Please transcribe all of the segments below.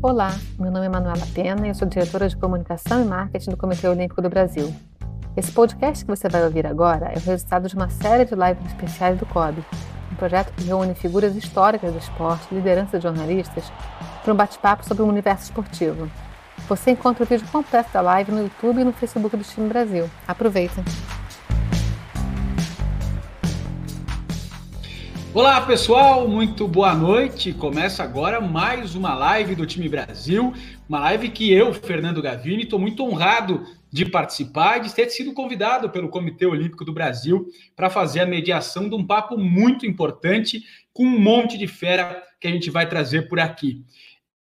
Olá, meu nome é Manuela Pena e eu sou diretora de comunicação e marketing do Comitê Olímpico do Brasil. Esse podcast que você vai ouvir agora é o resultado de uma série de lives especiais do COB, um projeto que reúne figuras históricas do esporte, lideranças de jornalistas, para um bate-papo sobre o universo esportivo. Você encontra o vídeo completo da live no YouTube e no Facebook do Time Brasil. Aproveita! Olá pessoal, muito boa noite. Começa agora mais uma live do Time Brasil, uma live que eu, Fernando Gavini, estou muito honrado de participar de ter sido convidado pelo Comitê Olímpico do Brasil para fazer a mediação de um papo muito importante com um monte de fera que a gente vai trazer por aqui.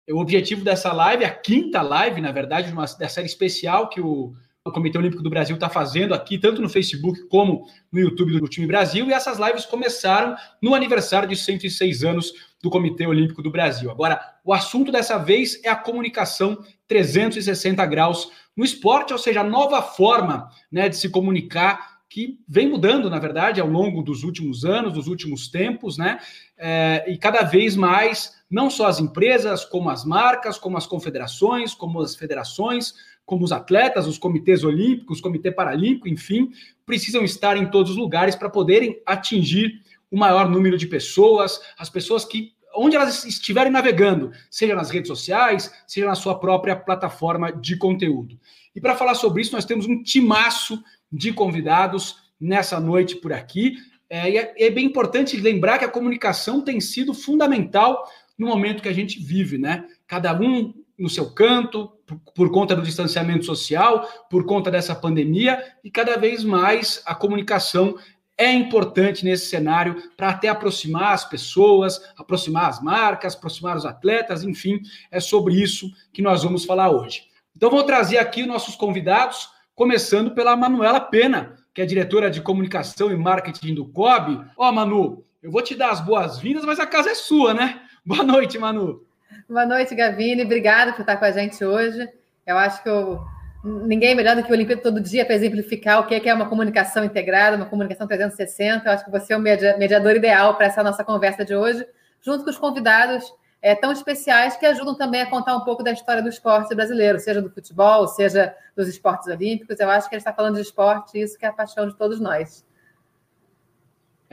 O objetivo dessa live, a quinta live, na verdade, uma, da série especial que o o Comitê Olímpico do Brasil está fazendo aqui, tanto no Facebook como no YouTube do Time Brasil, e essas lives começaram no aniversário de 106 anos do Comitê Olímpico do Brasil. Agora, o assunto dessa vez é a comunicação 360 graus no esporte, ou seja, a nova forma né, de se comunicar que vem mudando, na verdade, ao longo dos últimos anos, dos últimos tempos, né? É, e cada vez mais, não só as empresas, como as marcas, como as confederações, como as federações, como os atletas, os comitês olímpicos, comitê paralímpico, enfim, precisam estar em todos os lugares para poderem atingir o maior número de pessoas, as pessoas que onde elas estiverem navegando, seja nas redes sociais, seja na sua própria plataforma de conteúdo. E para falar sobre isso, nós temos um timaço de convidados nessa noite por aqui. É, e é, é bem importante lembrar que a comunicação tem sido fundamental no momento que a gente vive, né? Cada um no seu canto, por, conta do distanciamento social, por conta dessa pandemia, e cada vez mais a comunicação é importante nesse cenário para até aproximar as pessoas, aproximar as marcas, aproximar os atletas, enfim, é sobre isso que nós vamos falar hoje. Então vou trazer aqui nossos convidados, começando pela Manuela Pena, que é diretora de comunicação e marketing do COB. Ó, oh, Manu, eu vou te dar as boas-vindas, mas a casa é sua, né? Boa noite, Manu. Boa noite, Gavine. Obrigada por estar com a gente hoje. Eu acho que eu... ninguém é melhor do que o Olimpíada todo dia para exemplificar o que é uma comunicação integrada, uma comunicação 360. Eu acho que você é o mediador ideal para essa nossa conversa de hoje, junto com os convidados é, tão especiais que ajudam também a contar um pouco da história do esporte brasileiro, seja do futebol, seja dos esportes olímpicos. Eu acho que ele está falando de esporte, isso que é a paixão de todos nós.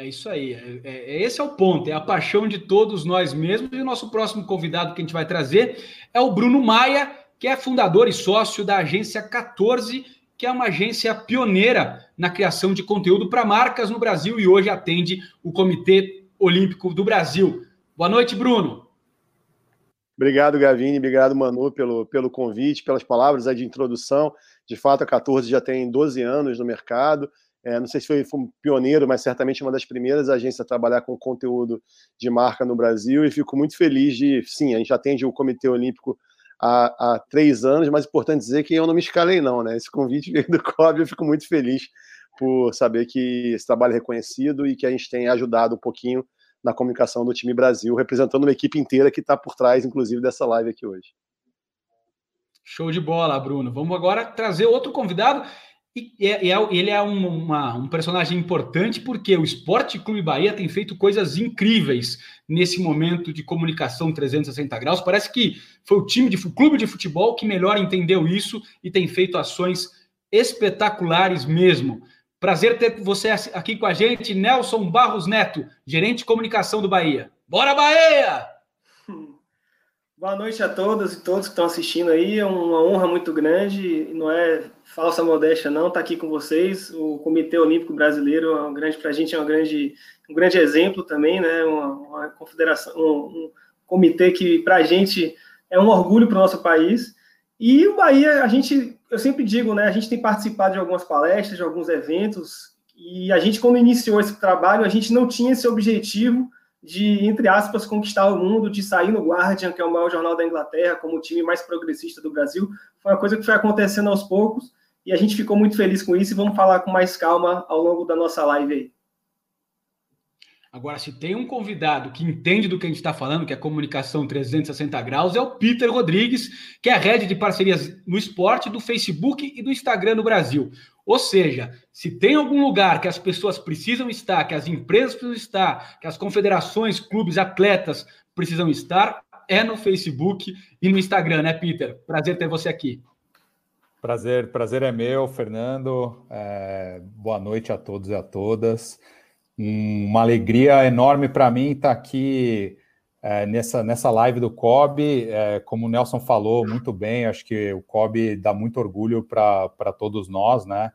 É isso aí. É, é, é, esse é o ponto, é a paixão de todos nós mesmos. E o nosso próximo convidado que a gente vai trazer é o Bruno Maia, que é fundador e sócio da agência 14, que é uma agência pioneira na criação de conteúdo para marcas no Brasil e hoje atende o Comitê Olímpico do Brasil. Boa noite, Bruno. Obrigado, Gavini. Obrigado, Manu, pelo, pelo convite, pelas palavras de introdução. De fato, a 14 já tem 12 anos no mercado. É, não sei se foi, foi, um pioneiro, mas certamente uma das primeiras agências a trabalhar com conteúdo de marca no Brasil e fico muito feliz de, sim, a gente atende o Comitê Olímpico há, há três anos, mas é importante dizer que eu não me escalei não, né? Esse convite veio do COB, eu fico muito feliz por saber que esse trabalho é reconhecido e que a gente tem ajudado um pouquinho na comunicação do time Brasil, representando uma equipe inteira que está por trás, inclusive, dessa live aqui hoje. Show de bola, Bruno. Vamos agora trazer outro convidado e, é, é, ele é um, uma, um personagem importante porque o Esporte Clube Bahia tem feito coisas incríveis nesse momento de comunicação 360 graus. Parece que foi o time de o clube de futebol que melhor entendeu isso e tem feito ações espetaculares mesmo. Prazer ter você aqui com a gente, Nelson Barros Neto, gerente de comunicação do Bahia. Bora, Bahia! Boa noite a todas e todos que estão assistindo aí. É uma honra muito grande, não é falsa modéstia não, estar tá aqui com vocês. O Comitê Olímpico Brasileiro é um grande para a gente é um grande, um grande exemplo também, né? Uma, uma confederação, um, um, comitê que para a gente é um orgulho para o nosso país. E o Bahia, a gente, eu sempre digo, né? A gente tem participado de algumas palestras, de alguns eventos, e a gente quando iniciou esse trabalho, a gente não tinha esse objetivo de, entre aspas, conquistar o mundo, de sair no Guardian, que é o maior jornal da Inglaterra, como o time mais progressista do Brasil. Foi uma coisa que foi acontecendo aos poucos e a gente ficou muito feliz com isso e vamos falar com mais calma ao longo da nossa live aí. Agora, se tem um convidado que entende do que a gente está falando, que é comunicação 360 graus, é o Peter Rodrigues, que é a rede de parcerias no esporte do Facebook e do Instagram no Brasil. Ou seja, se tem algum lugar que as pessoas precisam estar, que as empresas precisam estar, que as confederações, clubes, atletas precisam estar, é no Facebook e no Instagram, né, Peter? Prazer ter você aqui. Prazer, prazer é meu, Fernando. É, boa noite a todos e a todas. Uma alegria enorme para mim estar aqui é, nessa, nessa live do COB. É, como o Nelson falou muito bem, acho que o COB dá muito orgulho para todos nós, né?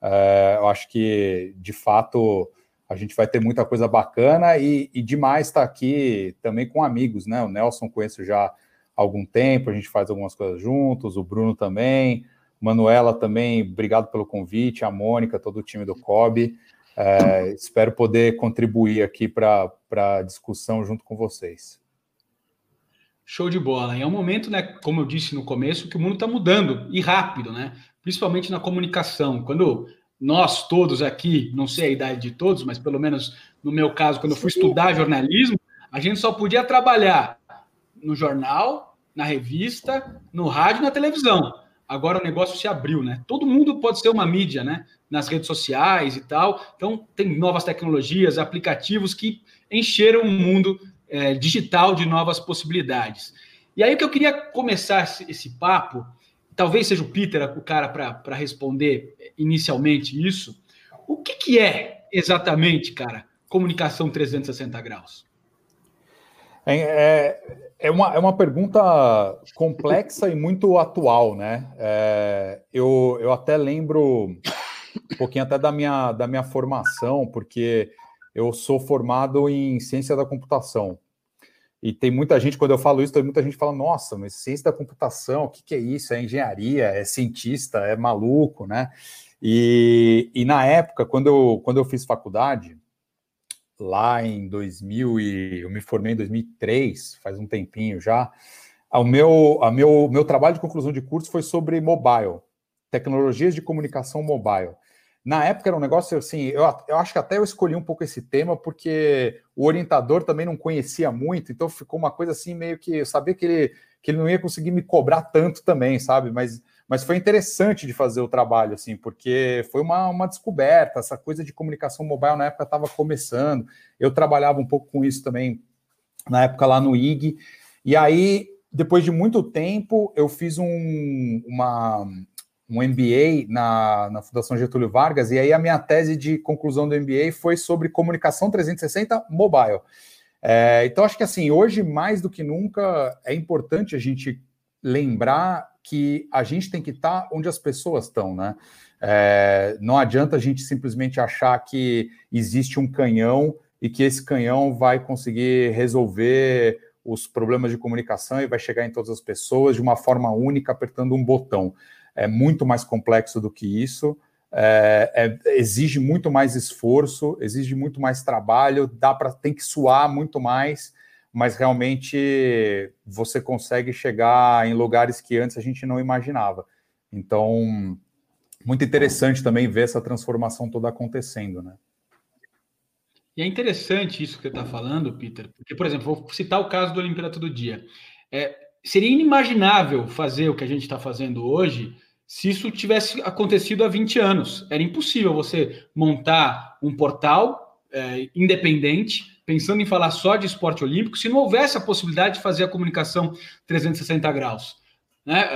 É, eu acho que, de fato, a gente vai ter muita coisa bacana e, e demais estar aqui também com amigos, né? O Nelson conheço já há algum tempo, a gente faz algumas coisas juntos, o Bruno também. Manuela também, obrigado pelo convite, a Mônica, todo o time do COB. É, espero poder contribuir aqui para a discussão junto com vocês. Show de bola. E é um momento, né, como eu disse no começo, que o mundo está mudando e rápido, né? Principalmente na comunicação. Quando nós todos aqui, não sei a idade de todos, mas pelo menos no meu caso, quando eu fui estudar jornalismo, a gente só podia trabalhar no jornal, na revista, no rádio, na televisão agora o negócio se abriu, né? Todo mundo pode ser uma mídia, né? Nas redes sociais e tal. Então, tem novas tecnologias, aplicativos que encheram o mundo é, digital de novas possibilidades. E aí, que eu queria começar esse, esse papo, talvez seja o Peter o cara para responder inicialmente isso. O que, que é exatamente, cara, comunicação 360 graus? É, é, é uma, é uma pergunta complexa e muito atual, né? É, eu, eu até lembro um pouquinho até da minha, da minha formação, porque eu sou formado em ciência da computação. E tem muita gente, quando eu falo isso, tem muita gente fala, nossa, mas ciência da computação, o que, que é isso? É engenharia, é cientista, é maluco, né? E, e na época, quando eu, quando eu fiz faculdade, lá em 2000 e eu me formei em 2003, faz um tempinho já. O meu, a meu, meu trabalho de conclusão de curso foi sobre mobile, tecnologias de comunicação mobile. Na época era um negócio assim, eu, eu acho que até eu escolhi um pouco esse tema porque o orientador também não conhecia muito, então ficou uma coisa assim meio que eu sabia que ele, que ele não ia conseguir me cobrar tanto também, sabe? Mas mas foi interessante de fazer o trabalho, assim, porque foi uma, uma descoberta, essa coisa de comunicação mobile na época estava começando, eu trabalhava um pouco com isso também na época lá no IG, e aí, depois de muito tempo, eu fiz um, uma, um MBA na, na Fundação Getúlio Vargas, e aí a minha tese de conclusão do MBA foi sobre comunicação 360 mobile. É, então, acho que assim, hoje, mais do que nunca, é importante a gente lembrar que a gente tem que estar tá onde as pessoas estão, né? É, não adianta a gente simplesmente achar que existe um canhão e que esse canhão vai conseguir resolver os problemas de comunicação e vai chegar em todas as pessoas de uma forma única, apertando um botão. É muito mais complexo do que isso. É, é, exige muito mais esforço, exige muito mais trabalho, dá para tem que suar muito mais mas realmente você consegue chegar em lugares que antes a gente não imaginava. Então, muito interessante também ver essa transformação toda acontecendo, né? E é interessante isso que você está falando, Peter, porque, por exemplo, vou citar o caso do Olimpíada Todo Dia. É, seria inimaginável fazer o que a gente está fazendo hoje se isso tivesse acontecido há 20 anos. Era impossível você montar um portal é, independente pensando em falar só de esporte olímpico, se não houvesse a possibilidade de fazer a comunicação 360 graus. Né?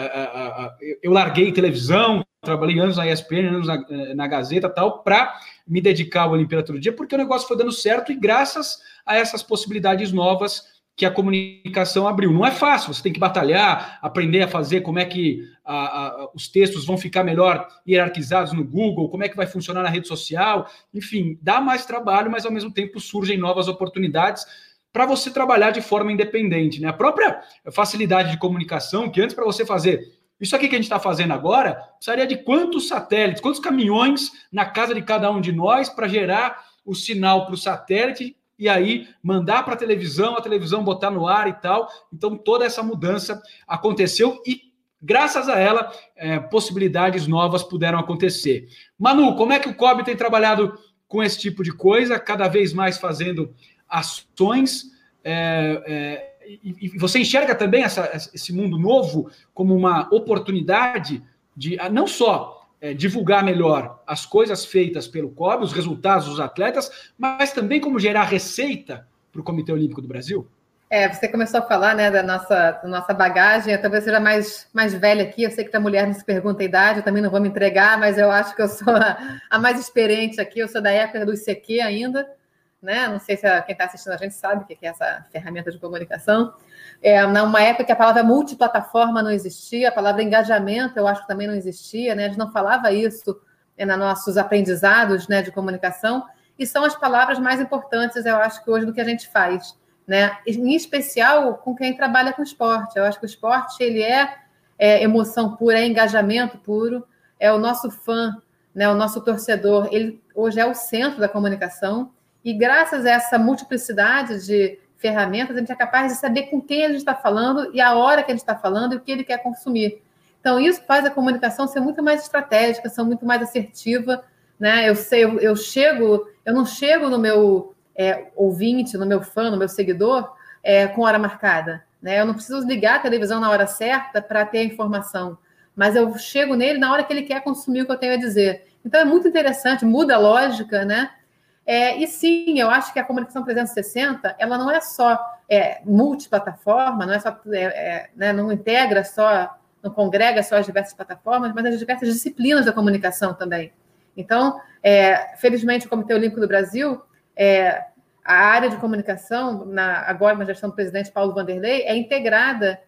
Eu larguei televisão, trabalhei anos na ESPN, anos na, eh, na Gazeta tal, para me dedicar ao Olimpíada todo dia, porque o negócio foi dando certo e graças a essas possibilidades novas que a comunicação abriu. Não é fácil, você tem que batalhar, aprender a fazer como é que a, a, os textos vão ficar melhor hierarquizados no Google, como é que vai funcionar na rede social, enfim, dá mais trabalho, mas ao mesmo tempo surgem novas oportunidades para você trabalhar de forma independente. Né? A própria facilidade de comunicação, que antes para você fazer isso aqui que a gente está fazendo agora, precisaria de quantos satélites, quantos caminhões na casa de cada um de nós para gerar o sinal para o satélite e aí mandar para a televisão, a televisão botar no ar e tal. Então, toda essa mudança aconteceu e, graças a ela, é, possibilidades novas puderam acontecer. Manu, como é que o COB tem trabalhado com esse tipo de coisa, cada vez mais fazendo ações? É, é, e, você enxerga também essa, esse mundo novo como uma oportunidade de não só é, divulgar melhor as coisas feitas pelo COB, os resultados dos atletas, mas também como gerar receita para o Comitê Olímpico do Brasil? É, você começou a falar né, da, nossa, da nossa bagagem, eu talvez seja mais, mais velha aqui, eu sei que a mulher não se pergunta a idade, eu também não vou me entregar, mas eu acho que eu sou a, a mais experiente aqui, eu sou da época do ICQ ainda, né? Não sei se quem está assistindo a gente sabe o que é essa ferramenta de comunicação. É, numa época que a palavra multiplataforma não existia, a palavra engajamento eu acho que também não existia, né? A gente não falava isso é, nos nossos aprendizados né, de comunicação, e são as palavras mais importantes, eu acho que hoje, do que a gente faz né? Em especial com quem trabalha com esporte. Eu acho que o esporte ele é, é emoção pura, é engajamento puro, é o nosso fã, né? O nosso torcedor. Ele hoje é o centro da comunicação e graças a essa multiplicidade de ferramentas a gente é capaz de saber com quem a gente está falando e a hora que a gente está falando e o que ele quer consumir. Então isso faz a comunicação ser muito mais estratégica, ser muito mais assertiva, né? Eu sei, eu, eu chego, eu não chego no meu é, ouvinte, no meu fã, no meu seguidor, é, com hora marcada. Né? Eu não preciso ligar a televisão na hora certa para ter a informação, mas eu chego nele na hora que ele quer consumir o que eu tenho a dizer. Então é muito interessante, muda a lógica, né? É, e sim, eu acho que a comunicação 360 ela não é só é, multiplataforma, não é só, é, é, né, não integra só, não congrega só as diversas plataformas, mas as diversas disciplinas da comunicação também. Então, é, felizmente, o Comitê Olímpico do Brasil é, a área de comunicação, na, agora na gestão do presidente Paulo Vanderlei, é integrada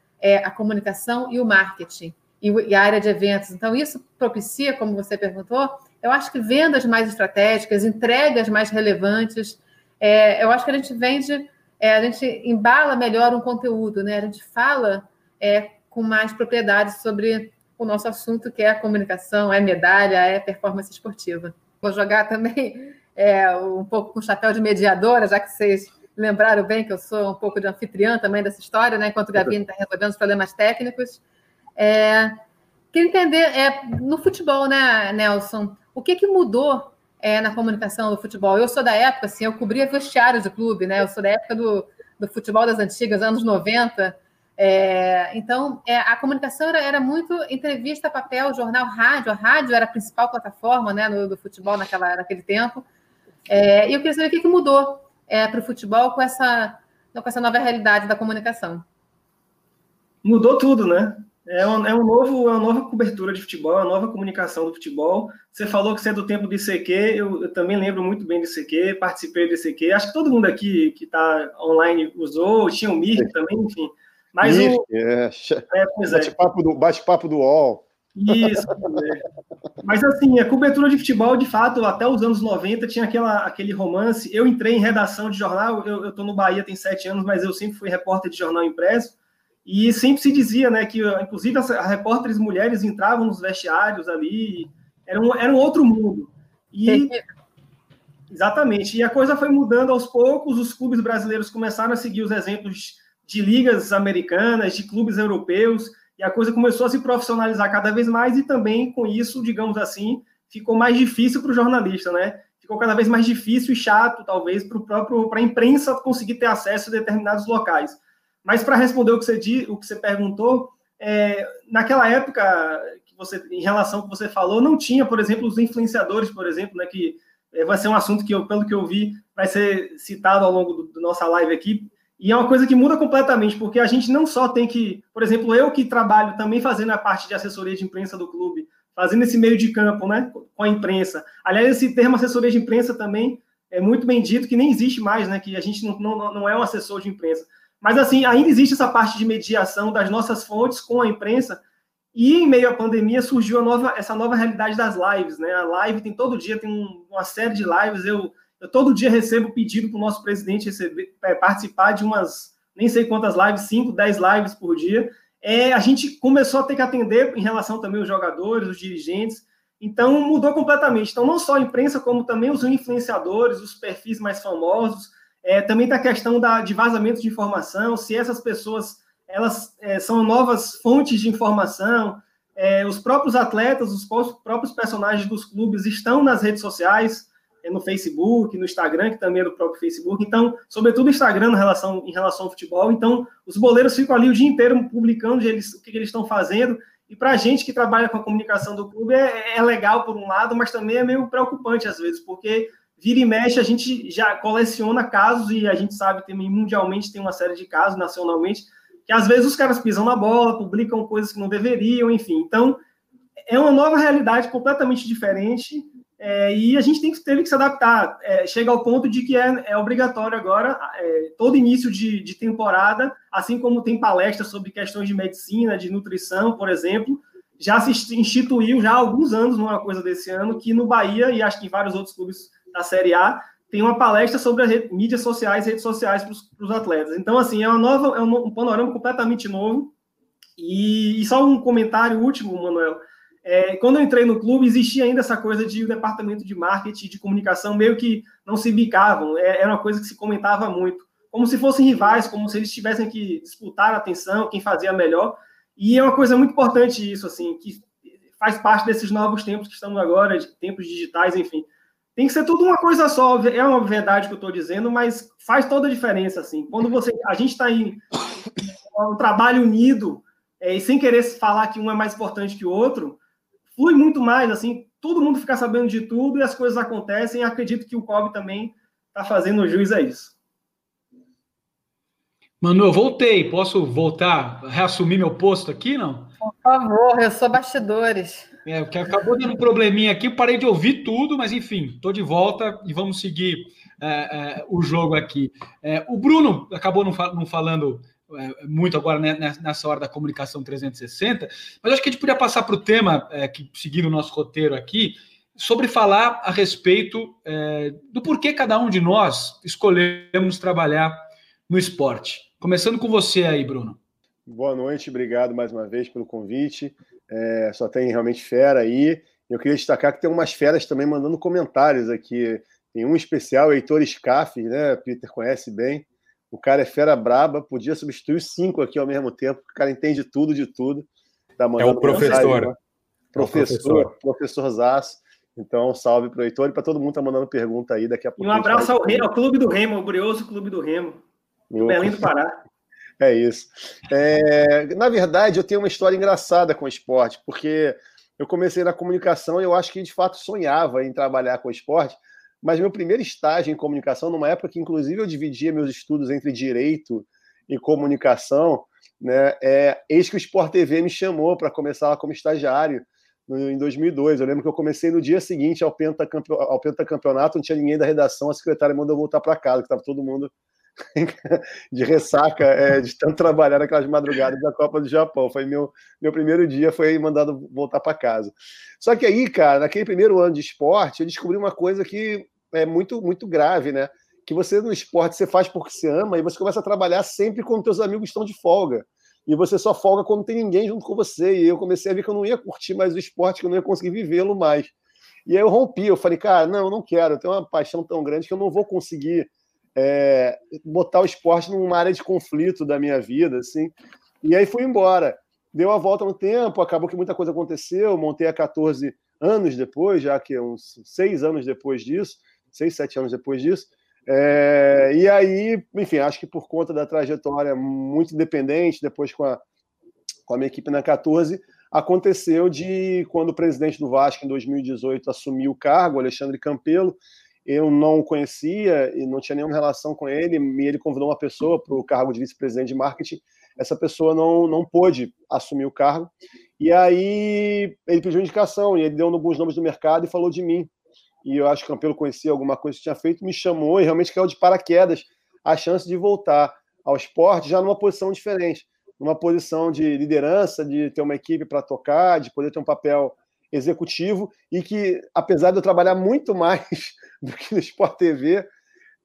a comunicação e o marketing, e, e, a área de eventos. Então, isso propicia, como você perguntou, eu acho que vendas mais estratégicas, entregas mais relevantes. É, eu acho que a gente vende, é, a gente embala melhor um conteúdo, né? A gente fala é, com mais propriedade sobre o nosso assunto, que é a comunicação, é medalha, é performance esportiva. Vou jogar também é, um pouco com o chapéu de mediadora, já que vocês lembraram bem que eu sou um pouco de anfitriã também dessa história, né? Enquanto o Gabino está resolvendo os problemas técnicos. É, queria entender, é, no futebol, né, Nelson, o que, que mudou é, na comunicação do futebol? Eu sou da época, assim, eu cobria vestiários de clube, né? Eu sou da época do, do futebol das antigas, anos 90. É, então, é, a comunicação era, era, muito entrevista, papel, jornal, rádio. A rádio era a principal plataforma né, no, do futebol naquela, naquele tempo. É, e eu queria saber o que, que mudou é, para o futebol com essa, com essa nova realidade da comunicação. Mudou tudo, né? É, um, é, um novo, é uma nova cobertura de futebol, é uma nova comunicação do futebol. Você falou que você é do tempo do ICQ, eu, eu também lembro muito bem do ICQ, participei do ICQ. Acho que todo mundo aqui que está online usou, tinha o Mirk também, enfim. Mas Mirk, o... é, é, é. bate-papo do, bate do UOL. Isso. É. Mas assim, a cobertura de futebol, de fato, até os anos 90 tinha aquela, aquele romance. Eu entrei em redação de jornal, eu estou no Bahia tem sete anos, mas eu sempre fui repórter de jornal impresso. E sempre se dizia, né, que inclusive as, repórteres mulheres entravam nos vestiários ali, era um, era um outro mundo. E exatamente. E a coisa foi mudando aos poucos, os clubes brasileiros começaram a seguir os exemplos de ligas americanas, de clubes europeus e a coisa começou a se profissionalizar cada vez mais e também com isso, digamos assim, ficou mais difícil para o jornalista, né? Ficou cada vez mais difícil e chato, talvez, para o próprio para a imprensa conseguir ter acesso a determinados locais. Mas para responder o que você o que você perguntou, é, naquela época que você, em relação ao que você falou, não tinha, por exemplo, os influenciadores, por exemplo, né? Que é, vai ser um assunto que eu, pelo que eu vi, vai ser citado ao longo da nossa live aqui e é uma coisa que muda completamente, porque a gente não só tem que, por exemplo, eu que trabalho também fazendo a parte de assessoria de imprensa do clube, fazendo esse meio de campo, né, com a imprensa. Aliás, esse termo assessoria de imprensa também é muito bem dito, que nem existe mais, né, que a gente não, não, não é um assessor de imprensa. Mas, assim, ainda existe essa parte de mediação das nossas fontes com a imprensa, e em meio à pandemia surgiu nova, essa nova realidade das lives, né? A live tem todo dia, tem um, uma série de lives. Eu eu todo dia recebo pedido para o nosso presidente receber, é, participar de umas, nem sei quantas lives, 5, 10 lives por dia. É, a gente começou a ter que atender em relação também aos jogadores, os dirigentes. Então, mudou completamente. Então, não só a imprensa, como também os influenciadores, os perfis mais famosos. É, também tem a questão da, de vazamento de informação, se essas pessoas elas é, são novas fontes de informação. É, os próprios atletas, os próprios personagens dos clubes estão nas redes sociais. É no Facebook, no Instagram, que também é do próprio Facebook. Então, sobretudo Instagram em relação, em relação ao futebol. Então, os boleiros ficam ali o dia inteiro publicando eles, o que, que eles estão fazendo. E para a gente que trabalha com a comunicação do clube é, é, legal por um lado, mas também é meio preocupante às vezes, porque vira e mexe, a gente já coleciona casos e a gente sabe também mundialmente tem uma série de casos, nacionalmente, que às vezes os caras pisam na bola, publicam coisas que não deveriam, enfim. Então, é uma nova realidade completamente diferente é, e a gente tem que ter que se adaptar. É, chega ao ponto de que é, é obrigatório agora, é, todo início de, de, temporada, assim como tem palestras sobre questões de medicina, de nutrição, por exemplo, já se instituiu já há alguns anos, numa coisa desse ano, que no Bahia e acho que em vários outros clubes da Série A tem uma palestra sobre as redes, mídias sociais, redes sociais para os atletas. Então, assim, é uma nova, é um, um panorama completamente novo. E, e só um comentário último, Manuel é, quando eu entrei no clube, existia ainda essa coisa de o departamento de marketing, de comunicação, meio que não se bicavam, é, era uma coisa que se comentava muito, como se fossem rivais, como se eles tivessem que disputar a atenção, quem fazia melhor, e é uma coisa muito importante isso, assim, que faz parte desses novos tempos que estamos agora, de tempos digitais, enfim. Tem que ser tudo uma coisa só, é uma verdade que eu estou dizendo, mas faz toda a diferença, assim. Quando você, a gente está em um trabalho unido, é, e sem querer falar que um é mais importante que o outro, flui muito mais, assim, todo mundo fica sabendo de tudo e as coisas acontecem. acredito que o Kobe também está fazendo juiz a isso. Manu, eu voltei. Posso voltar, reassumir meu posto aqui, não? Por favor, eu sou bastidores. É, acabou dando um probleminha aqui, parei de ouvir tudo, mas enfim, estou de volta e vamos seguir é, é, o jogo aqui. É, o Bruno acabou não, não falando é, muito agora né, nessa hora da comunicação 360, mas acho que a gente podia passar para o tema, é, que seguindo o nosso roteiro aqui, sobre falar a respeito é, do porquê cada um de nós escolhemos trabalhar no esporte. Começando com você aí, Bruno. Boa noite, obrigado mais uma vez pelo convite. É, só tem realmente fera aí. Eu queria destacar que tem umas feras também mandando comentários aqui. Tem um especial, Heitor Scaff, né? Peter conhece bem. O cara é fera braba, podia substituir cinco aqui ao mesmo tempo, o cara entende tudo de tudo. Tá é o professor. Né? Professor, professor Zaço. Então, salve para o Heitor e para todo mundo que tá mandando pergunta aí daqui a pouco. E um abraço ao, Remo, ao Clube do Remo, o Brioso Clube do Remo, do Belém do Pará. É isso. É, na verdade, eu tenho uma história engraçada com o esporte, porque eu comecei na comunicação e eu acho que de fato sonhava em trabalhar com o esporte, mas meu primeiro estágio em comunicação, numa época que inclusive eu dividia meus estudos entre direito e comunicação, né, é, eis que o Sport TV me chamou para começar lá como estagiário no, em 2002. Eu lembro que eu comecei no dia seguinte ao, pentacampe, ao pentacampeonato, não tinha ninguém da redação, a secretária mandou voltar para casa, que estava todo mundo de ressaca é, de tanto trabalhar naquelas madrugadas da Copa do Japão. Foi meu, meu primeiro dia, foi mandado voltar para casa. Só que aí, cara, naquele primeiro ano de esporte, eu descobri uma coisa que é muito, muito grave, né? Que você no esporte você faz porque você ama e você começa a trabalhar sempre quando teus amigos estão de folga. E você só folga quando tem ninguém junto com você. E eu comecei a ver que eu não ia curtir mais o esporte, que eu não ia conseguir vivê-lo mais. E aí eu rompi, eu falei, cara, não, eu não quero, eu tenho uma paixão tão grande que eu não vou conseguir é, botar o esporte numa área de conflito da minha vida, assim. E aí fui embora. Deu a volta no tempo, acabou que muita coisa aconteceu, montei a 14 anos depois, já que uns seis anos depois disso, seis, sete anos depois disso. É, e aí, enfim, acho que por conta da trajetória muito independente, depois com a, com a minha equipe na 14, aconteceu de quando o presidente do Vasco, em 2018, assumiu o cargo, Alexandre Campelo, eu não o conhecia e não tinha nenhuma relação com ele, e ele convidou uma pessoa para o cargo de vice-presidente de marketing, essa pessoa não, não pôde assumir o cargo, e aí ele pediu indicação, e ele deu alguns nomes do mercado e falou de mim, e eu acho que o Campelo conhecia alguma coisa que tinha feito, me chamou e realmente caiu de paraquedas a chance de voltar ao esporte já numa posição diferente, numa posição de liderança, de ter uma equipe para tocar, de poder ter um papel executivo e que, apesar de eu trabalhar muito mais do que no Sport TV,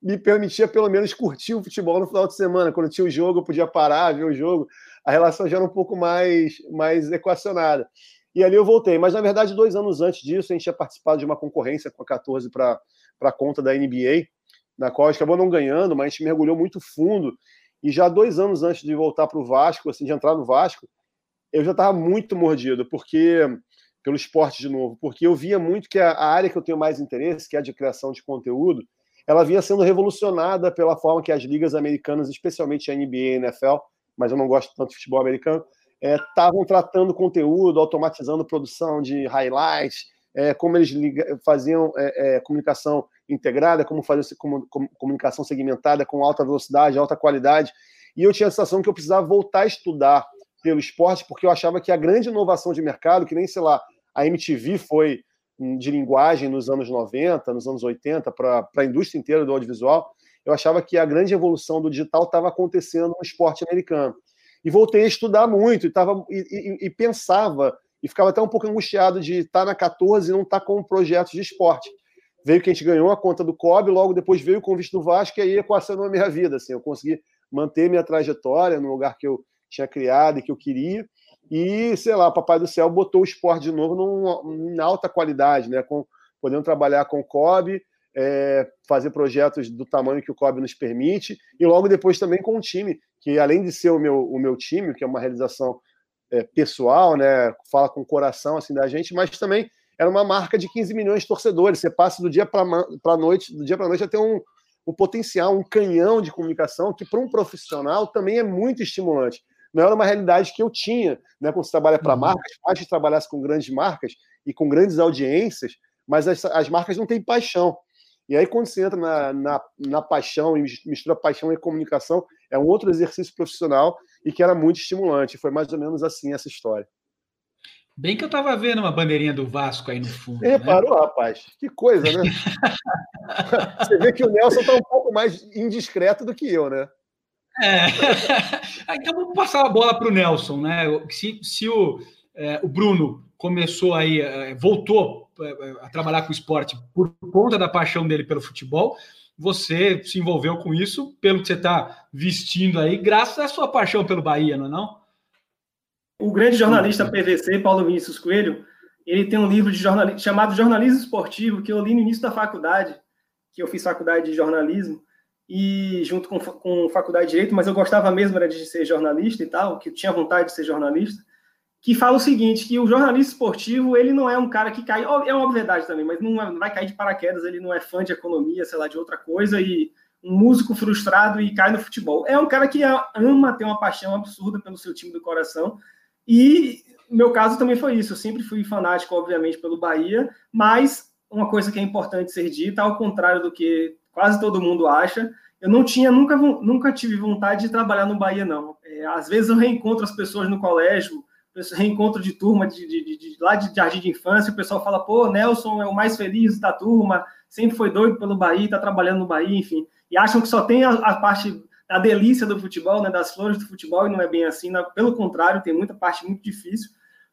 me permitia pelo menos curtir o futebol no final de semana. Quando tinha o jogo, eu podia parar, ver o jogo. A relação já era um pouco mais, mais equacionada. E ali eu voltei. Mas, na verdade, dois anos antes disso, a gente tinha participado de uma concorrência com a 14 para a conta da NBA, na qual a gente acabou não ganhando, mas a gente mergulhou muito fundo. E já dois anos antes de voltar para o Vasco, assim, de entrar no Vasco, eu já estava muito mordido, porque pelo esporte de novo, porque eu via muito que a, área que eu tenho mais interesse, que é a de criação de conteúdo, ela vinha sendo revolucionada pela forma que as ligas americanas, especialmente a NBA e a NFL, mas eu não gosto tanto de futebol americano, estavam é, tratando conteúdo, automatizando produção de highlights, é, como eles liga, faziam é, é, comunicação integrada, como fazer comunicação segmentada com alta velocidade, alta qualidade. E eu tinha a sensação que eu precisava voltar a estudar pelo esporte, porque eu achava que a grande inovação de mercado, que nem, sei lá, a MTV foi de linguagem nos anos 90, nos anos 80, para a indústria inteira do audiovisual, eu achava que a grande evolução do digital estava acontecendo no esporte americano. E voltei a estudar muito, e, tava, e, e, e pensava, e ficava até um pouco angustiado de estar na 14 e não estar com projetos de esporte. Veio que a gente ganhou a conta do COB, logo depois veio o convite do Vasco, e aí equacionou a minha vida. Assim, eu consegui manter minha trajetória no lugar que eu tinha criado e que eu queria. E, sei lá, Papai do Céu botou o esporte de novo num, em alta qualidade, né? Com, podendo trabalhar com o COB, é, fazer projetos do tamanho que o COB nos permite, e logo depois também com o time, que além de ser o meu, o meu time, que é uma realização é, pessoal, né? Fala com o coração assim da gente, mas também era uma marca de 15 milhões de torcedores. Você passa do dia para a noite, do dia para noite a ter um, um potencial, um canhão de comunicação que para um profissional também é muito estimulante não era uma realidade que eu tinha, né? Quando você trabalha para uhum. marcas, mais que trabalhasse com grandes marcas e com grandes audiências, mas as, as marcas não têm paixão. E aí, quando você entra na, na, na, paixão e mistura paixão e comunicação, é um outro exercício profissional e que era muito estimulante. Foi mais ou menos assim essa história. Bem que eu estava vendo uma bandeirinha do Vasco aí no fundo. Você reparou, né? rapaz? Que coisa, né? você vê que o Nelson está um pouco mais indiscreto do que eu, né? É. então vamos passar a bola para o Nelson, né? Se, se o, é, o Bruno começou aí, é, voltou é, a trabalhar com esporte por conta da paixão dele pelo futebol, você se envolveu com isso, pelo que você está vestindo aí, graças à sua paixão pelo Bahia, não é não? O grande jornalista PVC, Paulo Vinícius Coelho, ele tem um livro de jornalismo, chamado Jornalismo Esportivo, que eu li no início da faculdade, que eu fiz faculdade de jornalismo, e junto com, com faculdade de direito, mas eu gostava mesmo era de ser jornalista e tal, que tinha vontade de ser jornalista, que fala o seguinte, que o jornalista esportivo, ele não é um cara que cai, é uma verdade também, mas não, é, não vai cair de paraquedas, ele não é fã de economia, sei lá, de outra coisa, e um músico frustrado e cai no futebol. É um cara que ama, tem uma paixão absurda pelo seu time do coração, e meu caso também foi isso, eu sempre fui fanático, obviamente, pelo Bahia, mas uma coisa que é importante ser dita, ao contrário do que quase todo mundo acha. Eu não tinha, nunca, nunca tive vontade de trabalhar no Bahia, não. É, às vezes eu reencontro as pessoas no colégio, reencontro de turma de, de, de, de, lá de jardim de infância, o pessoal fala, pô, Nelson é o mais feliz da turma, sempre foi doido pelo Bahia, está trabalhando no Bahia, enfim. E acham que só tem a, a parte da delícia do futebol, né, das flores do futebol, e não é bem assim, né? pelo contrário, tem muita parte muito difícil.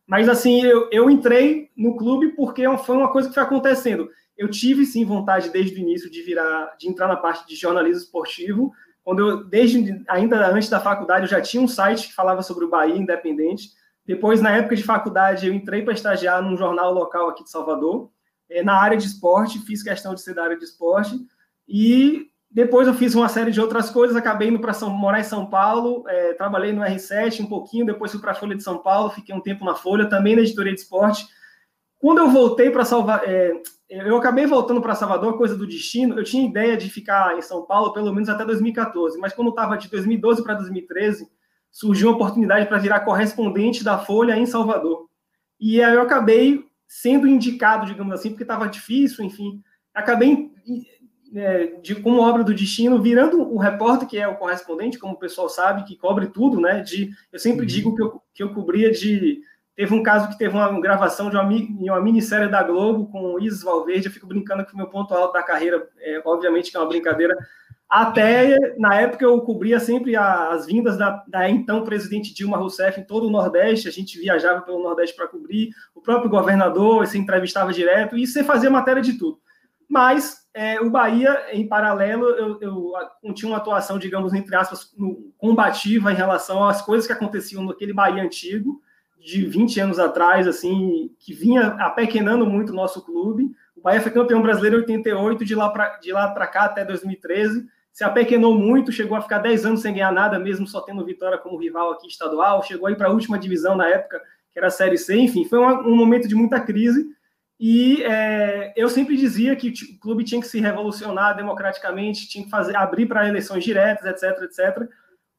Mas assim, eu, eu entrei no clube porque foi uma coisa que foi acontecendo eu tive sim vontade desde o início de virar, de entrar na parte de jornalismo esportivo. Quando eu, desde ainda antes da faculdade, eu já tinha um site que falava sobre o Bahia Independente. Depois, na época de faculdade, eu entrei para estagiar num jornal local aqui de Salvador, é, na área de esporte, fiz questão de ser da área de esporte. E depois eu fiz uma série de outras coisas, acabei indo para morar em São Paulo, é, trabalhei no R7 um pouquinho, depois fui para a Folha de São Paulo, fiquei um tempo na Folha, também na editoria de esporte. Quando eu voltei para Salvador, é, eu acabei voltando para Salvador, coisa do destino. Eu tinha ideia de ficar em São Paulo pelo menos até 2014, mas quando estava de 2012 para 2013, surgiu uma oportunidade para virar correspondente da Folha em Salvador. E aí eu acabei sendo indicado, digamos assim, porque estava difícil, enfim. Acabei, é, de, como obra do destino, virando o repórter, que é o correspondente, como o pessoal sabe, que cobre tudo, né? De, eu sempre uhum. digo que eu, que eu cobria de Teve um caso que teve uma gravação de uma, uma minissérie da Globo com o Isis Valverde. Eu fico brincando que o meu ponto alto da carreira, é, obviamente que é uma brincadeira. Até na época eu cobria sempre as vindas da, da então presidente Dilma Rousseff em todo o Nordeste. A gente viajava pelo Nordeste para cobrir. O próprio governador se entrevistava direto e você fazia matéria de tudo. Mas é, o Bahia, em paralelo, eu, eu, tinha uma atuação, digamos, entre aspas, combativa em relação às coisas que aconteciam naquele Bahia antigo de 20 anos atrás, assim, que vinha apequenando muito o nosso clube. O Bahia foi campeão brasileiro em 88, de lá para cá até 2013. Se apequenou muito, chegou a ficar 10 anos sem ganhar nada, mesmo só tendo Vitória como rival aqui estadual. Chegou aí para a última divisão na época, que era a Série C. Enfim, foi um, um momento de muita crise. E é, eu sempre dizia que o clube tinha que se revolucionar democraticamente, tinha que fazer abrir para eleições diretas, etc, etc.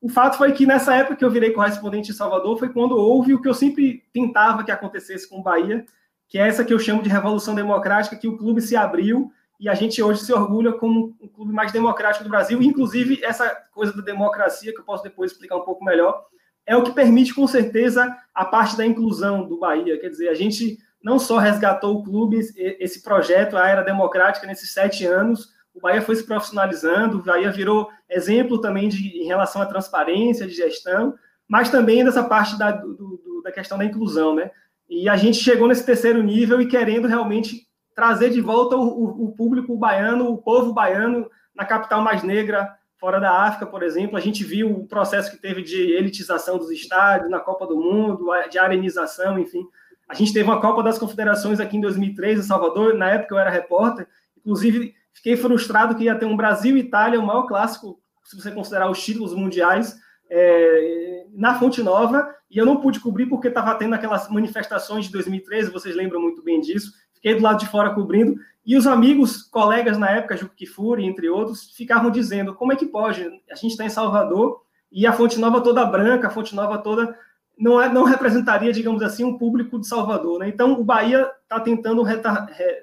O fato foi que nessa época que eu virei correspondente em Salvador foi quando houve o que eu sempre tentava que acontecesse com o Bahia, que é essa que eu chamo de revolução democrática, que o clube se abriu e a gente hoje se orgulha como o clube mais democrático do Brasil. Inclusive, essa coisa da democracia, que eu posso depois explicar um pouco melhor, é o que permite, com certeza, a parte da inclusão do Bahia. Quer dizer, a gente não só resgatou o clube, esse projeto, a era democrática, nesses sete anos, o Bahia foi se profissionalizando, o Bahia virou exemplo também de, em relação à transparência de gestão, mas também dessa parte da, do, do, da questão da inclusão, né? E a gente chegou nesse terceiro nível e querendo realmente trazer de volta o, o, o público baiano, o povo baiano na capital mais negra, fora da África, por exemplo. A gente viu o processo que teve de elitização dos estádios na Copa do Mundo, de arenização, enfim. A gente teve uma Copa das Confederações aqui em 2003 em Salvador, na época eu era repórter, inclusive fiquei frustrado que ia ter um Brasil e Itália, o maior clássico, se você considerar os títulos mundiais, é, na Fonte Nova, e eu não pude cobrir porque estava tendo aquelas manifestações de 2013, vocês lembram muito bem disso, fiquei do lado de fora cobrindo, e os amigos, colegas na época, Juque Kifuri, entre outros, ficavam dizendo, como é que pode? A gente está em Salvador, e a Fonte Nova toda branca, a Fonte Nova toda não, é, não representaria, digamos assim, um público de Salvador. Né? Então, o Bahia está tentando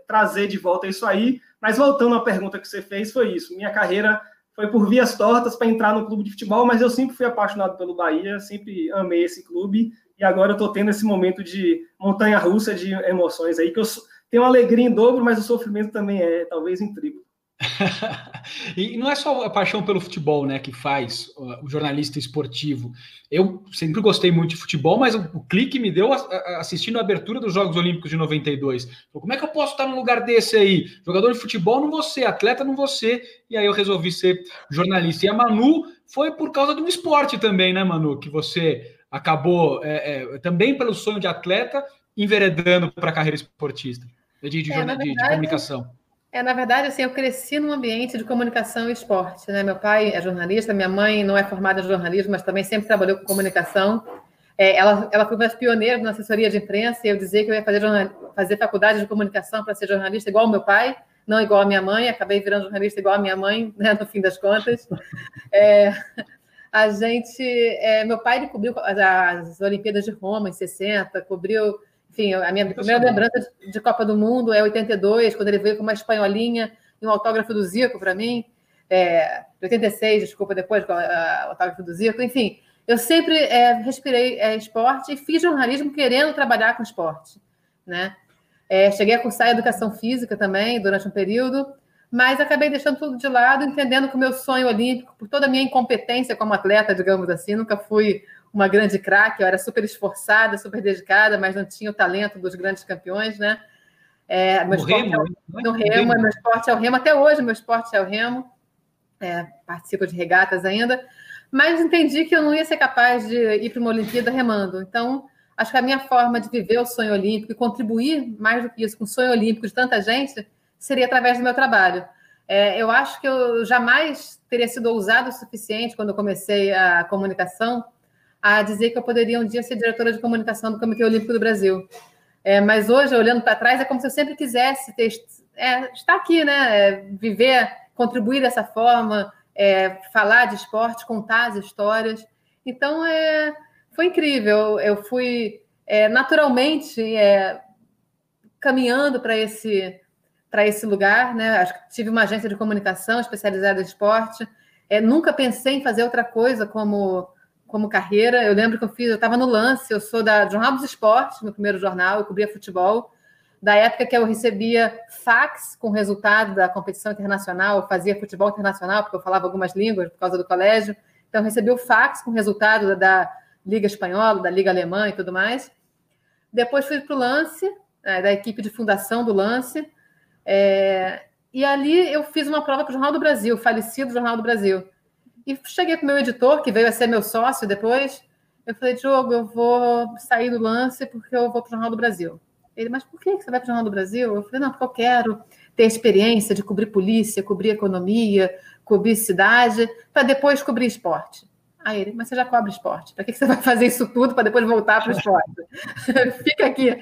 trazer de volta isso aí. Mas voltando à pergunta que você fez, foi isso. Minha carreira foi por vias tortas para entrar no clube de futebol, mas eu sempre fui apaixonado pelo Bahia, sempre amei esse clube. E agora eu estou tendo esse momento de montanha-russa de emoções aí, que eu tenho alegria em dobro, mas o sofrimento também é, talvez, em triplo. e não é só a paixão pelo futebol, né, que faz o jornalista esportivo. Eu sempre gostei muito de futebol, mas o, o clique me deu assistindo a abertura dos Jogos Olímpicos de 92. Como é que eu posso estar num lugar desse aí? Jogador de futebol não você, atleta não você. E aí eu resolvi ser jornalista. E a Manu foi por causa do esporte também, né, Manu? Que você acabou é, é, também pelo sonho de atleta enveredando para a carreira esportista, de, de, é, de, de comunicação. É, na verdade, assim, eu cresci num ambiente de comunicação e esporte, né? Meu pai é jornalista, minha mãe não é formada em jornalismo, mas também sempre trabalhou com comunicação. É, ela, ela foi uma das pioneiras na assessoria de imprensa e eu dizia que eu ia fazer, fazer faculdade de comunicação para ser jornalista igual ao meu pai, não igual a minha mãe. Acabei virando jornalista igual a minha mãe, né, no fim das contas. É, a gente, é, meu pai ele cobriu as, as Olimpíadas de Roma em 60, cobriu enfim, a minha primeira lembrança de Copa do Mundo é 82, quando ele veio com uma espanholinha e um autógrafo do Zico para mim. É, 86, desculpa, depois, com o autógrafo do Zico. Enfim, eu sempre é, respirei é, esporte e fiz jornalismo querendo trabalhar com esporte. Né? É, cheguei a cursar educação física também durante um período, mas acabei deixando tudo de lado, entendendo que o meu sonho olímpico, por toda a minha incompetência como atleta, digamos assim, nunca fui uma grande craque, eu era super esforçada, super dedicada, mas não tinha o talento dos grandes campeões, né? É, meu no remo, é, né? no remo, meu esporte é o remo, até hoje meu esporte é o remo, é, participo de regatas ainda, mas entendi que eu não ia ser capaz de ir para uma Olimpíada remando. Então, acho que a minha forma de viver o sonho olímpico e contribuir mais do que isso com o sonho olímpico de tanta gente seria através do meu trabalho. É, eu acho que eu jamais teria sido ousado o suficiente quando eu comecei a comunicação a dizer que eu poderia um dia ser diretora de comunicação do Comitê Olímpico do Brasil. É, mas hoje, olhando para trás, é como se eu sempre quisesse ter, é, estar aqui, né? É, viver, contribuir dessa forma, é, falar de esporte, contar as histórias. Então, é, foi incrível. Eu fui é, naturalmente é, caminhando para esse, para esse lugar, né? Acho que tive uma agência de comunicação especializada em esporte. nunca pensei em fazer outra coisa como como carreira. Eu lembro que eu fiz, eu estava no lance, eu sou da Jornal dos Esportes, meu primeiro jornal, eu cobria futebol. Da época que eu recebia fax com resultado da competição internacional, fazia futebol internacional, porque eu falava algumas línguas por causa do colégio. Então, eu recebi o fax com resultado da, da Liga Espanhola, da Liga Alemã e tudo mais. Depois fui para o Lance, é, da equipe de fundação do Lance. É, e ali eu fiz uma prova para o Jornal do Brasil, falecido Jornal do Brasil. E cheguei para o meu editor, que veio a ser meu sócio depois. Eu falei, Diogo, eu vou sair do lance porque eu vou para o Jornal do Brasil. Ele, mas por que você vai para o Jornal do Brasil? Eu falei, não, porque eu quero ter experiência de cobrir polícia, cobrir economia, cobrir cidade, para depois cobrir esporte. Aí ele, mas você já cobre esporte, para que você vai fazer isso tudo para depois voltar para o esporte? Fica aqui.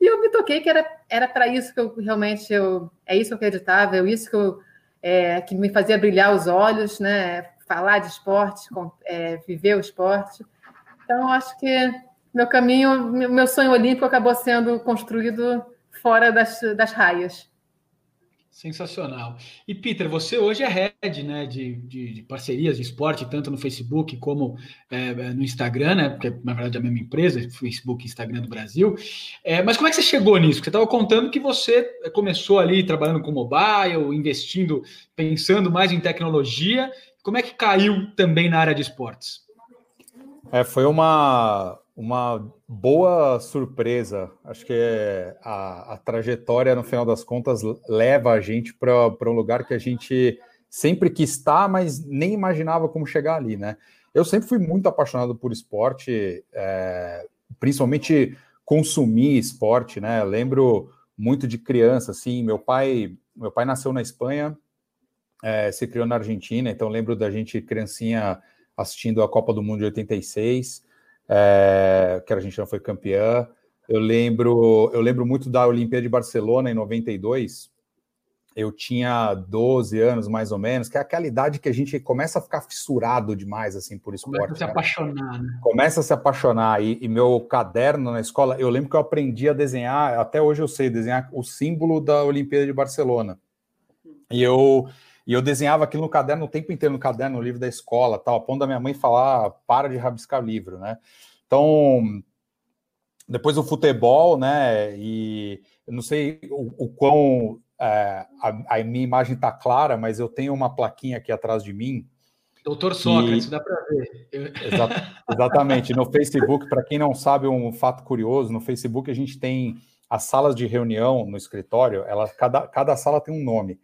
E eu me toquei que era para isso que eu realmente eu, é isso que eu acreditava, é isso que, eu, é, que me fazia brilhar os olhos, né? Falar de esporte, é, viver o esporte. Então, acho que meu caminho, meu sonho olímpico acabou sendo construído fora das, das raias. Sensacional. E Peter, você hoje é head né, de, de, de parcerias de esporte, tanto no Facebook como é, no Instagram, né? Porque na verdade é a mesma empresa, Facebook e Instagram do Brasil. É, mas como é que você chegou nisso? Você estava contando que você começou ali trabalhando com mobile, investindo, pensando mais em tecnologia. Como é que caiu também na área de esportes? É, foi uma, uma boa surpresa. Acho que a, a, trajetória, no final das contas, leva a gente para um lugar que a gente sempre quis estar, mas nem imaginava como chegar ali, né? Eu sempre fui muito apaixonado por esporte, é, principalmente consumir esporte, né? Lembro muito de criança, assim, meu pai, meu pai nasceu na Espanha, é, se criou na Argentina, então lembro da gente criancinha assistindo a Copa do Mundo de 86, é, que a Argentina foi campeã. Eu lembro, eu lembro muito da Olimpíada de Barcelona em 92. Eu tinha 12 anos, mais ou menos, que é aquela idade que a gente começa a ficar fissurado demais assim por esporte. Começa a se apaixonar, né? Começa a se apaixonar. E, e, meu caderno na escola, eu lembro que eu aprendi a desenhar, até hoje eu sei desenhar o símbolo da Olimpíada de Barcelona. E eu e eu desenhava aquilo no caderno o tempo inteiro, no caderno, no livro da escola, tal, a ponto da minha mãe falar, para de rabiscar o livro, né? Então, depois o futebol, né? E eu não sei o, o quão é, a, a, minha imagem está clara, mas eu tenho uma plaquinha aqui atrás de mim. Doutor Sócrates, dá para ver. Exa exatamente. No Facebook, para quem não sabe, um fato curioso: no Facebook a gente tem as salas de reunião no escritório, ela, cada, cada sala tem um nome.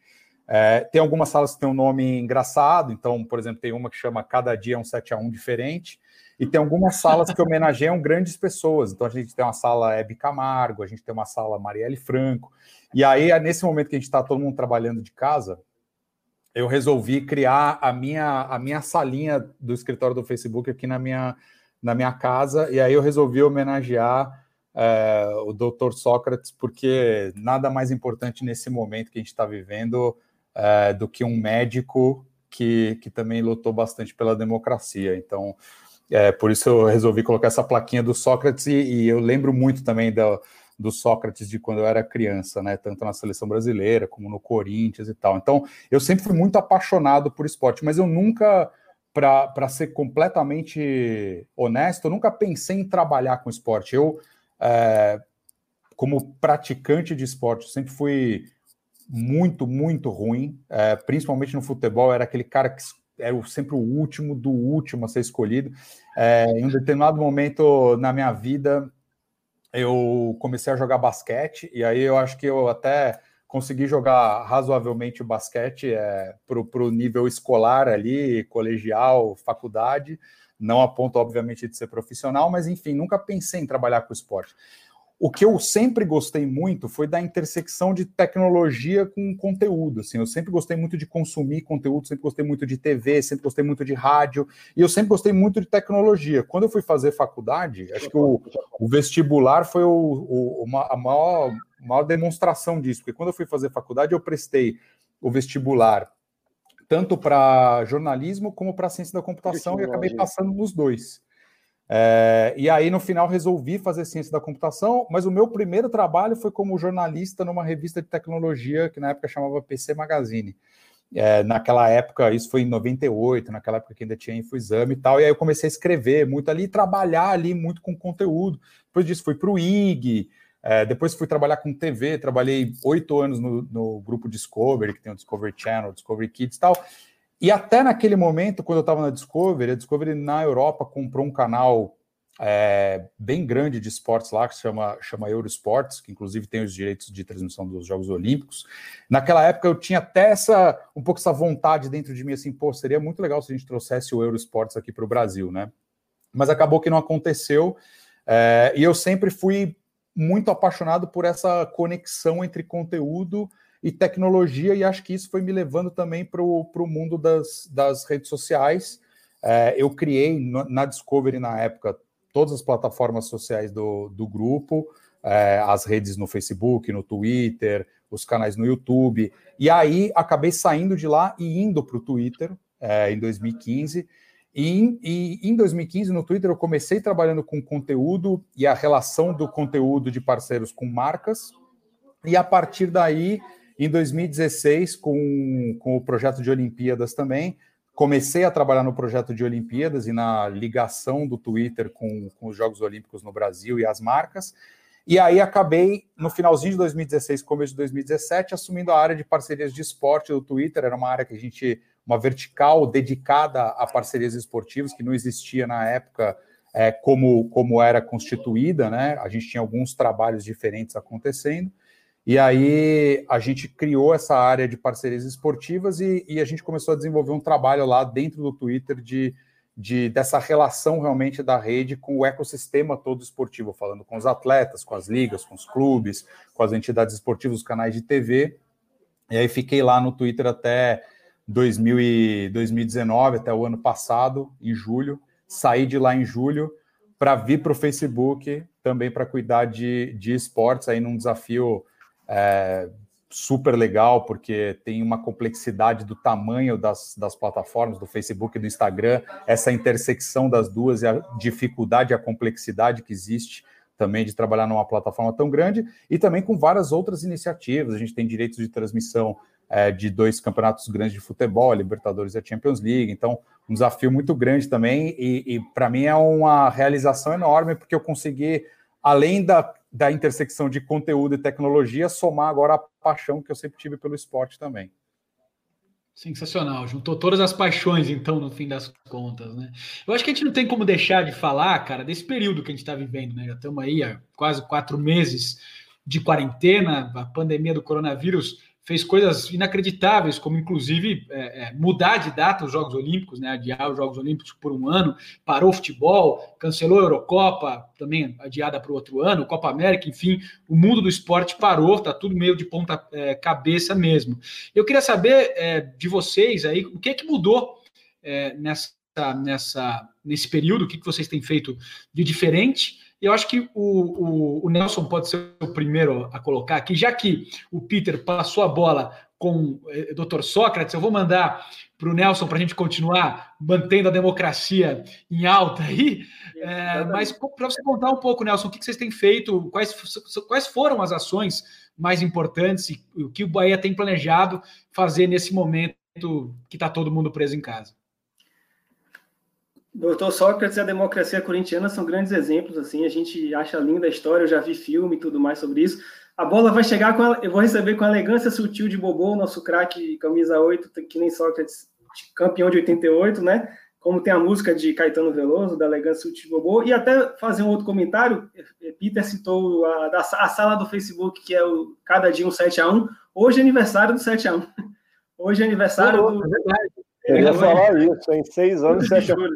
É, tem algumas salas que tem um nome engraçado, então, por exemplo, tem uma que chama Cada Dia é um 7 a 1 diferente, e tem algumas salas que homenageiam grandes pessoas. Então, a gente tem uma sala Hebe Camargo, a gente tem uma sala Marielle Franco. E aí, é nesse momento que a gente está todo mundo trabalhando de casa, eu resolvi criar a minha, a minha salinha do escritório do Facebook aqui na minha, na minha casa, e aí eu resolvi homenagear é, o doutor Sócrates, porque nada mais importante nesse momento que a gente está vivendo é, do que um médico que, que também lutou bastante pela democracia. Então, é, por isso eu resolvi colocar essa plaquinha do Sócrates, e, e eu lembro muito também do, do Sócrates de quando eu era criança, né? Tanto na seleção brasileira como no Corinthians e tal. Então, eu sempre fui muito apaixonado por esporte, mas eu nunca, para ser completamente honesto, eu nunca pensei em trabalhar com esporte. Eu, é, como praticante de esporte, sempre fui muito, muito ruim, é, principalmente no futebol, era aquele cara que era sempre o último do último a ser escolhido. É, em um determinado momento na minha vida, eu comecei a jogar basquete, e aí eu acho que eu até consegui jogar razoavelmente o basquete é, para o nível escolar ali, colegial, faculdade, não a ponto, obviamente, de ser profissional, mas enfim, nunca pensei em trabalhar com esporte. O que eu sempre gostei muito foi da intersecção de tecnologia com conteúdo. Assim, eu sempre gostei muito de consumir conteúdo, sempre gostei muito de TV, sempre gostei muito de rádio, e eu sempre gostei muito de tecnologia. Quando eu fui fazer faculdade, acho que o, o vestibular foi o, o, uma, a maior, maior demonstração disso, porque quando eu fui fazer faculdade, eu prestei o vestibular tanto para jornalismo como para ciência da computação e acabei passando nos dois. É, e aí, no final, resolvi fazer ciência da computação, mas o meu primeiro trabalho foi como jornalista numa revista de tecnologia que na época chamava PC Magazine. É, naquela época, isso foi em 98, naquela época que ainda tinha InfoExame e tal, e aí eu comecei a escrever muito ali, trabalhar ali muito com conteúdo. Depois disso, fui para o IG, é, depois fui trabalhar com TV, trabalhei oito anos no, no, grupo Discovery, que tem o Discovery Channel, Discovery Kids e tal, e até naquele momento, quando eu estava na Discovery, a Discovery na Europa comprou um canal é, bem grande de esportes lá, que se chama, chama Eurosports, que inclusive tem os direitos de transmissão dos Jogos Olímpicos. Naquela época eu tinha até essa, um pouco essa vontade dentro de mim, assim, pô, seria muito legal se a gente trouxesse o Eurosports aqui para o Brasil, né? Mas acabou que não aconteceu, é, e eu sempre fui muito apaixonado por essa conexão entre conteúdo e tecnologia, e acho que isso foi me levando também para o mundo das, das redes sociais. É, eu criei no, na Discovery, na época, todas as plataformas sociais do, do grupo, é, as redes no Facebook, no Twitter, os canais no YouTube, e aí acabei saindo de lá e indo para o Twitter é, em 2015. E, e em 2015, no Twitter, eu comecei trabalhando com conteúdo e a relação do conteúdo de parceiros com marcas, e a partir daí Em 2016, com, com o projeto de Olimpíadas também, comecei a trabalhar no projeto de Olimpíadas e na ligação do Twitter com, com os Jogos Olímpicos no Brasil e as marcas. E aí acabei, no finalzinho de 2016, começo de 2017, assumindo a área de parcerias de esporte do Twitter. Era uma área que a gente, uma vertical dedicada a parcerias esportivas, que não existia na época é, como, como era constituída, né? A gente tinha alguns trabalhos diferentes acontecendo. E aí a gente criou essa área de parcerias esportivas e, e, a gente começou a desenvolver um trabalho lá dentro do Twitter de, de dessa relação realmente da rede com o ecossistema todo esportivo, falando com os atletas, com as ligas, com os clubes, com as entidades esportivas, os canais de TV. E aí fiquei lá no Twitter até 2000 e 2019, até o ano passado, em julho. Saí de lá em julho para vir para o Facebook também para cuidar de, de esportes aí num desafio é, super legal, porque tem uma complexidade do tamanho das, das plataformas, do Facebook e do Instagram, essa intersecção das duas e a dificuldade e a complexidade que existe também de trabalhar numa plataforma tão grande, e também com várias outras iniciativas. A gente tem direitos de transmissão é, de dois campeonatos grandes de futebol, a Libertadores e a Champions League, então um desafio muito grande também, e, e para mim é uma realização enorme, porque eu consegui, além da da intersecção de conteúdo e tecnologia, somar agora a paixão que eu sempre tive pelo esporte também. Sensacional, juntou todas as paixões, então, no fim das contas, né? Eu acho que a gente não tem como deixar de falar, cara, desse período que a gente está vivendo, né? Já estamos aí há quase quatro meses de quarentena, a pandemia do coronavírus fez coisas inacreditáveis, como inclusive é, é, mudar de data os Jogos Olímpicos, né, adiar os Jogos Olímpicos por um ano, parou o futebol, cancelou a Eurocopa, também adiada para o outro ano, Copa América, enfim, o mundo do esporte parou, está tudo meio de ponta é, cabeça mesmo. Eu queria saber é, de vocês aí, o que é que mudou é, nessa, nessa, nesse período, o que, que vocês têm feito de diferente, eu acho que o, o, o, Nelson pode ser o primeiro a colocar aqui, já que o Peter passou a bola com o eh, Dr. Sócrates, eu vou mandar para o Nelson para a gente continuar mantendo a democracia em alta aí. É, mas para você contar um pouco, Nelson, o que, que vocês têm feito, quais, quais foram as ações mais importantes e o que o Bahia tem planejado fazer nesse momento que está todo mundo preso em casa. Doutor Sócrates e a democracia corintiana são grandes exemplos, assim, a gente acha linda a história, eu já vi filme e tudo mais sobre isso. A bola vai chegar com, a, eu vou receber com a elegância sutil de Bobô, nosso craque camisa 8, que nem Sócrates, campeão de 88, né? Como tem a música de Caetano Veloso, da elegância sutil de Bobô, e até fazer um outro comentário, Peter citou a, a sala do Facebook, que é o Cada Dia um 7 a 1 hoje é aniversário do 7 a 1 Hoje é aniversário oh, do... É eu ia falar isso, em seis anos, 7 a 1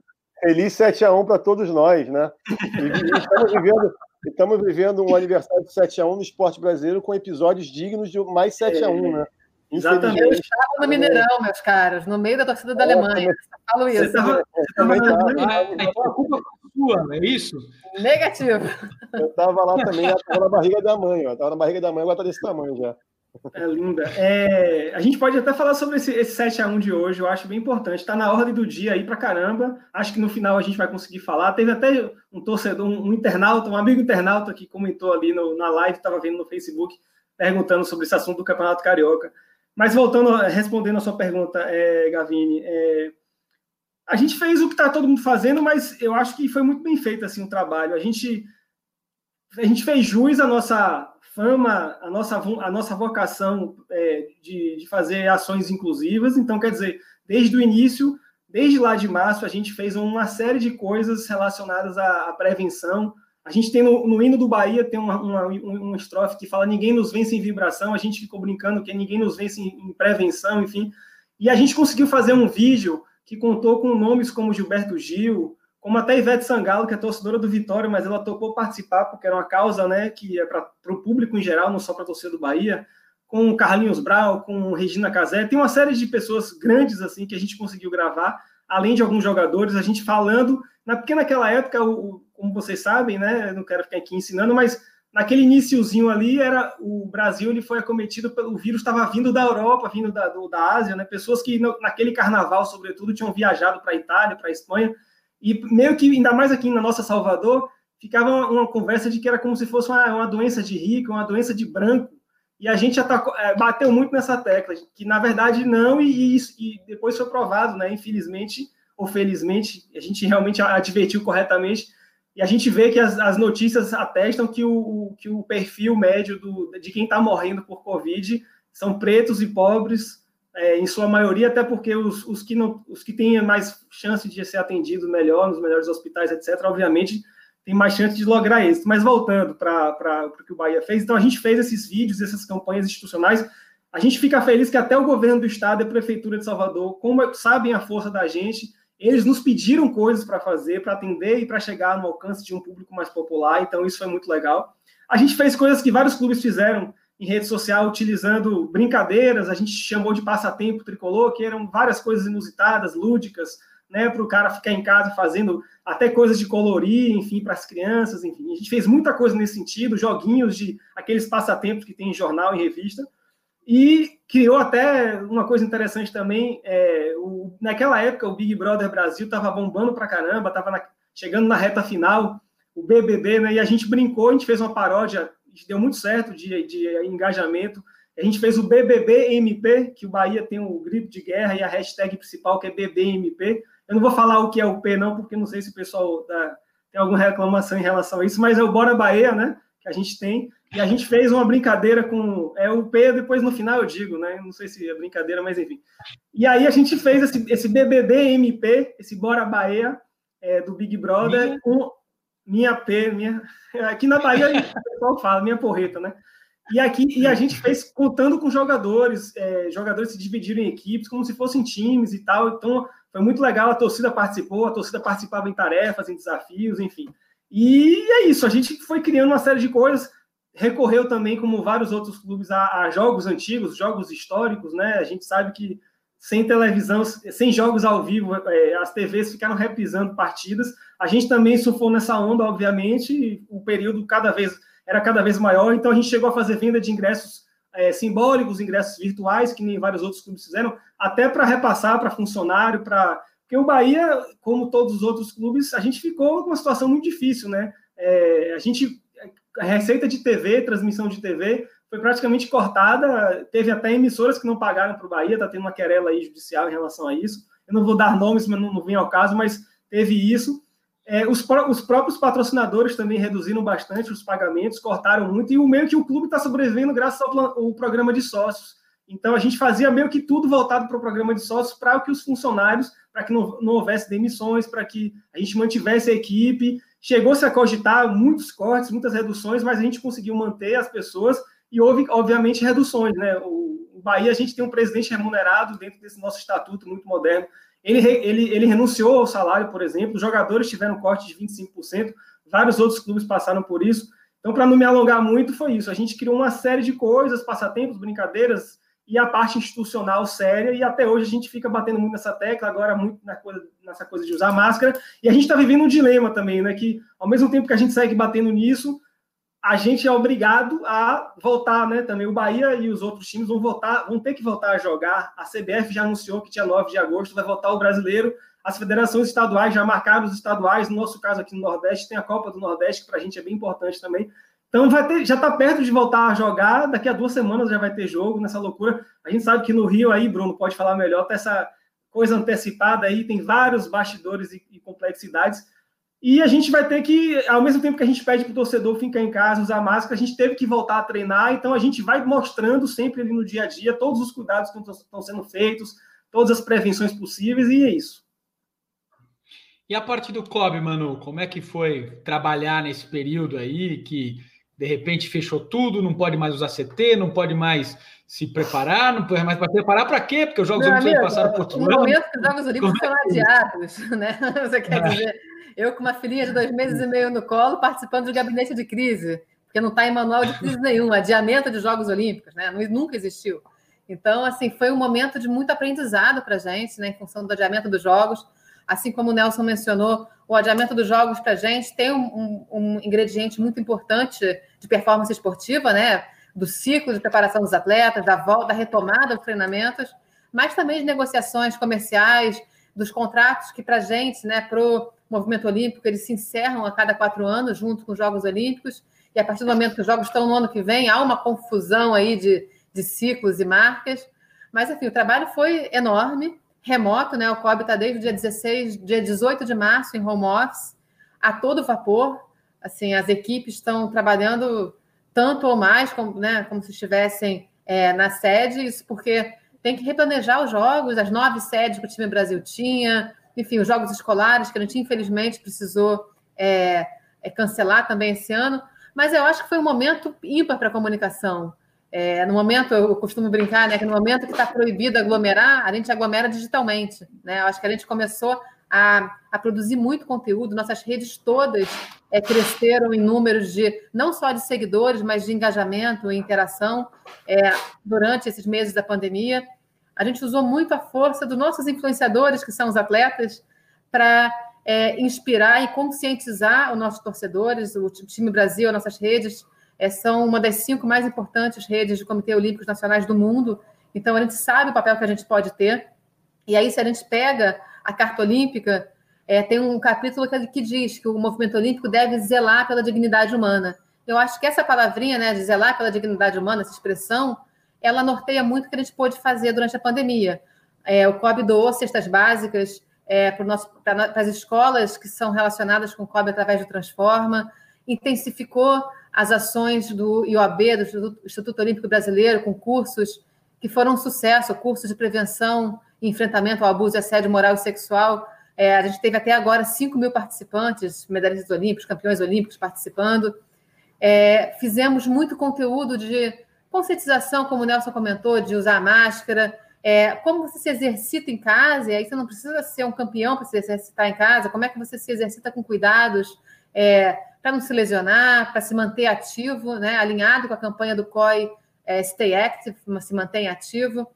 Feliz 7x1 para todos nós, né? E estamos vivendo, estamos vivendo um aniversário de 7x1 no esporte brasileiro com episódios dignos de mais 7x1, né? Exatamente. Eu estava no Mineirão, meus caras, no meio da torcida da Alemanha. Eu falo isso. Você tava, você tava ah, então a culpa foi sua, é isso? Negativo. Eu estava lá também, estava na barriga da mãe, estava na barriga da mãe, agora está desse tamanho já. É linda. É, a gente pode até falar sobre esse, esse 7x1 de hoje, eu acho bem importante. Está na ordem do dia aí para caramba. Acho que no final a gente vai conseguir falar. Teve até um torcedor, um, um internauta, um amigo internauta que comentou ali no, na live, estava vendo no Facebook, perguntando sobre esse assunto do Campeonato Carioca. Mas voltando, respondendo a sua pergunta, é, Gavini, é, a gente fez o que está todo mundo fazendo, mas eu acho que foi muito bem feito assim o trabalho. A gente, a gente fez jus à nossa fama, a nossa, a nossa vocação é, de, de fazer ações inclusivas. Então, quer dizer, desde o início, desde lá de março, a gente fez uma série de coisas relacionadas à, à prevenção. A gente tem no, no, hino do Bahia, tem uma, uma, uma, estrofe que fala ninguém nos vence em vibração, a gente ficou brincando que ninguém nos vence em, em prevenção, enfim. E a gente conseguiu fazer um vídeo que contou com nomes como Gilberto Gil, como até Ivete Sangalo, que é torcedora do Vitória, mas ela topou participar porque era uma causa né, que é para o público em geral, não só para a torcida do Bahia, com Carlinhos Brau, com Regina Casé, tem uma série de pessoas grandes assim que a gente conseguiu gravar, além de alguns jogadores, a gente falando, na, porque naquela época, o, como vocês sabem, né, não quero ficar aqui ensinando, mas naquele iníciozinho ali, era o Brasil ele foi acometido pelo vírus, estava vindo da Europa, vindo da, do, da Ásia, né, pessoas que no, naquele carnaval, sobretudo, tinham viajado para a Itália, para a Espanha, e meio que, ainda mais aqui na nossa Salvador, ficava uma, uma conversa de que era como se fosse uma, uma, doença de rico, uma doença de branco. E a gente já tá, é, bateu muito nessa tecla, que na verdade não, e, e, depois foi provado, né? Infelizmente ou felizmente, a gente realmente advertiu corretamente, e a gente vê que as, as notícias atestam que o, que o perfil médio do, de quem está morrendo por Covid são pretos e pobres, é, em sua maioria, até porque os, os, que não, os que têm mais chance de ser atendidos melhor, nos melhores hospitais, etc., obviamente, tem mais chance de lograr êxito. Mas voltando para o que o Bahia fez, então a gente fez esses vídeos, essas campanhas institucionais. A gente fica feliz que até o governo do estado e a prefeitura de Salvador, como sabem a força da gente, eles nos pediram coisas para fazer, para atender e para chegar no alcance de um público mais popular. Então isso foi muito legal. A gente fez coisas que vários clubes fizeram em rede social utilizando brincadeiras, a gente chamou de passatempo tricolor, que eram várias coisas inusitadas, lúdicas, né, para o cara ficar em casa fazendo até coisas de colorir, enfim, para as crianças, enfim. A gente fez muita coisa nesse sentido, joguinhos de aqueles passatempos que tem em jornal e revista. E criou até uma coisa interessante também, é, o, naquela época o Big Brother Brasil estava bombando para caramba, estava chegando na reta final, o BBB, né, e a gente brincou, a gente fez uma paródia deu muito certo de, de engajamento. A gente fez o BBBMP, que o Bahia tem o grito de guerra e a hashtag principal que é BBMP. Eu não vou falar o que é o P, não, porque não sei se o pessoal dá, tem alguma reclamação em relação a isso, mas é o Bora Bahia, né? Que a gente tem. E a gente fez uma brincadeira com. É o P, depois no final eu digo, né? Não sei se é brincadeira, mas enfim. E aí a gente fez esse, esse BBBMP, esse Bora Bahia é, do Big Brother, com minha P, minha. Aqui na Bahia o pessoal fala, minha porreta, né? E aqui e a gente fez contando com jogadores, é, jogadores se dividiram em equipes como se fossem times e tal. Então foi muito legal, a torcida participou, a torcida participava em tarefas, em desafios, enfim. E é isso, a gente foi criando uma série de coisas, recorreu também, como vários outros clubes, a, a jogos antigos, jogos históricos, né? A gente sabe que sem televisão, sem jogos ao vivo, é, as TVs ficaram reprisando partidas. A gente também surfou nessa onda, obviamente, o período cada vez era cada vez maior, então a gente chegou a fazer venda de ingressos é, simbólicos, ingressos virtuais, que nem vários outros clubes fizeram, até para repassar para funcionário, para porque o Bahia, como todos os outros clubes, a gente ficou com uma situação muito difícil, né? É, a gente a receita de TV, transmissão de TV, foi praticamente cortada. Teve até emissoras que não pagaram para o Bahia, está tendo uma querela aí judicial em relação a isso. Eu não vou dar nomes, mas não, não vem ao caso, mas teve isso. É, os, os, próprios patrocinadores também reduziram bastante os pagamentos, cortaram muito, e o meio que o clube está sobrevivendo graças ao, programa de sócios. Então a gente fazia meio que tudo voltado para o programa de sócios para que os funcionários, para que não, não houvesse demissões, para que a gente mantivesse a equipe. Chegou-se a cogitar muitos cortes, muitas reduções, mas a gente conseguiu manter as pessoas e houve, obviamente, reduções. Né? O, Bahia, a gente tem um presidente remunerado dentro desse nosso estatuto muito moderno. Ele, ele, ele renunciou ao salário, por exemplo, os jogadores tiveram corte de 25%, vários outros clubes passaram por isso. Então, para não me alongar muito, foi isso. A gente criou uma série de coisas, passatempos, brincadeiras e a parte institucional séria, e até hoje a gente fica batendo muito nessa tecla, agora muito na coisa, nessa coisa de usar máscara, e a gente está vivendo um dilema também, né? Que ao mesmo tempo que a gente segue batendo nisso, a gente é obrigado a voltar, né? Também o Bahia e os outros times vão voltar, vão ter que voltar a jogar. A CBF já anunciou que dia 9 de agosto vai voltar o brasileiro. As federações estaduais já marcaram os estaduais. No nosso caso aqui no Nordeste, tem a Copa do Nordeste, que para a gente é bem importante também. Então vai ter, já está perto de voltar a jogar. Daqui a duas semanas já vai ter jogo nessa loucura. A gente sabe que no Rio aí, Bruno, pode falar melhor, tá essa coisa antecipada aí, tem vários bastidores e, e complexidades e a gente vai ter que, ao mesmo tempo que a gente pede para o torcedor ficar em casa, usar máscara, a gente teve que voltar a treinar. Então a gente vai mostrando sempre ali no dia a dia todos os cuidados que estão sendo feitos, todas as prevenções possíveis, e é isso. E a parte do clube, Manu, como é que foi trabalhar nesse período aí que de repente fechou tudo, não pode mais usar CT, não pode mais se preparar, não pode mais para preparar para quê? Porque os Jogos Olímpicos passaram por tudo. No momento que os Jogos Olímpicos foram adiados, né? Você quer dizer eu, com uma filhinha de dois meses e meio no colo, participando de gabinete de crise, porque não está em manual de crise nenhum, adiamento de Jogos Olímpicos, né? Nunca existiu. Então, assim, foi um momento de muito aprendizado para a gente, né, em função do adiamento dos Jogos. Assim como o Nelson mencionou, o adiamento dos Jogos para a gente tem um, um, um, ingrediente muito importante de performance esportiva, né? Do ciclo de preparação dos atletas, da volta, da retomada dos treinamentos, mas também de negociações comerciais, dos contratos que para a gente, né, para o movimento olímpico, eles se encerram a cada quatro anos, junto com os Jogos Olímpicos. e a partir do momento que os jogos estão no ano que vem, há uma confusão aí de, de ciclos e marcas. Mas, enfim, o trabalho foi enorme, remoto, né? O COB está desde o dia 16, dia 18 de março em home office, a todo vapor. Assim, as equipes estão trabalhando tanto ou mais como, né, como se estivessem é, na sede, isso porque tem que replanejar os jogos, as nove sedes que o time Brasil tinha, enfim, os jogos escolares, que a gente infelizmente precisou é, é, cancelar também esse ano. Mas eu acho que foi um momento ímpar para a comunicação. É, no momento, eu costumo brincar, né, que no momento que está proibido aglomerar, a gente aglomera digitalmente. Né? Eu acho que a gente começou a, a produzir muito conteúdo, nossas redes todas é, cresceram em números de não só de seguidores, mas de engajamento e interação é, durante esses meses da pandemia. A gente usou muito a força dos nossos influenciadores, que são os atletas, para é, inspirar e conscientizar os nossos torcedores, o time Brasil, as nossas redes, é, são uma das cinco mais importantes redes de Comitê Olímpicos Nacionais do mundo. Então, a gente sabe o papel que a gente pode ter. E aí, se a gente pega a Carta Olímpica, é, tem um capítulo que, que, diz que o movimento olímpico deve zelar pela dignidade humana. Eu acho que essa palavrinha, né, de zelar pela dignidade humana, essa expressão, ela norteia muito o que a gente pôde fazer durante a pandemia. É, o COB doou cestas básicas é, para as escolas que são relacionadas com o COB através do Transforma, intensificou as ações do IOB, do Instituto Olímpico Brasileiro, com cursos que foram um sucesso, cursos de prevenção enfrentamento ao abuso e assédio moral e sexual. É, a gente teve até agora 5 mil participantes, medalhistas olímpicos, campeões olímpicos participando. É, fizemos muito conteúdo de conscientização, como o Nelson comentou, de usar máscara, é, como você se exercita em casa, e aí você não precisa ser um campeão para se exercitar em casa, como é que você se exercita com cuidados é, para não se lesionar, para se manter ativo, né, alinhado com a campanha do COI é, Stay Active, se mantém ativo.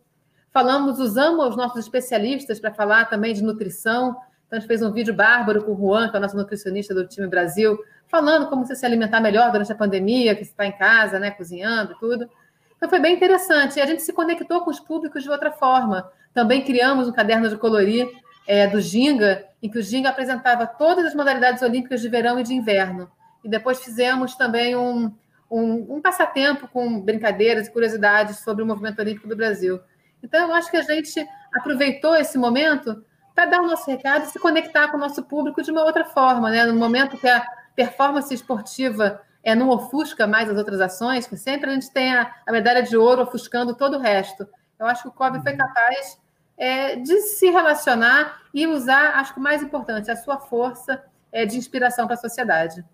Falamos, usamos os nossos especialistas para falar também de nutrição. Então, a gente fez um vídeo bárbaro com o Juan, que é o nosso nutricionista do time Brasil, falando como você se alimentar melhor durante a pandemia, que você está em casa, né, cozinhando e tudo. Então foi bem interessante. E a gente se conectou com os públicos de outra forma. Também criamos um caderno de colorir é, do Ginga, em que o Ginga apresentava todas as modalidades olímpicas de verão e de inverno. E depois fizemos também um, um, um passatempo com brincadeiras e curiosidades sobre o movimento olímpico do Brasil. Então, eu acho que a gente aproveitou esse momento para dar o nosso recado e se conectar com o nosso público de uma outra forma, né? No momento que a performance esportiva é, não ofusca mais as outras ações, que sempre a gente tem a, a medalha de ouro ofuscando todo o resto. Eu acho que o COB foi uhum. capaz é, de se relacionar e usar, acho que o mais importante, a sua força é, de inspiração para a sociedade.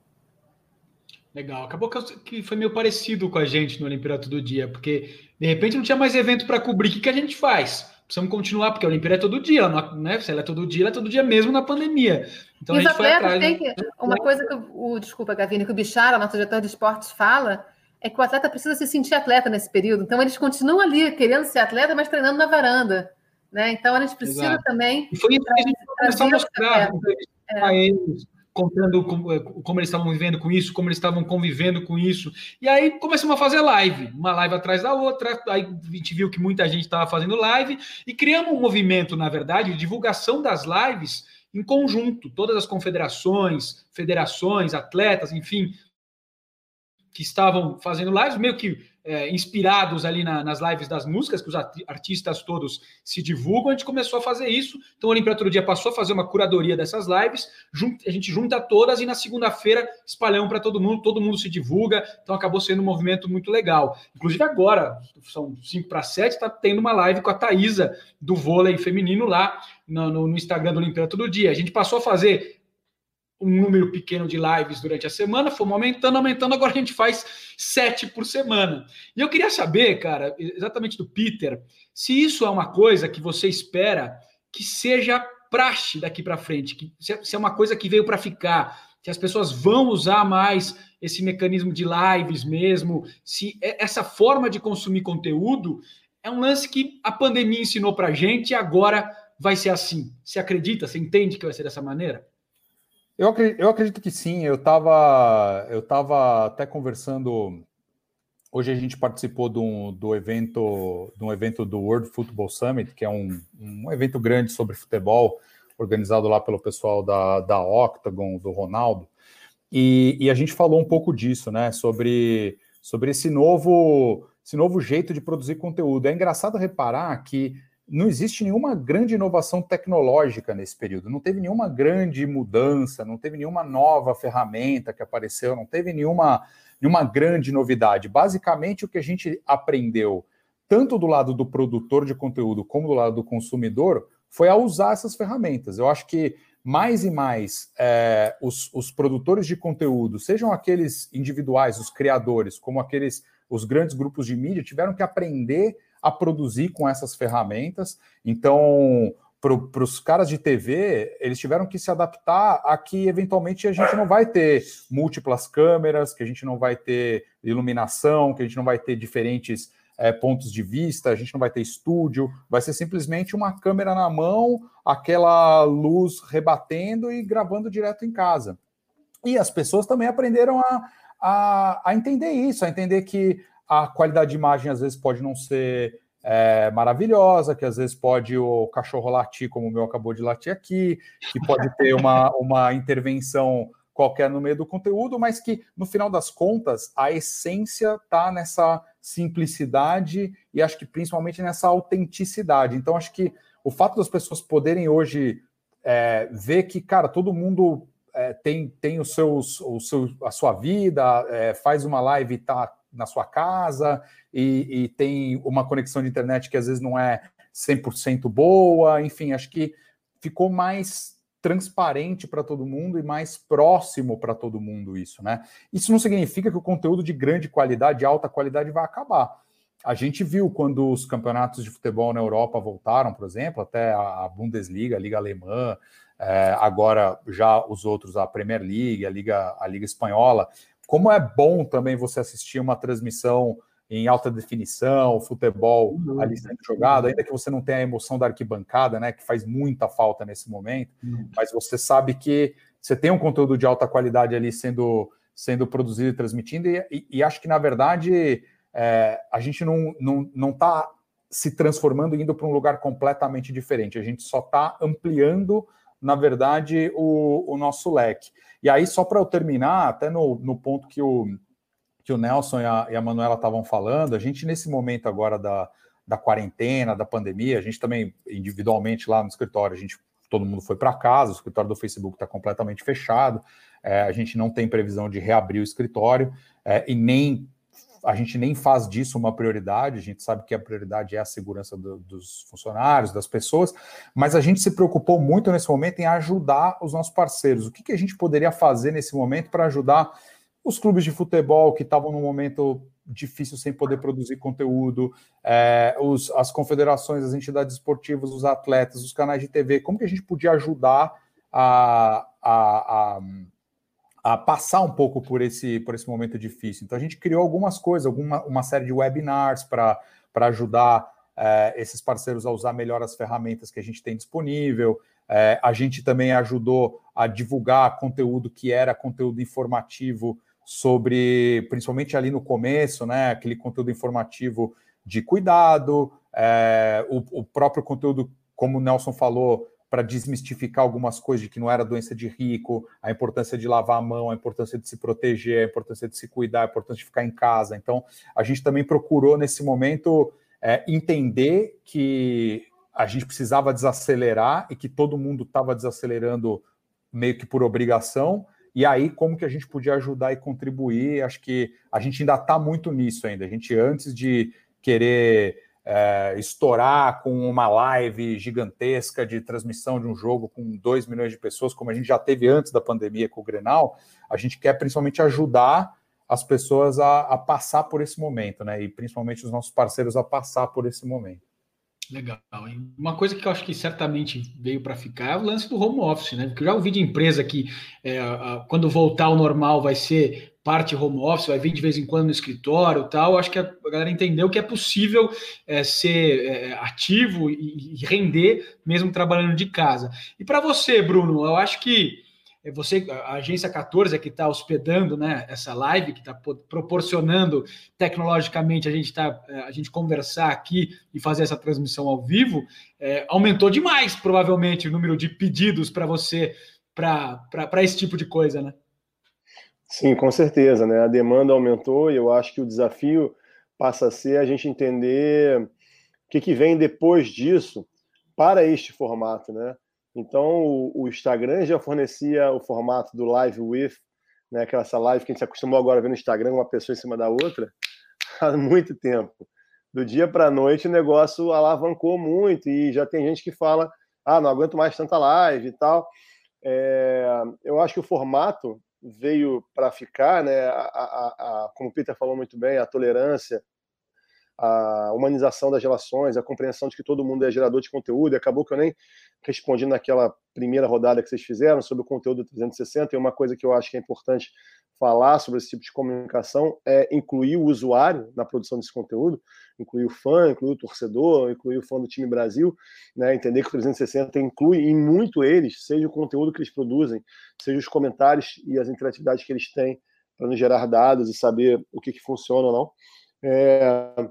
Legal. Acabou que foi meio parecido com a gente no Olimpíada Todo Dia, porque de repente não tinha mais evento para cobrir. O que, que a gente faz? Precisamos continuar, porque a Olimpíada é todo dia, né? Se ela é todo dia, ela é todo dia mesmo na pandemia. Então, e a gente foi atrás. Tem que, uma coisa que o, desculpa, Gavine, que o Bichara, nosso diretor de esportes, fala é que o atleta precisa se sentir atleta nesse período. Então, eles continuam ali querendo ser atleta, mas treinando na varanda. Né? Então, a gente precisa Exato. também. E foi isso que a gente começou a mostrar é. eles, contando como, eh, como, eles estavam vivendo com isso, como eles estavam convivendo com isso. E aí começamos a fazer live, uma live atrás da outra. Aí a gente viu que muita gente estava fazendo live e criamos um movimento, na verdade, de divulgação das lives em conjunto, todas as confederações, federações, atletas, enfim, que estavam fazendo lives, meio que é, inspirados ali na, nas lives das músicas, que os artistas todos se divulgam, a gente começou a fazer isso. Então, a Olimpíada Todo Dia passou a fazer uma curadoria dessas lives, a gente junta todas e na segunda-feira espalhamos para todo mundo, todo mundo se divulga, então acabou sendo um movimento muito legal. Inclusive agora, são 5 para 7, está tendo uma live com a Thaisa, do vôlei feminino lá no, no, no Instagram do Olimpíada Todo Dia. A gente passou a fazer um número pequeno de lives durante a semana, fomos aumentando, aumentando, agora a gente faz sete por semana. E eu queria saber, cara, exatamente do Peter, se isso é uma coisa que você espera que seja praxe daqui para frente, que se é uma coisa que veio para ficar, que as pessoas vão usar mais esse mecanismo de lives mesmo, se é, essa forma de consumir conteúdo é um lance que a pandemia ensinou para gente e agora vai ser assim. Você acredita? Você entende que vai ser dessa maneira? Eu acredito, eu acredito que sim. Eu estava eu tava até conversando. Hoje a gente participou do, do evento do evento do World Football Summit, que é um, um evento grande sobre futebol, organizado lá pelo pessoal da, da Octagon, do Ronaldo. E, e, a gente falou um pouco disso, né? Sobre, sobre esse novo, esse novo jeito de produzir conteúdo. É engraçado reparar que não existe nenhuma grande inovação tecnológica nesse período, não teve nenhuma grande mudança, não teve nenhuma nova ferramenta que apareceu, não teve nenhuma, nenhuma grande novidade. Basicamente, o que a gente aprendeu, tanto do lado do produtor de conteúdo como do lado do consumidor, foi a usar essas ferramentas. Eu acho que mais e mais é, os, os produtores de conteúdo, sejam aqueles individuais, os criadores, como aqueles os grandes grupos de mídia, tiveram que aprender a produzir com essas ferramentas. Então, para os caras de TV, eles tiveram que se adaptar a que eventualmente a gente não vai ter múltiplas câmeras, que a gente não vai ter iluminação, que a gente não vai ter diferentes é, pontos de vista, a gente não vai ter estúdio, vai ser simplesmente uma câmera na mão, aquela luz rebatendo e gravando direto em casa. E as pessoas também aprenderam a, a, a entender isso, a entender que a qualidade de imagem às vezes pode não ser é, maravilhosa, que às vezes pode o cachorro latir, como o meu acabou de latir aqui, que pode ter uma, uma intervenção qualquer no meio do conteúdo, mas que no final das contas a essência está nessa simplicidade e acho que principalmente nessa autenticidade. Então acho que o fato das pessoas poderem hoje é, ver que, cara, todo mundo é, tem, tem os seus, o seu, a sua vida, é, faz uma live e está na sua casa e, e, tem uma conexão de internet que às vezes não é 100% boa, enfim, acho que ficou mais transparente para todo mundo e mais próximo para todo mundo isso, né? Isso não significa que o conteúdo de grande qualidade, de alta qualidade vai acabar. A gente viu quando os campeonatos de futebol na Europa voltaram, por exemplo, até a Bundesliga, a Liga Alemã, é, agora já os outros, a Premier League, a Liga, a Liga Espanhola, como é bom também você assistir uma transmissão em alta definição, futebol uhum. ali sendo jogado, ainda que você não tenha a emoção da arquibancada, né, que faz muita falta nesse momento, uhum. mas você sabe que você tem um conteúdo de alta qualidade ali sendo, sendo produzido e transmitindo, e, e, e acho que, na verdade, é, a gente não está não, não tá se transformando indo para um lugar completamente diferente, a gente só está ampliando, na verdade, o, o nosso leque. E aí, só para eu terminar, até no, no ponto que o, que o Nelson e a, e a Manuela estavam falando, a gente, nesse momento agora da, da quarentena, da pandemia, a gente também, individualmente lá no escritório, a gente todo mundo foi para casa, o escritório do Facebook está completamente fechado, é, a gente não tem previsão de reabrir o escritório é, e nem a gente nem faz disso uma prioridade, a gente sabe que a prioridade é a segurança do, dos funcionários, das pessoas, mas a gente se preocupou muito nesse momento em ajudar os nossos parceiros. O que, que a gente poderia fazer nesse momento para ajudar os clubes de futebol que estavam num momento difícil sem poder produzir conteúdo, é, os, as confederações, as entidades esportivas, os atletas, os canais de TV, como que a gente podia ajudar a, a, a a passar um pouco por esse, por esse momento difícil. Então a gente criou algumas coisas, alguma, uma série de webinars para ajudar é, esses parceiros a usar melhor as ferramentas que a gente tem disponível. É, a gente também ajudou a divulgar conteúdo que era conteúdo informativo sobre, principalmente ali no começo, né? Aquele conteúdo informativo de cuidado, é, o, o próprio conteúdo, como o Nelson falou, para desmistificar algumas coisas de que não era doença de rico, a importância de lavar a mão, a importância de se proteger, a importância de se cuidar, a importância de ficar em casa. Então, a gente também procurou, nesse momento, é, entender que a gente precisava desacelerar e que todo mundo estava desacelerando meio que por obrigação. E aí, como que a gente podia ajudar e contribuir? Acho que a gente ainda está muito nisso ainda. A gente, antes de querer é, estourar com uma live gigantesca de transmissão de um jogo com 2 milhões de pessoas, como a gente já teve antes da pandemia com o Grenal, a gente quer principalmente ajudar as pessoas a, a passar por esse momento, né? E principalmente os nossos parceiros a passar por esse momento. Legal. Uma coisa que eu acho que certamente veio para ficar é o lance do home office, né? Porque eu já ouvi de empresa que é, quando voltar ao normal vai ser parte home office, vai vir de vez em quando no escritório tal. Acho que a galera entendeu que é possível é, ser é, ativo e, render mesmo trabalhando de casa. E para você, Bruno, eu acho que você, a agência 14 é que está hospedando né, essa live, que está proporcionando tecnologicamente a gente, tá, é, a gente conversar aqui e fazer essa transmissão ao vivo, é, aumentou demais, provavelmente, o número de pedidos para você para esse tipo de coisa, né? Sim, com certeza, né? A demanda aumentou e eu acho que o desafio passa a ser a gente entender o que, que vem depois disso para este formato, né? Então, o, o, Instagram já fornecia o formato do Live With, né? Aquela essa live que a gente se acostumou agora a ver no Instagram, uma pessoa em cima da outra, há muito tempo. Do dia para a noite, o negócio alavancou muito e já tem gente que fala: ah, não aguento mais tanta live e tal. É, eu acho que o formato veio para ficar, né? A, a, a, como o Peter falou muito bem, a tolerância, a humanização das relações, a compreensão de que todo mundo é gerador de conteúdo. E acabou que eu nem respondi naquela primeira rodada que vocês fizeram sobre o conteúdo 360. E uma coisa que eu acho que é importante falar sobre esse tipo de comunicação é incluir o usuário na produção desse conteúdo, incluir o fã, incluir o torcedor, incluir o fã do time Brasil, né? entender que o 360 inclui em muito eles, seja o conteúdo que eles produzem, seja os comentários e as interatividades que eles têm para nos gerar dados e saber o que, que funciona ou não. É...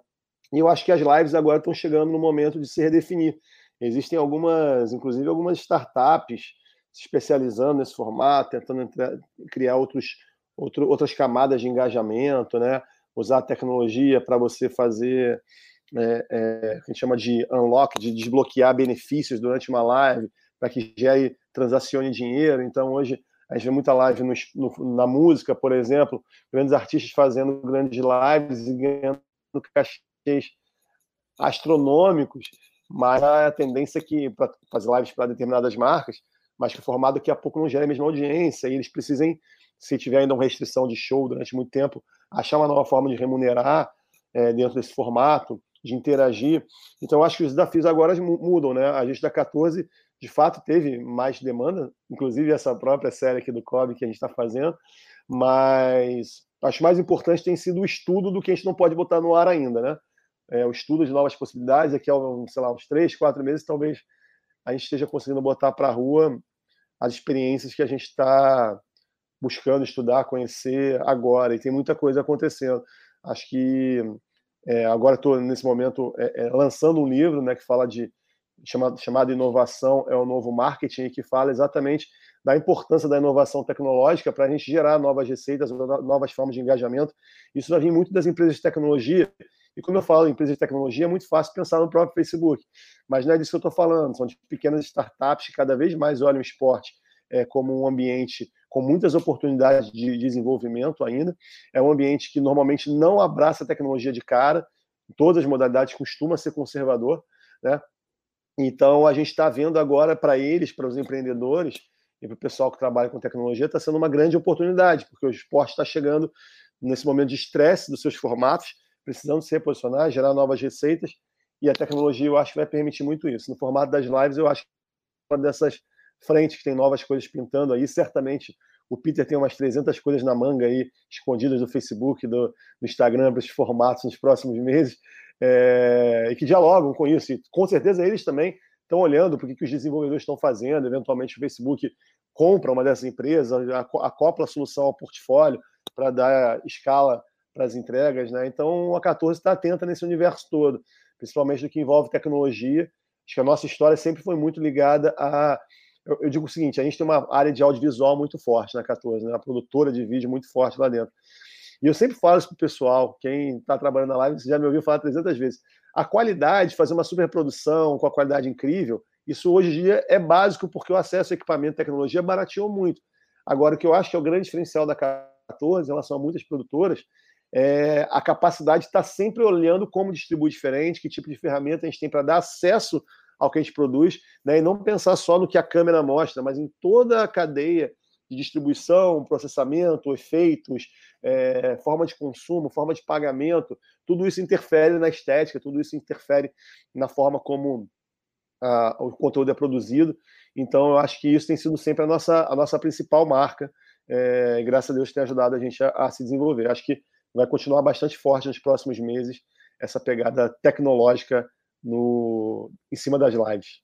E eu acho que as lives agora estão chegando no momento de se redefinir. Existem algumas, inclusive algumas startups se especializando nesse formato, tentando entrar, criar outros outro, outras camadas de engajamento, né? usar a tecnologia para você fazer é, é, a gente chama de unlock, de desbloquear benefícios durante uma live, para que gere, transacione dinheiro. Então, hoje, a gente vê muita live no, no, na música, por exemplo, grandes artistas fazendo grandes lives e ganhando cachês astronômicos, mas a tendência é que, para fazer lives para determinadas marcas, mas que o formato daqui a pouco não gera a mesma audiência, e eles precisem se tiver ainda uma restrição de show durante muito tempo, achar uma nova forma de remunerar é, dentro desse formato, de interagir. Então, acho que os desafios agora mudam, né? A gente da 14, de fato, teve mais demanda, inclusive essa própria série aqui do COB que a gente está fazendo, mas acho mais importante tem sido o estudo do que a gente não pode botar no ar ainda, né? É, o estudo de novas possibilidades, daqui a, sei lá, uns três, quatro meses, talvez a gente esteja conseguindo botar para a rua as experiências que a gente está buscando estudar, conhecer agora, e tem muita coisa acontecendo. Acho que é, agora estou, nesse momento, é, é, lançando um livro né, que fala de chamado, chamado Inovação é o Novo Marketing, que fala exatamente da importância da inovação tecnológica para a gente gerar novas receitas, novas formas de engajamento. Isso vai vir muito das empresas de tecnologia. E quando eu falo em empresas de tecnologia, é muito fácil pensar no próprio Facebook. Mas não é disso que eu estou falando, são de pequenas startups que cada vez mais olham o esporte é, como um ambiente com muitas oportunidades de desenvolvimento ainda. É um ambiente que normalmente não abraça a tecnologia de cara, em todas as modalidades costuma ser conservador, né? Então a gente está vendo agora para eles, para os empreendedores e para o pessoal que trabalha com tecnologia, está sendo uma grande oportunidade, porque o esporte está chegando nesse momento de estresse dos seus formatos, precisando se reposicionar, gerar novas receitas, e a tecnologia eu acho que vai permitir muito isso. No formato das lives, eu acho que uma dessas frente, que tem novas coisas pintando aí. Certamente o Peter tem umas 300 coisas na manga aí, escondidas do Facebook, do, do Instagram, para esses formatos nos próximos meses, é, e que dialogam com isso. E com certeza eles também estão olhando para o que, os desenvolvedores estão fazendo. Eventualmente o Facebook compra uma dessas empresas, acopla a solução ao portfólio para dar escala para as entregas. Né? Então a 14 está atenta nesse universo todo, principalmente no que envolve tecnologia. Acho que a nossa história sempre foi muito ligada a eu, eu, digo o seguinte: a gente tem uma área de audiovisual muito forte na 14, né? uma produtora de vídeo muito forte lá dentro. E eu sempre falo isso para o pessoal, quem está trabalhando na live, você já me ouviu falar 300 vezes. A qualidade, fazer uma superprodução com a qualidade incrível, isso hoje em dia é básico porque o acesso a equipamento e tecnologia barateou muito. Agora, o que eu acho que é o grande diferencial da 14 em relação a muitas produtoras é a capacidade de estar sempre olhando como distribui diferente, que tipo de ferramenta a gente tem para dar acesso ao que a gente produz, né? e não pensar só no que a câmera mostra, mas em toda a cadeia de distribuição, processamento, efeitos, é, forma de consumo, forma de pagamento, tudo isso interfere na estética, tudo isso interfere na forma como a, o conteúdo é produzido. Então, eu acho que isso tem sido sempre a nossa, a nossa principal marca, é, graças a Deus tem ajudado a gente a, a se desenvolver. Acho que vai continuar bastante forte nos próximos meses essa pegada tecnológica no, em cima das lives.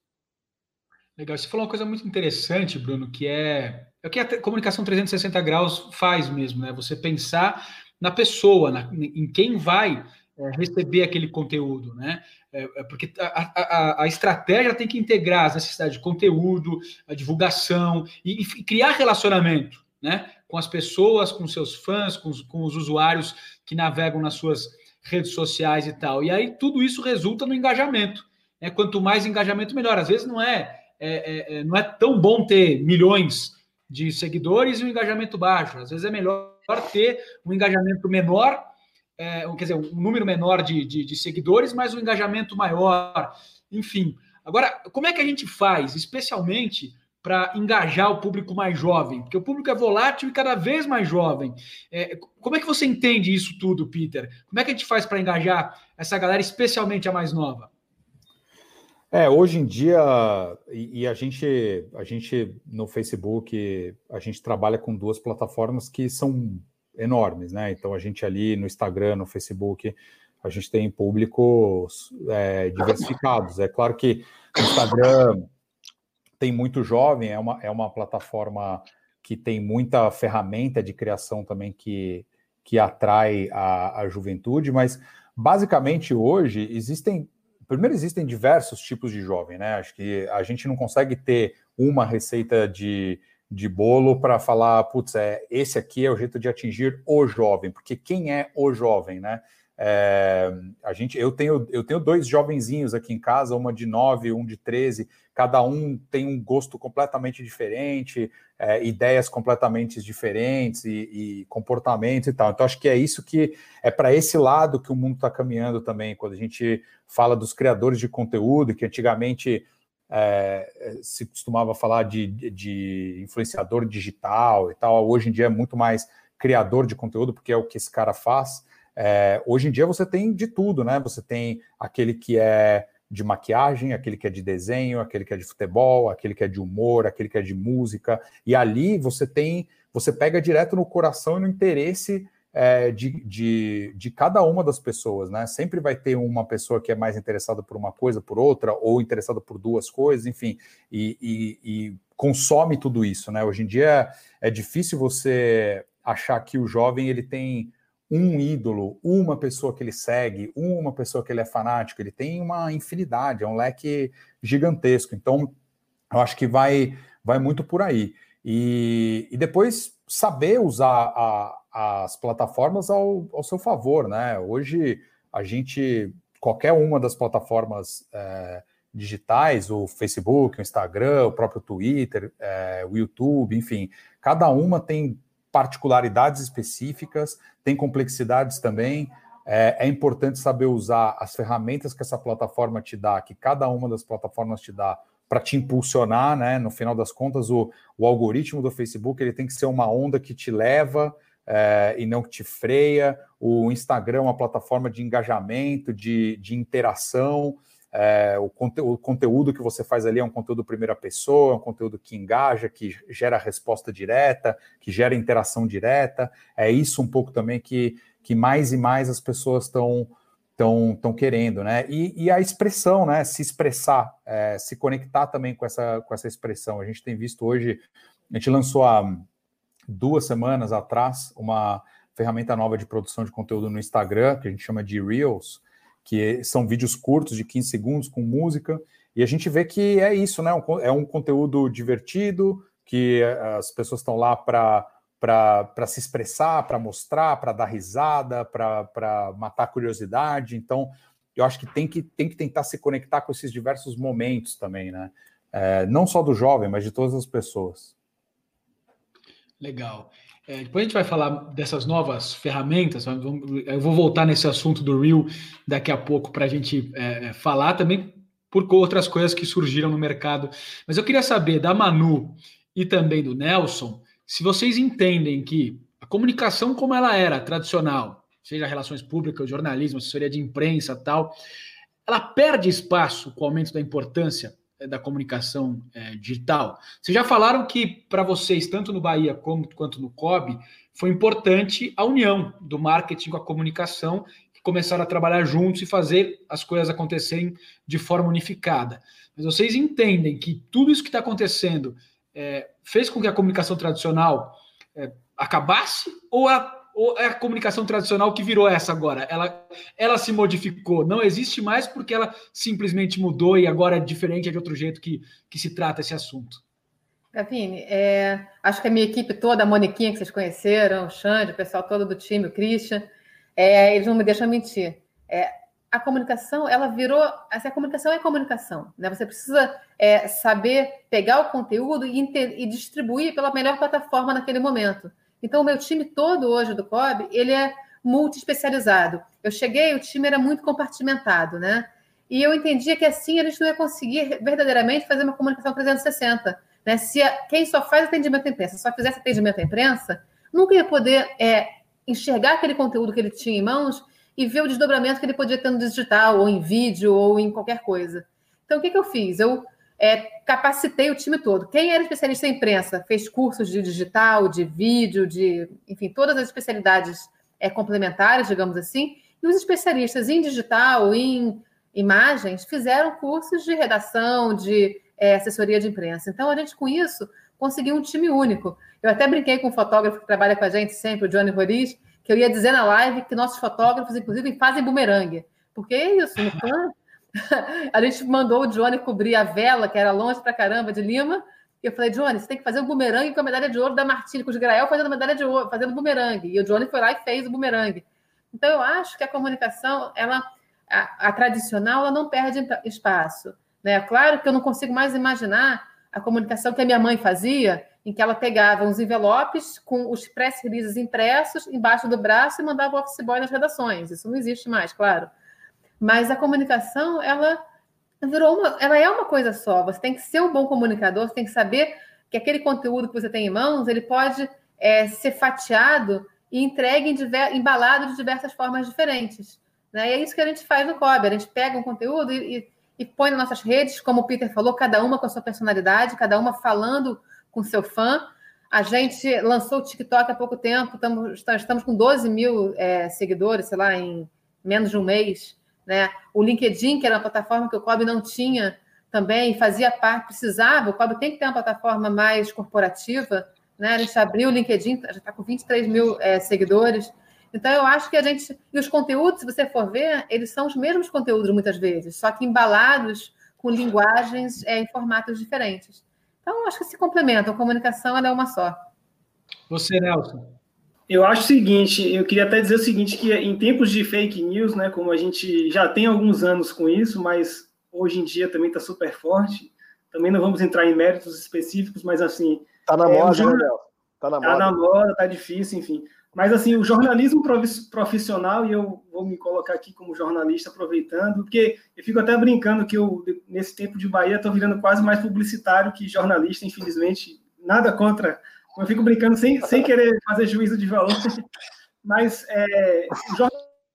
Legal. Você falou uma coisa muito interessante, Bruno, que é, é o que a comunicação 360 graus faz mesmo, né? Você pensar na pessoa, na, em quem vai é, receber aquele conteúdo, né? É, é porque a, a, a, estratégia tem que integrar as necessidades de conteúdo, a divulgação e, e criar relacionamento né? Com as pessoas, com seus fãs, com os, com os usuários que navegam nas suas redes sociais e tal. E aí tudo isso resulta no engajamento. Né? Quanto mais engajamento, melhor. Às vezes não é, é, é, não é tão bom ter milhões de seguidores e um engajamento baixo. Às vezes é melhor ter um engajamento menor, é, quer dizer, um número menor de, de, de seguidores, mas um engajamento maior. Enfim. Agora, como é que a gente faz, especialmente para engajar o público mais jovem? Porque o público é volátil e cada vez mais jovem. É, como é que você entende isso tudo, Peter? Como é que a gente faz para engajar essa galera, especialmente a mais nova? É, hoje em dia, e, e, a gente, a gente no Facebook, a gente trabalha com duas plataformas que são enormes, né? Então a gente ali no Instagram, no Facebook, a gente tem públicos é, diversificados. É claro que o Instagram tem muito jovem, é uma, é uma plataforma que tem muita ferramenta de criação também que, que atrai a, a juventude, mas basicamente hoje existem primeiro existem diversos tipos de jovem, né? Acho que a gente não consegue ter uma receita de, de bolo para falar, putz, é, esse aqui é o jeito de atingir o jovem, porque quem é o jovem, né? É, a gente, eu tenho, eu tenho dois jovenzinhos aqui em casa, uma de 9, um de 13, cada um tem um gosto completamente diferente, é, ideias completamente diferentes e, e, comportamentos e tal. Então, acho que é isso que é para esse lado que o mundo está caminhando também, quando a gente fala dos criadores de conteúdo, que antigamente é, se costumava falar de, de influenciador digital e tal, hoje em dia é muito mais criador de conteúdo, porque é o que esse cara faz. É, hoje em dia você tem de tudo, né? Você tem aquele que é de maquiagem, aquele que é de desenho, aquele que é de futebol, aquele que é de humor, aquele que é de música, e ali você tem, você pega direto no coração e no interesse é, de, de, de cada uma das pessoas, né? Sempre vai ter uma pessoa que é mais interessada por uma coisa, por outra, ou interessada por duas coisas, enfim, e, e, e consome tudo isso, né? Hoje em dia é difícil você achar que o jovem ele tem um ídolo, uma pessoa que ele segue, uma pessoa que ele é fanático, ele tem uma infinidade, é um leque gigantesco. Então, eu acho que vai, vai muito por aí. E, e depois saber usar a, as plataformas ao, ao seu favor, né? Hoje a gente, qualquer uma das plataformas é, digitais, o Facebook, o Instagram, o próprio Twitter, é, o YouTube, enfim, cada uma tem particularidades específicas, tem complexidades também. É, é, importante saber usar as ferramentas que essa plataforma te dá, que cada uma das plataformas te dá, para te impulsionar, né? No final das contas, o, o algoritmo do Facebook ele tem que ser uma onda que te leva é, e não que te freia. O Instagram é uma plataforma de engajamento, de, de interação. É, o, conte o, conteúdo que você faz ali é um conteúdo primeira pessoa, é um conteúdo que engaja, que gera resposta direta, que gera interação direta. É isso um pouco também que, que mais e mais as pessoas estão estão querendo, né? E, e, a expressão, né? Se expressar, é, se conectar também com essa, com essa expressão. A gente tem visto hoje, a gente lançou há duas semanas atrás uma ferramenta nova de produção de conteúdo no Instagram, que a gente chama de Reels, que são vídeos curtos de 15 segundos com música, e a gente vê que é isso, né? É um conteúdo divertido, que as pessoas estão lá para se expressar, para mostrar, para dar risada, para matar curiosidade. Então, eu acho que tem, que tem que tentar se conectar com esses diversos momentos também, né? É, não só do jovem, mas de todas as pessoas. Legal. É, depois a gente vai falar dessas novas ferramentas. Eu vou voltar nesse assunto do Real daqui a pouco para a gente é, é, falar também por outras coisas que surgiram no mercado. Mas eu queria saber da Manu e também do Nelson se vocês entendem que a comunicação como ela era tradicional, seja relações públicas, jornalismo, assessoria de imprensa, tal, ela perde espaço com o aumento da importância da comunicação é, digital. Vocês já falaram que para vocês, tanto no Bahia como, quanto no COB, foi importante a união do marketing com a comunicação, que começaram a trabalhar juntos e fazer as coisas acontecerem de forma unificada. Mas vocês entendem que tudo isso que está acontecendo é, fez com que a comunicação tradicional é, acabasse ou a ou é a comunicação tradicional que virou essa agora? Ela, ela se modificou, não existe mais porque ela simplesmente mudou e agora é diferente, é de outro jeito que, que se trata esse assunto. Gavine, é, acho que a minha equipe toda, a Moniquinha que vocês conheceram, o Xande, o pessoal todo do time, o Christian, é, eles não me deixam mentir. É, a comunicação, ela virou. Assim, a comunicação é comunicação. Né? Você precisa é, saber pegar o conteúdo e, e, distribuir pela melhor plataforma naquele momento. Então, o meu time todo hoje do COB, ele é multi-especializado. Eu cheguei, o time era muito compartimentado, né? E eu entendia que assim a gente não ia conseguir verdadeiramente fazer uma comunicação 360. Né? Se a, quem só faz atendimento à imprensa só fizesse atendimento à imprensa, nunca ia poder é, enxergar aquele conteúdo que ele tinha em mãos e ver o desdobramento que ele podia ter no digital, ou em vídeo, ou em qualquer coisa. Então, o que, que eu fiz? Eu é, capacitei o time todo. Quem era especialista em imprensa fez cursos de digital, de vídeo, de, enfim, todas as especialidades é, complementares, digamos assim, e os especialistas em digital, em imagens, fizeram cursos de redação, de é, assessoria de imprensa. Então, a gente, com isso, conseguiu um time único. Eu até brinquei com um fotógrafo que trabalha com a gente sempre, o Johnny Roriz, que eu ia dizer na live que nossos fotógrafos, inclusive, fazem bumerangue. Porque é isso, no PAN, a gente mandou o Johnny cobrir a vela, que era longe pra caramba de Lima, e eu falei, Johnny, você tem que fazer um bumerangue com a medalha de ouro da Martini, com os Grael fazendo medalha de ouro, fazendo bumerangue. E o Johnny foi lá e fez o bumerangue. Então, eu acho que a comunicação, ela, a, a tradicional, ela não perde espaço. Né? Claro que eu não consigo mais imaginar a comunicação que a minha mãe fazia, em que ela pegava uns envelopes com os press releases impressos embaixo do braço e mandava o office boy nas redações. Isso não existe mais, claro. Mas a comunicação, ela virou uma, ela é uma coisa só. Você tem que ser um bom comunicador, você tem que saber que aquele conteúdo que você tem em mãos, ele pode é, ser fatiado e entregue em diver, embalado de diversas formas diferentes. Né? E é isso que a gente faz no COB. A gente pega um conteúdo e, e, e põe nas nossas redes, como o Peter falou, cada uma com a sua personalidade, cada uma falando com seu fã. A gente lançou o TikTok há pouco tempo, estamos, estamos com 12 mil é, seguidores, sei lá, em menos de um mês. Né? O LinkedIn, que era uma plataforma que o COB não tinha também, fazia parte, precisava, o COB tem que ter uma plataforma mais corporativa, né? A gente abriu o LinkedIn, já está com 23 mil é, seguidores. Então, eu acho que a gente. E os conteúdos, se você for ver, eles são os mesmos conteúdos muitas vezes, só que embalados com linguagens é, em formatos diferentes. Então, acho que se complementam. A comunicação é uma só. Você, Nelson. Eu acho o seguinte, eu queria até dizer o seguinte, que em tempos de fake news, né, como a gente já tem alguns anos com isso, mas hoje em dia também está super forte, também não vamos entrar em méritos específicos, mas assim... Está na é, moda, jornal... né, Está na, tá na moda, está difícil, enfim. Mas assim, o jornalismo profissional, e eu vou me colocar aqui como jornalista aproveitando, porque eu fico até brincando que eu, nesse tempo de Bahia, estou virando quase mais publicitário que jornalista, infelizmente, nada contra. Eu fico brincando sem, sem querer fazer juízo de valor, mas é, o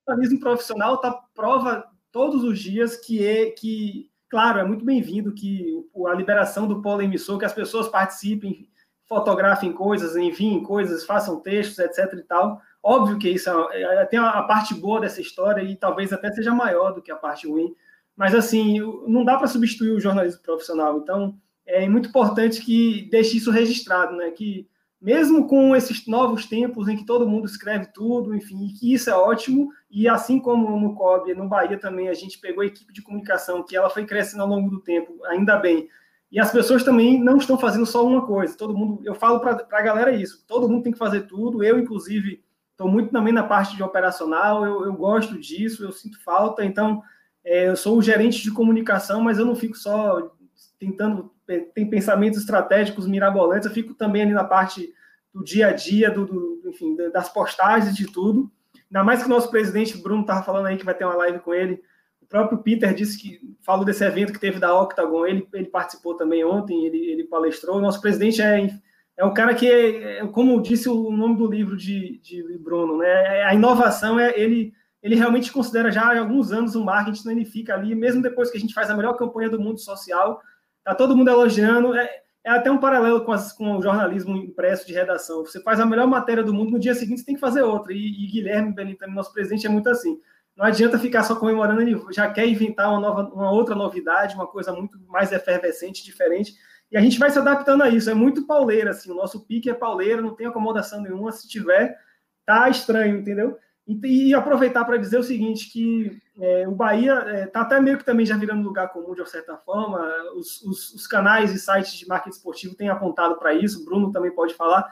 jornalismo profissional tá prova todos os dias que é que, claro, é muito bem-vindo que a liberação do polo emissor, que as pessoas participem, fotografem coisas, enviem coisas, façam textos, etc. e tal. Óbvio que isso é, é, tem a parte boa dessa história e talvez até seja maior do que a parte ruim, mas assim, não dá para substituir o jornalismo profissional. Então, é muito importante que deixe isso registrado, né? Que mesmo com esses novos tempos em que todo mundo escreve tudo, enfim, que isso é ótimo, e assim como no COB, no Bahia também, a gente pegou a equipe de comunicação, que ela foi crescendo ao longo do tempo, ainda bem, e as pessoas também não estão fazendo só uma coisa. Todo mundo, eu falo para a galera isso. Todo mundo tem que fazer tudo. Eu, inclusive, estou muito também na parte de operacional. Eu, eu gosto disso. Eu sinto falta. Então, é, eu sou o gerente de comunicação, mas eu não fico só tentando tem pensamentos estratégicos mirabolantes. Eu fico também ali na parte do dia a dia, do, do enfim, das postagens de tudo. Ainda mais que o nosso presidente Bruno estava falando aí que vai ter uma live com ele o próprio Peter disse que falou desse evento que teve da Octagon, ele, ele participou também ontem, ele, ele palestrou. O nosso presidente é, é um cara que, é, é, como disse o nome do livro de, de Bruno, né? É, a inovação é ele ele realmente considera já há alguns anos o marketing, então ele fica ali, mesmo depois que a gente faz a melhor campanha do mundo social, tá todo mundo elogiando. É, é até um paralelo com, as, com, o jornalismo impresso de redação. Você faz a melhor matéria do mundo, no dia seguinte você tem que fazer outra. E, e Guilherme Benitani, nosso presidente, é muito assim. Não adianta ficar só comemorando, ele já quer inventar uma, nova, uma outra novidade, uma coisa muito mais efervescente, diferente. E a gente vai se adaptando a isso. É muito pauleira, assim. O nosso pique é pauleira, não tem acomodação nenhuma. Se tiver, tá estranho, entendeu? E, e aproveitar para dizer o seguinte, que é, o Bahia está é, até meio que também já virando lugar comum, de certa forma. Os, os, os canais e sites de marketing esportivo têm apontado para isso, o Bruno também pode falar.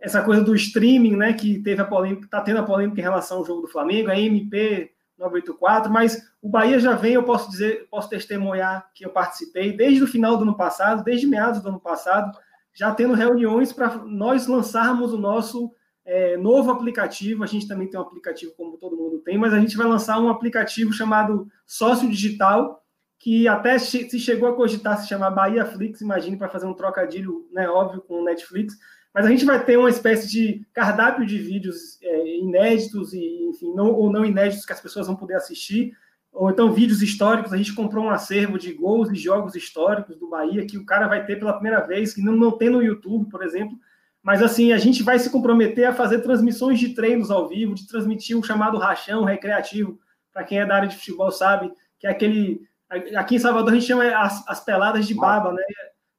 Essa coisa do streaming, né, que teve a polêmica, está tendo a polêmica em relação ao jogo do Flamengo, a MP 984, mas o Bahia já vem, eu posso dizer, posso testemunhar que eu participei desde o final do ano passado, desde meados do ano passado, já tendo reuniões para nós lançarmos o nosso é, novo aplicativo. A gente também tem um aplicativo, como todo mundo tem, mas a gente vai lançar um aplicativo chamado Sócio Digital, que até se chegou a cogitar se chamar Bahia Flix, imagine, para fazer um trocadilho, né, óbvio, com o Netflix. Mas a gente vai ter uma espécie de cardápio de vídeos é, inéditos e, enfim, não, ou não inéditos que as pessoas vão poder assistir, ou então vídeos históricos. A gente comprou um acervo de gols e jogos históricos do Bahia que o cara vai ter pela primeira vez, que não, não tem no YouTube, por exemplo. Mas assim, a gente vai se comprometer a fazer transmissões de treinos ao vivo, de transmitir o chamado rachão recreativo, para quem é da área de futebol sabe, que é aquele. Aqui em Salvador a gente chama as, as peladas de baba, né?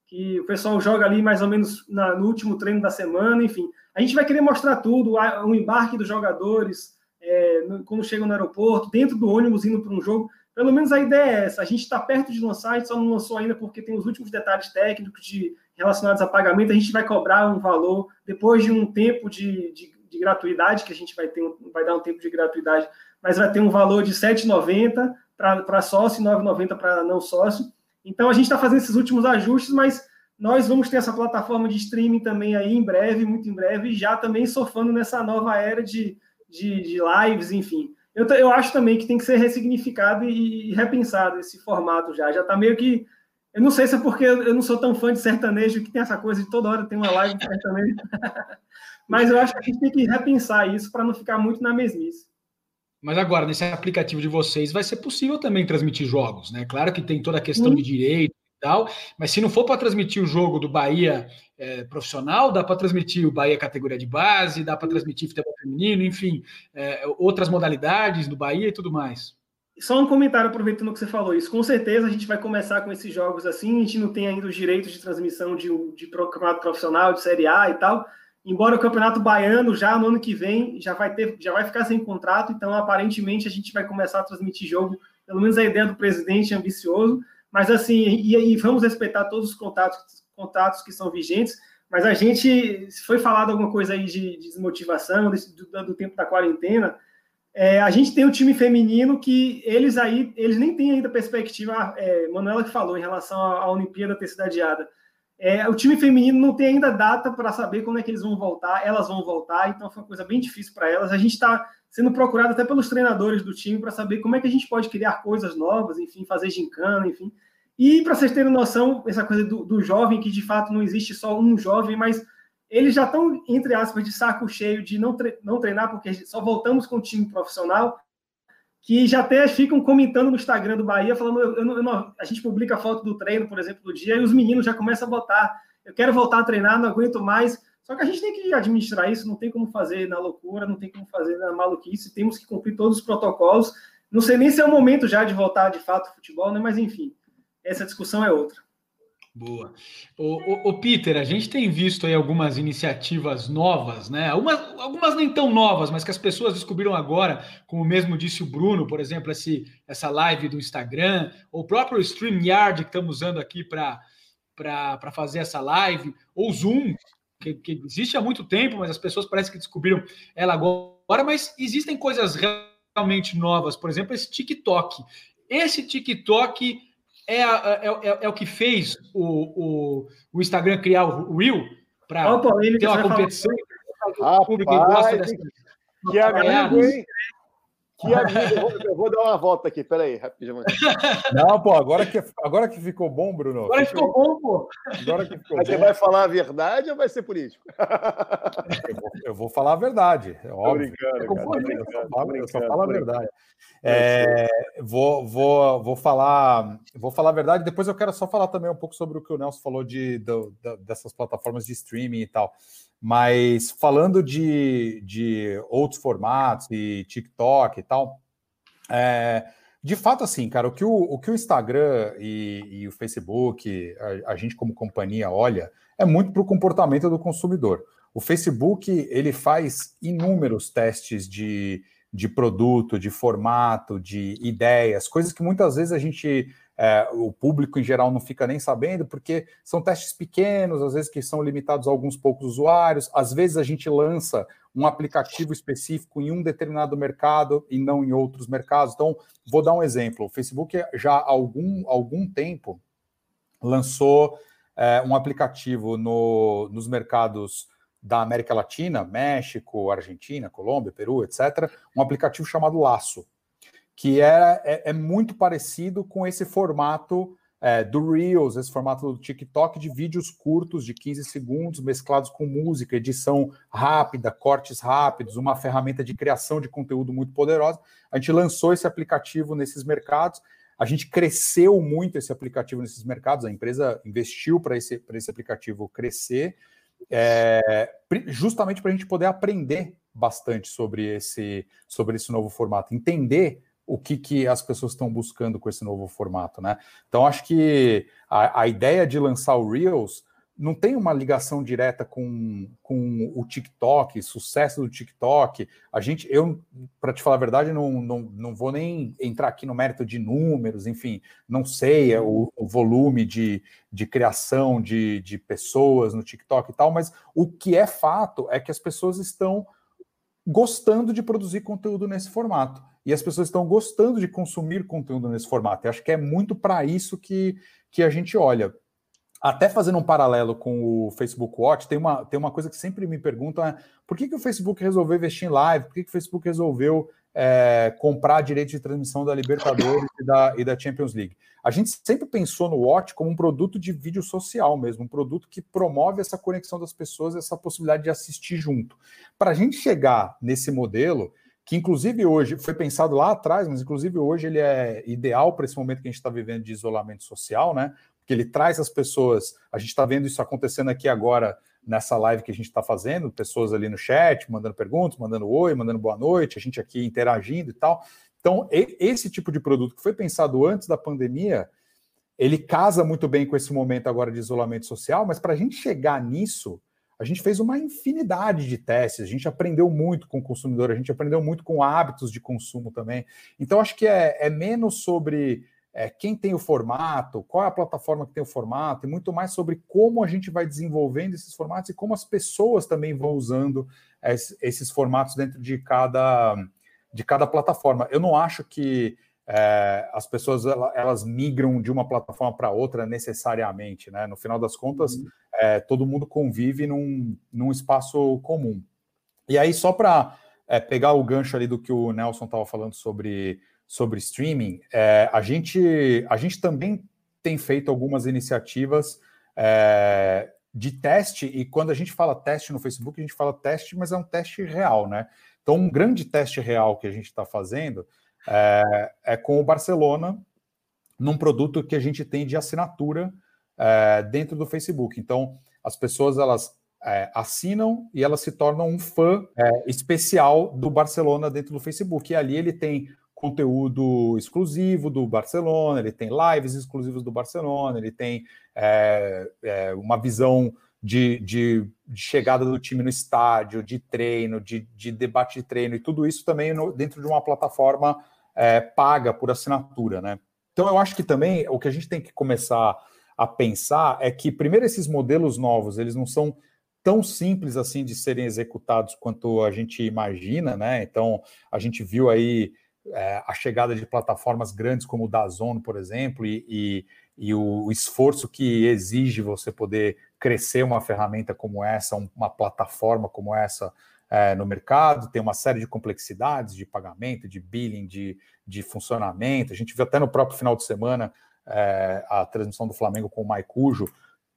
Que o pessoal joga ali mais ou menos na, no último treino da semana, enfim. A gente vai querer mostrar tudo, o embarque dos jogadores, é, quando chegam no aeroporto, dentro do ônibus indo para um jogo. Pelo menos a ideia é essa. A gente está perto de lançar, a gente só não lançou ainda porque tem os últimos detalhes técnicos de relacionados a pagamento, a gente vai cobrar um valor depois de um tempo de, de, de gratuidade, que a gente vai, ter vai dar um tempo de gratuidade, mas vai ter um valor de R$ 7,90 para sócio e R$ 9,90 para não sócio. Então a gente está fazendo esses últimos ajustes, mas nós vamos ter essa plataforma de streaming também aí em breve, muito em breve, já também surfando nessa nova era de, de, de lives, enfim. Eu, eu acho também que tem que ser ressignificado e, e repensado esse formato já. Já está meio que eu não sei se é porque eu não sou tão fã de sertanejo que tem essa coisa de toda hora tem uma live de sertanejo. Mas eu acho que a gente tem que repensar isso para não ficar muito na mesmice. Mas agora, nesse aplicativo de vocês, vai ser possível também transmitir jogos, né? Claro que tem toda a questão de direito e tal, mas se não for para transmitir o jogo do Bahia é, profissional, dá para transmitir o Bahia categoria de base, dá para transmitir futebol feminino, enfim, é, outras modalidades do Bahia e tudo mais. Só um comentário aproveitando que você falou isso. Com certeza a gente vai começar com esses jogos assim. A gente não tem ainda os direitos de transmissão de, de campeonato profissional, de Série A e tal. Embora o campeonato baiano já no ano que vem já vai ter, já vai ficar sem contrato. Então aparentemente a gente vai começar a transmitir jogo. Pelo menos a ideia do presidente é ambicioso. Mas assim, e, e vamos respeitar todos os contatos, contatos que são vigentes. Mas a gente, se foi falado alguma coisa aí de, de desmotivação do, do tempo da quarentena, é, a gente tem um time feminino que eles aí, eles nem têm ainda perspectiva, é, Manuela que falou em relação à, à Olimpíada ter sido adiada. É, o time feminino não tem ainda data para saber quando é que eles vão voltar, elas vão voltar, então foi uma coisa bem difícil para elas. A gente está sendo procurado até pelos treinadores do time para saber como é que a gente pode criar coisas novas, enfim, fazer gincana, enfim. E para vocês terem noção, essa coisa do, do jovem, que de fato não existe só um jovem, mas eles já estão, entre aspas, de saco cheio de não, tre não treinar, porque só voltamos com o time profissional, que já até ficam comentando no Instagram do Bahia, falando, eu, eu, eu, a gente publica foto do treino, por exemplo, do dia, e os meninos já começam a botar, eu quero voltar a treinar, não aguento mais. Só que a gente tem que administrar isso, não tem como fazer na loucura, não tem como fazer na maluquice, temos que cumprir todos os protocolos. Não sei nem se é o momento já de voltar de fato ao futebol, né? mas enfim, essa discussão é outra. Boa. O, o, o, Peter, a gente tem visto aí algumas iniciativas novas, né? Algumas, algumas nem tão novas, mas que as pessoas descobriram agora, como mesmo disse o Bruno, por exemplo, esse, essa live do Instagram, ou o próprio StreamYard que estamos usando aqui para fazer essa live, ou Zoom, que, que existe há muito tempo, mas as pessoas parecem que descobriram ela agora, mas existem coisas realmente novas, por exemplo, esse TikTok. Esse TikTok é, é, é, é, o que fez o, o, o Instagram criar o Reel para ter uma competição. O público gosta dessa. Que amigo, hein? Que amigo, eu vou, eu vou, dar uma volta aqui, peraí, rapidinho. Não, pô, agora que, agora que ficou bom, Bruno. Agora ficou bom, pô. Agora que ficou Mas bom. Você vai falar a verdade ou vai ser político? Eu vou, eu vou falar a verdade, é óbvio. Brincando, eu, eu, só falo, eu só falo a verdade. É, vou, vou, vou, falar, vou falar a verdade, depois eu quero só falar também um pouco sobre o que o Nelson falou de, de, de dessas plataformas de streaming e tal. Mas falando de, de outros formatos e TikTok e tal, é, de fato, assim, cara, o que o, o, que o Instagram e, e o Facebook, a, a, gente como companhia olha, é muito para o comportamento do consumidor. O Facebook, ele faz inúmeros testes de de produto, de formato, de ideias, coisas que muitas vezes a gente, é, o público em geral não fica nem sabendo, porque são testes pequenos, às vezes que são limitados a alguns poucos usuários, às vezes a gente lança um aplicativo específico em um determinado mercado e não em outros mercados. Então, vou dar um exemplo. O Facebook já há algum, algum tempo lançou é, um aplicativo no, nos mercados da América Latina, México, Argentina, Colômbia, Peru, etc., um aplicativo chamado Laço, que é, é, é muito parecido com esse formato é, do Reels, esse formato do TikTok de vídeos curtos de 15 segundos, mesclados com música, edição rápida, cortes rápidos, uma ferramenta de criação de conteúdo muito poderosa. A gente lançou esse aplicativo nesses mercados. A gente cresceu muito esse aplicativo nesses mercados, a empresa investiu para esse, esse aplicativo crescer é, justamente para a gente poder aprender bastante sobre esse, sobre esse novo formato, entender o que, que as pessoas estão buscando com esse novo formato, né? Então, acho que a, a ideia de lançar o Reels não tem uma ligação direta com, com o TikTok, sucesso do TikTok. A gente, eu, para te falar a verdade, não, não, não vou nem entrar aqui no mérito de números, enfim, não sei é o, o volume de, de criação de, de pessoas no TikTok e tal, mas o que é fato é que as pessoas estão gostando de produzir conteúdo nesse formato. E as pessoas estão gostando de consumir conteúdo nesse formato. Acho que é muito para isso que, que a gente olha até fazendo um paralelo com o Facebook Watch, tem uma, tem uma coisa que sempre me perguntam: é por que, que o Facebook resolveu investir em live? Por que, que o Facebook resolveu é, comprar direito de transmissão da Libertadores e da, e da Champions League? A gente sempre pensou no Watch como um produto de vídeo social mesmo, um produto que promove essa conexão das pessoas, essa possibilidade de assistir junto. Para a gente chegar nesse modelo, que inclusive hoje foi pensado lá atrás, mas inclusive hoje ele é ideal para esse momento que a gente está vivendo de isolamento social, né? que ele traz as pessoas. A gente está vendo isso acontecendo aqui agora nessa live que a gente está fazendo, pessoas ali no chat, mandando perguntas, mandando oi, mandando boa noite, a gente aqui interagindo e tal. Então, esse tipo de produto que foi pensado antes da pandemia, ele casa muito bem com esse momento agora de isolamento social, mas para a gente chegar nisso, a gente fez uma infinidade de testes, a gente aprendeu muito com o consumidor, a gente aprendeu muito com hábitos de consumo também. Então, acho que é, é menos sobre é, quem tem o formato, qual é a plataforma que tem o formato, e muito mais sobre como a gente vai desenvolvendo esses formatos e como as pessoas também vão usando esses formatos dentro de cada, de cada plataforma. Eu não acho que é, as pessoas elas migram de uma plataforma para outra necessariamente, né? No final das contas, uhum. é, todo mundo convive num, num espaço comum. E aí, só para é, pegar o gancho ali do que o Nelson estava falando sobre sobre streaming, é, a, gente, a gente também tem feito algumas iniciativas é, de teste, e quando a gente fala teste no Facebook, a gente fala teste, mas é um teste real, né? Então, um grande teste real que a gente está fazendo é, é, com o Barcelona, num produto que a gente tem de assinatura é, dentro do Facebook. Então, as pessoas elas é, assinam e elas se tornam um fã é, especial do Barcelona dentro do Facebook. E ali ele tem conteúdo exclusivo do Barcelona, ele tem lives exclusivas do Barcelona, ele tem é, é, uma visão de, de, de, chegada do time no estádio, de treino, de, de debate de treino, e tudo isso também no, dentro de uma plataforma é, paga por assinatura, né? Então eu acho que também o que a gente tem que começar a pensar é que, primeiro, esses modelos novos, eles não são tão simples assim de serem executados quanto a gente imagina, né? Então, a gente viu aí é, a chegada de plataformas grandes como o Dazon, por exemplo, e, e, e, o esforço que exige você poder crescer uma ferramenta como essa, uma plataforma como essa é, no mercado, tem uma série de complexidades de pagamento, de billing, de, de funcionamento. A gente viu até no próprio final de semana é, a transmissão do Flamengo com o Maicujo,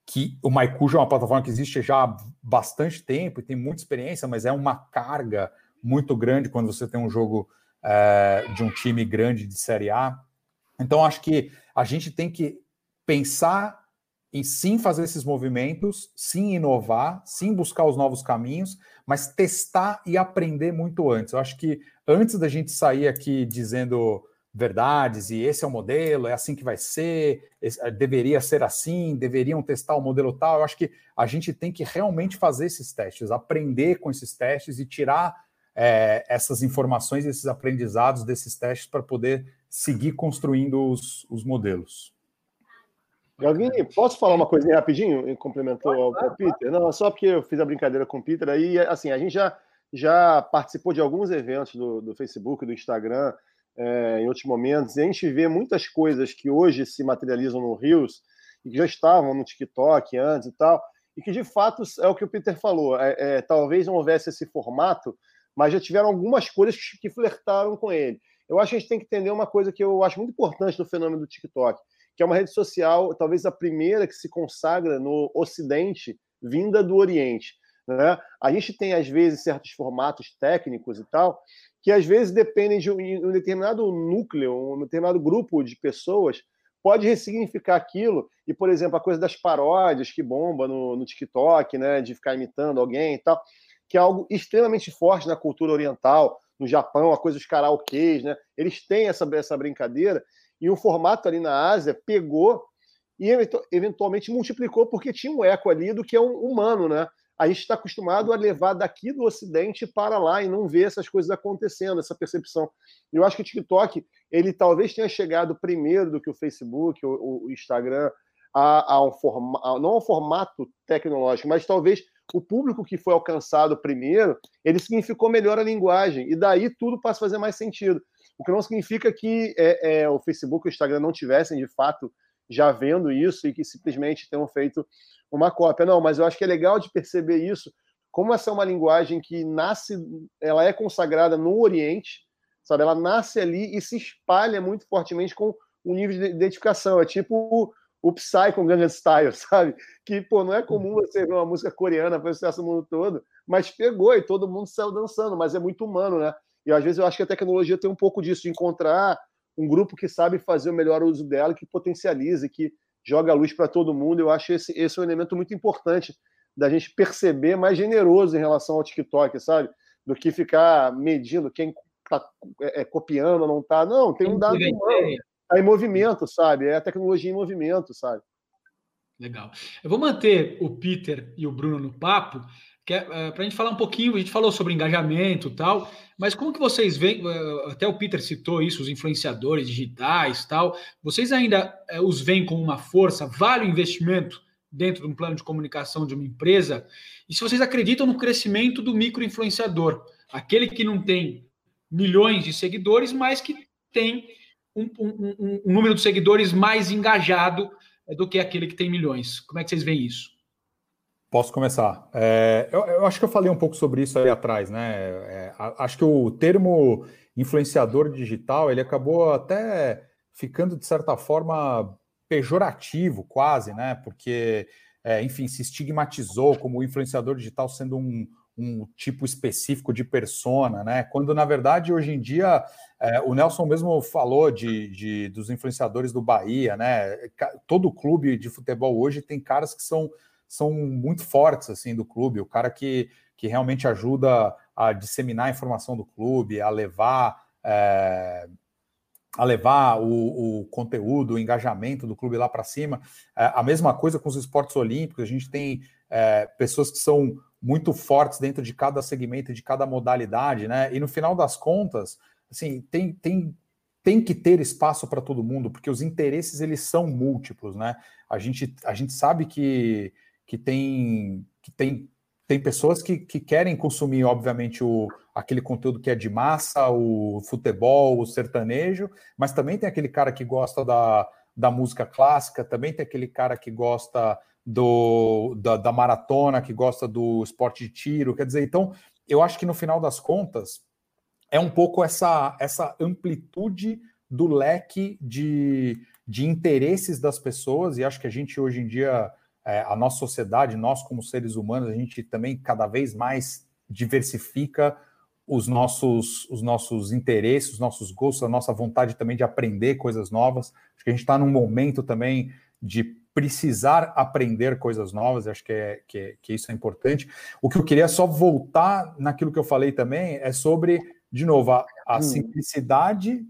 que o Maicujo é uma plataforma que existe já há bastante tempo e tem muita experiência, mas é uma carga muito grande quando você tem um jogo é, de um time grande de Série A. Então, acho que a gente tem que pensar em sim fazer esses movimentos, sim inovar, sim buscar os novos caminhos, mas testar e aprender muito antes. Eu acho que antes da gente sair aqui dizendo verdades e esse é o modelo, é assim que vai ser, esse, deveria ser assim, deveriam testar o modelo tal. Eu acho que a gente tem que realmente fazer esses testes, aprender com esses testes e tirar é, essas informações, esses aprendizados desses testes para poder seguir construindo os, os modelos. Gavini, posso falar uma coisinha rapidinho? Complementou ao, ao Peter? Não, só porque eu fiz a brincadeira com o Peter. Aí, assim, a gente já, já participou de alguns eventos do, do Facebook, do Instagram, é, em outros momentos, e a gente vê muitas coisas que hoje se materializam no Rios e que já estavam no TikTok antes e tal, e que de fato é o que o Peter falou. É, é, talvez não houvesse esse formato, mas já tiveram algumas coisas que, que flertaram com ele. Eu acho que a gente tem que entender uma coisa que eu acho muito importante do fenômeno do TikTok, que é uma rede social, talvez a primeira que se consagra no Ocidente, vinda do Oriente. Né? A gente tem, às vezes, certos formatos técnicos e tal, que às vezes dependem de um determinado núcleo, um determinado grupo de pessoas, pode ressignificar aquilo. E, por exemplo, a coisa das paródias que bomba no, no TikTok, né, de ficar imitando alguém e tal, que é algo extremamente forte na cultura oriental, no Japão, a coisa dos karaokês, né? Eles têm essa, essa brincadeira e o formato ali na Ásia pegou e eventualmente multiplicou porque tinha um eco ali do que é um humano, né? A gente está acostumado a levar daqui do Ocidente para lá e não ver essas coisas acontecendo, essa percepção. Eu acho que o TikTok, ele talvez tenha chegado primeiro do que o Facebook, o, o Instagram, a, a um forma, a, não ao formato tecnológico, mas talvez o público que foi alcançado primeiro, ele significou melhor a linguagem, e daí tudo passa a fazer mais sentido. O que não significa que é, é, o Facebook e o Instagram não tivessem, de fato, já vendo isso e que simplesmente tenham feito uma cópia. Não, mas eu acho que é legal de perceber isso, como essa é uma linguagem que nasce, ela é consagrada no Oriente, sabe? Ela nasce ali e se espalha muito fortemente com um nível de identificação. É tipo o Psy com Gangnam Style, sabe? Que, pô, não é comum você ver uma música coreana fazer sucesso no mundo todo, mas pegou e todo mundo saiu dançando, mas é muito humano, né? E às vezes eu acho que a tecnologia tem um pouco disso, de encontrar um grupo que sabe fazer o melhor uso dela, que potencializa, que joga a luz para todo mundo. Eu acho esse, esse um elemento muito importante da gente perceber mais generoso em relação ao TikTok, sabe? Do que ficar medindo quem está é, é, copiando ou não está. Não, tem um dado humano Está em movimento, sabe? É a tecnologia em movimento, sabe? Legal. Eu vou manter o Peter e o Bruno no papo, é, para a gente falar um pouquinho, a gente falou sobre engajamento e tal, mas como que vocês veem, é, até o Peter citou isso, os influenciadores digitais tal, vocês ainda é, os veem como uma força, vale o investimento dentro de um plano de comunicação de uma empresa? E se vocês acreditam no crescimento do micro-influenciador, aquele que não tem milhões de seguidores, mas que tem um, um, um, número de seguidores mais engajado eh, do que aquele que tem milhões. Como é que vocês veem isso? Posso começar. É, eu, eu, acho que eu falei um pouco sobre isso aí atrás, né? É, acho que o termo influenciador digital ele acabou até ficando de certa forma pejorativo, quase, né? Porque, é, enfim, se estigmatizou como influenciador digital sendo um, um tipo específico de persona, né? Quando na verdade hoje em dia é, o Nelson mesmo falou de, de, dos influenciadores do Bahia, né? Todo clube de futebol hoje tem caras que são, são muito fortes assim do clube, o cara que, que realmente ajuda a disseminar a informação do clube, a levar é, a levar o, o, conteúdo, o engajamento do clube lá para cima. É, a mesma coisa com os esportes olímpicos, a gente tem é, pessoas que são muito fortes dentro de cada segmento, de cada modalidade, né? E no final das contas, assim, tem, tem, tem que ter espaço para todo mundo, porque os interesses eles são múltiplos, né? A gente, a gente sabe que, que tem que tem tem pessoas que, que querem consumir, obviamente, o, aquele conteúdo que é de massa, o futebol, o sertanejo, mas também tem aquele cara que gosta da, da música clássica, também tem aquele cara que gosta do, da, da, maratona, que gosta do esporte de tiro. Quer dizer, então, eu acho que no final das contas é um pouco essa, essa amplitude do leque de, de interesses das pessoas, e acho que a gente hoje em dia, é, a nossa sociedade, nós como seres humanos, a gente também cada vez mais diversifica os nossos, os nossos interesses, os nossos gostos, a nossa vontade também de aprender coisas novas. Acho que a gente está num momento também de precisar aprender coisas novas, acho que, é, que, é, que isso é importante. O que eu queria só voltar naquilo que eu falei também é sobre, de novo, a, a hum. simplicidade,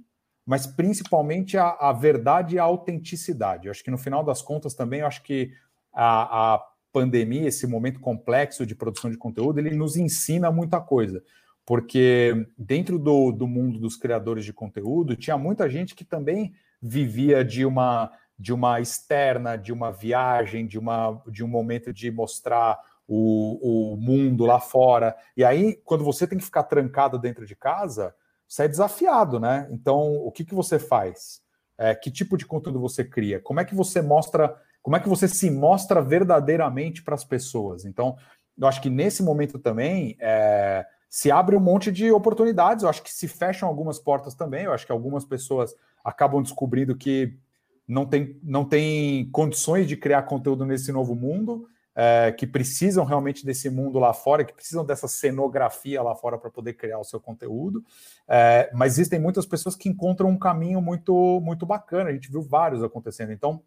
mas principalmente a, a, verdade e a autenticidade. Eu acho que no final das contas também, acho que a, a pandemia, esse momento complexo de produção de conteúdo, ele nos ensina muita coisa. porque dentro do, do mundo dos criadores de conteúdo tinha muita gente que também vivia de uma de uma externa, de uma viagem, de, uma, de um momento de mostrar o, o mundo lá fora. E aí, quando você tem que ficar trancado dentro de casa, você é desafiado, né? Então, o que, que você faz? É, que tipo de conteúdo você cria? Como é que você mostra, como é que você se mostra verdadeiramente para as pessoas? Então, eu acho que nesse momento também é, se abre um monte de oportunidades. Eu acho que se fecham algumas portas também. Eu acho que algumas pessoas acabam descobrindo que não tem, não tem condições de criar conteúdo nesse novo mundo, é, que precisam realmente desse mundo lá fora, que precisam dessa cenografia lá fora para poder criar o seu conteúdo. É, mas existem muitas pessoas que encontram um caminho muito, muito bacana. A gente viu vários acontecendo. Então,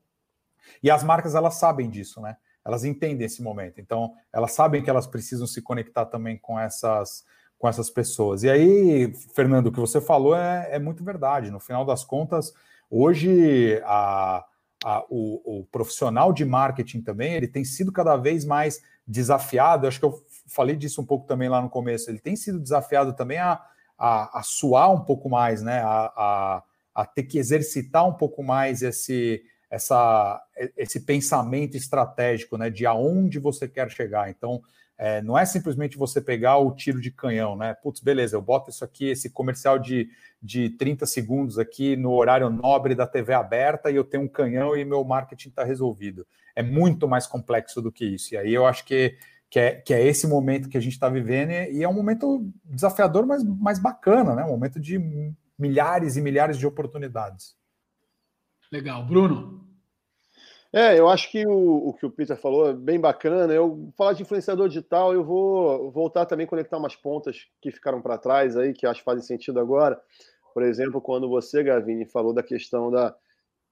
e as marcas elas sabem disso, né? Elas entendem esse momento. Então, elas sabem que elas precisam se conectar também com essas com essas pessoas. E aí, Fernando, o que você falou é, é muito verdade. No final das contas, Hoje, a, a, o, o, profissional de marketing também ele tem sido cada vez mais desafiado. Acho que eu falei disso um pouco também lá no começo. Ele tem sido desafiado também a, a, a suar um pouco mais, né? A, a, a ter que exercitar um pouco mais esse, essa, esse pensamento estratégico, né? De aonde você quer chegar. Então, é, não é simplesmente você pegar o tiro de canhão, né? Putz, beleza, eu boto isso aqui, esse comercial de, de 30 segundos aqui no horário nobre da TV aberta e eu tenho um canhão e meu marketing está resolvido. É muito mais complexo do que isso. E aí eu acho que, que, é, que é esse momento que a gente está vivendo e é um momento desafiador, mas mais bacana, né? Um momento de milhares e milhares de oportunidades. Legal. Bruno? É, eu acho que o, o, que o Peter falou é bem bacana. Eu falar de influenciador digital, eu vou voltar também conectar umas pontas que ficaram para trás aí, que acho que fazem sentido agora. Por exemplo, quando você, Gavini, falou da questão da,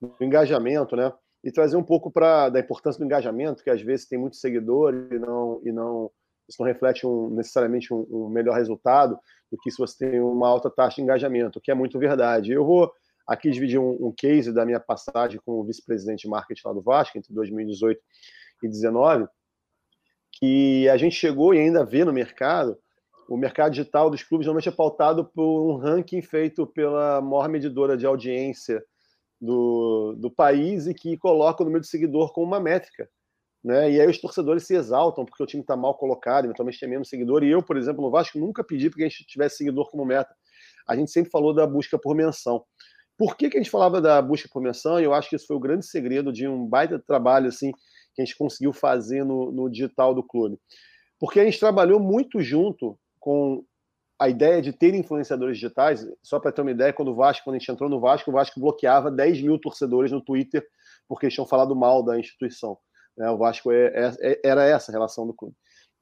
do engajamento, né? E trazer um pouco para da importância do engajamento, que às vezes tem muito seguidor e não e não isso não reflete um, necessariamente um, um melhor resultado do que se você tem uma alta taxa de engajamento, que é muito verdade. Eu vou Aqui dividi um, um case da minha passagem como vice-presidente de marketing lá do Vasco, entre 2018 e 2019, que a gente chegou e ainda vê no mercado, o mercado digital dos clubes normalmente é pautado por um ranking feito pela maior medidora de audiência do, do país e que coloca o número de seguidor como uma métrica. Né? E aí os torcedores se exaltam porque o time está mal colocado, eventualmente tem menos seguidor. E eu, por exemplo, no Vasco, nunca pedi para que a gente tivesse seguidor como meta. A gente sempre falou da busca por menção. Por que, que a gente falava da busca por menção? Eu acho que isso foi o grande segredo de um baita trabalho assim que a gente conseguiu fazer no, no digital do clube. Porque a gente trabalhou muito junto com a ideia de ter influenciadores digitais. Só para ter uma ideia, quando o Vasco, quando a gente entrou no Vasco, o Vasco bloqueava 10 mil torcedores no Twitter porque tinham falado mal da instituição. Né? O Vasco é, é, é era essa a relação do clube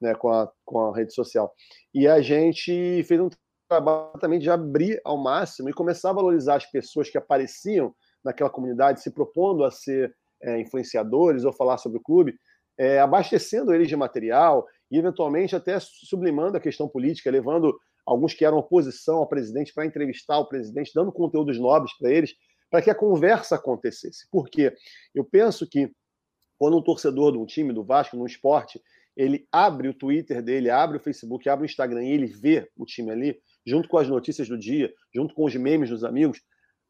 né? com, a, com a rede social. E a gente fez um trabalho também de abrir ao máximo e começar a valorizar as pessoas que apareciam naquela comunidade, se propondo a ser é, influenciadores ou falar sobre o clube, é, abastecendo eles de material e, eventualmente, até sublimando a questão política, levando alguns que eram oposição ao presidente para entrevistar o presidente, dando conteúdos nobres para eles, para que a conversa acontecesse. Por quê? Eu penso que quando um torcedor de um time, do Vasco, num esporte, ele abre o Twitter dele, abre o Facebook, abre o Instagram e ele vê o time ali, junto com as notícias do dia, junto com os memes dos amigos,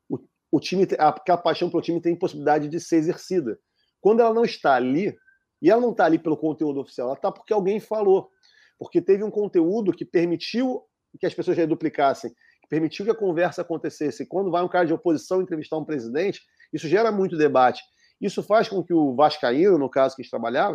o, o time, a, a paixão pelo time tem possibilidade de ser exercida. Quando ela não está ali, e ela não está ali pelo conteúdo oficial, ela está porque alguém falou. Porque teve um conteúdo que permitiu que as pessoas reduplicassem, que permitiu que a conversa acontecesse. Quando vai um cara de oposição entrevistar um presidente, isso gera muito debate. Isso faz com que o Vascaíno, no caso que a gente trabalhava,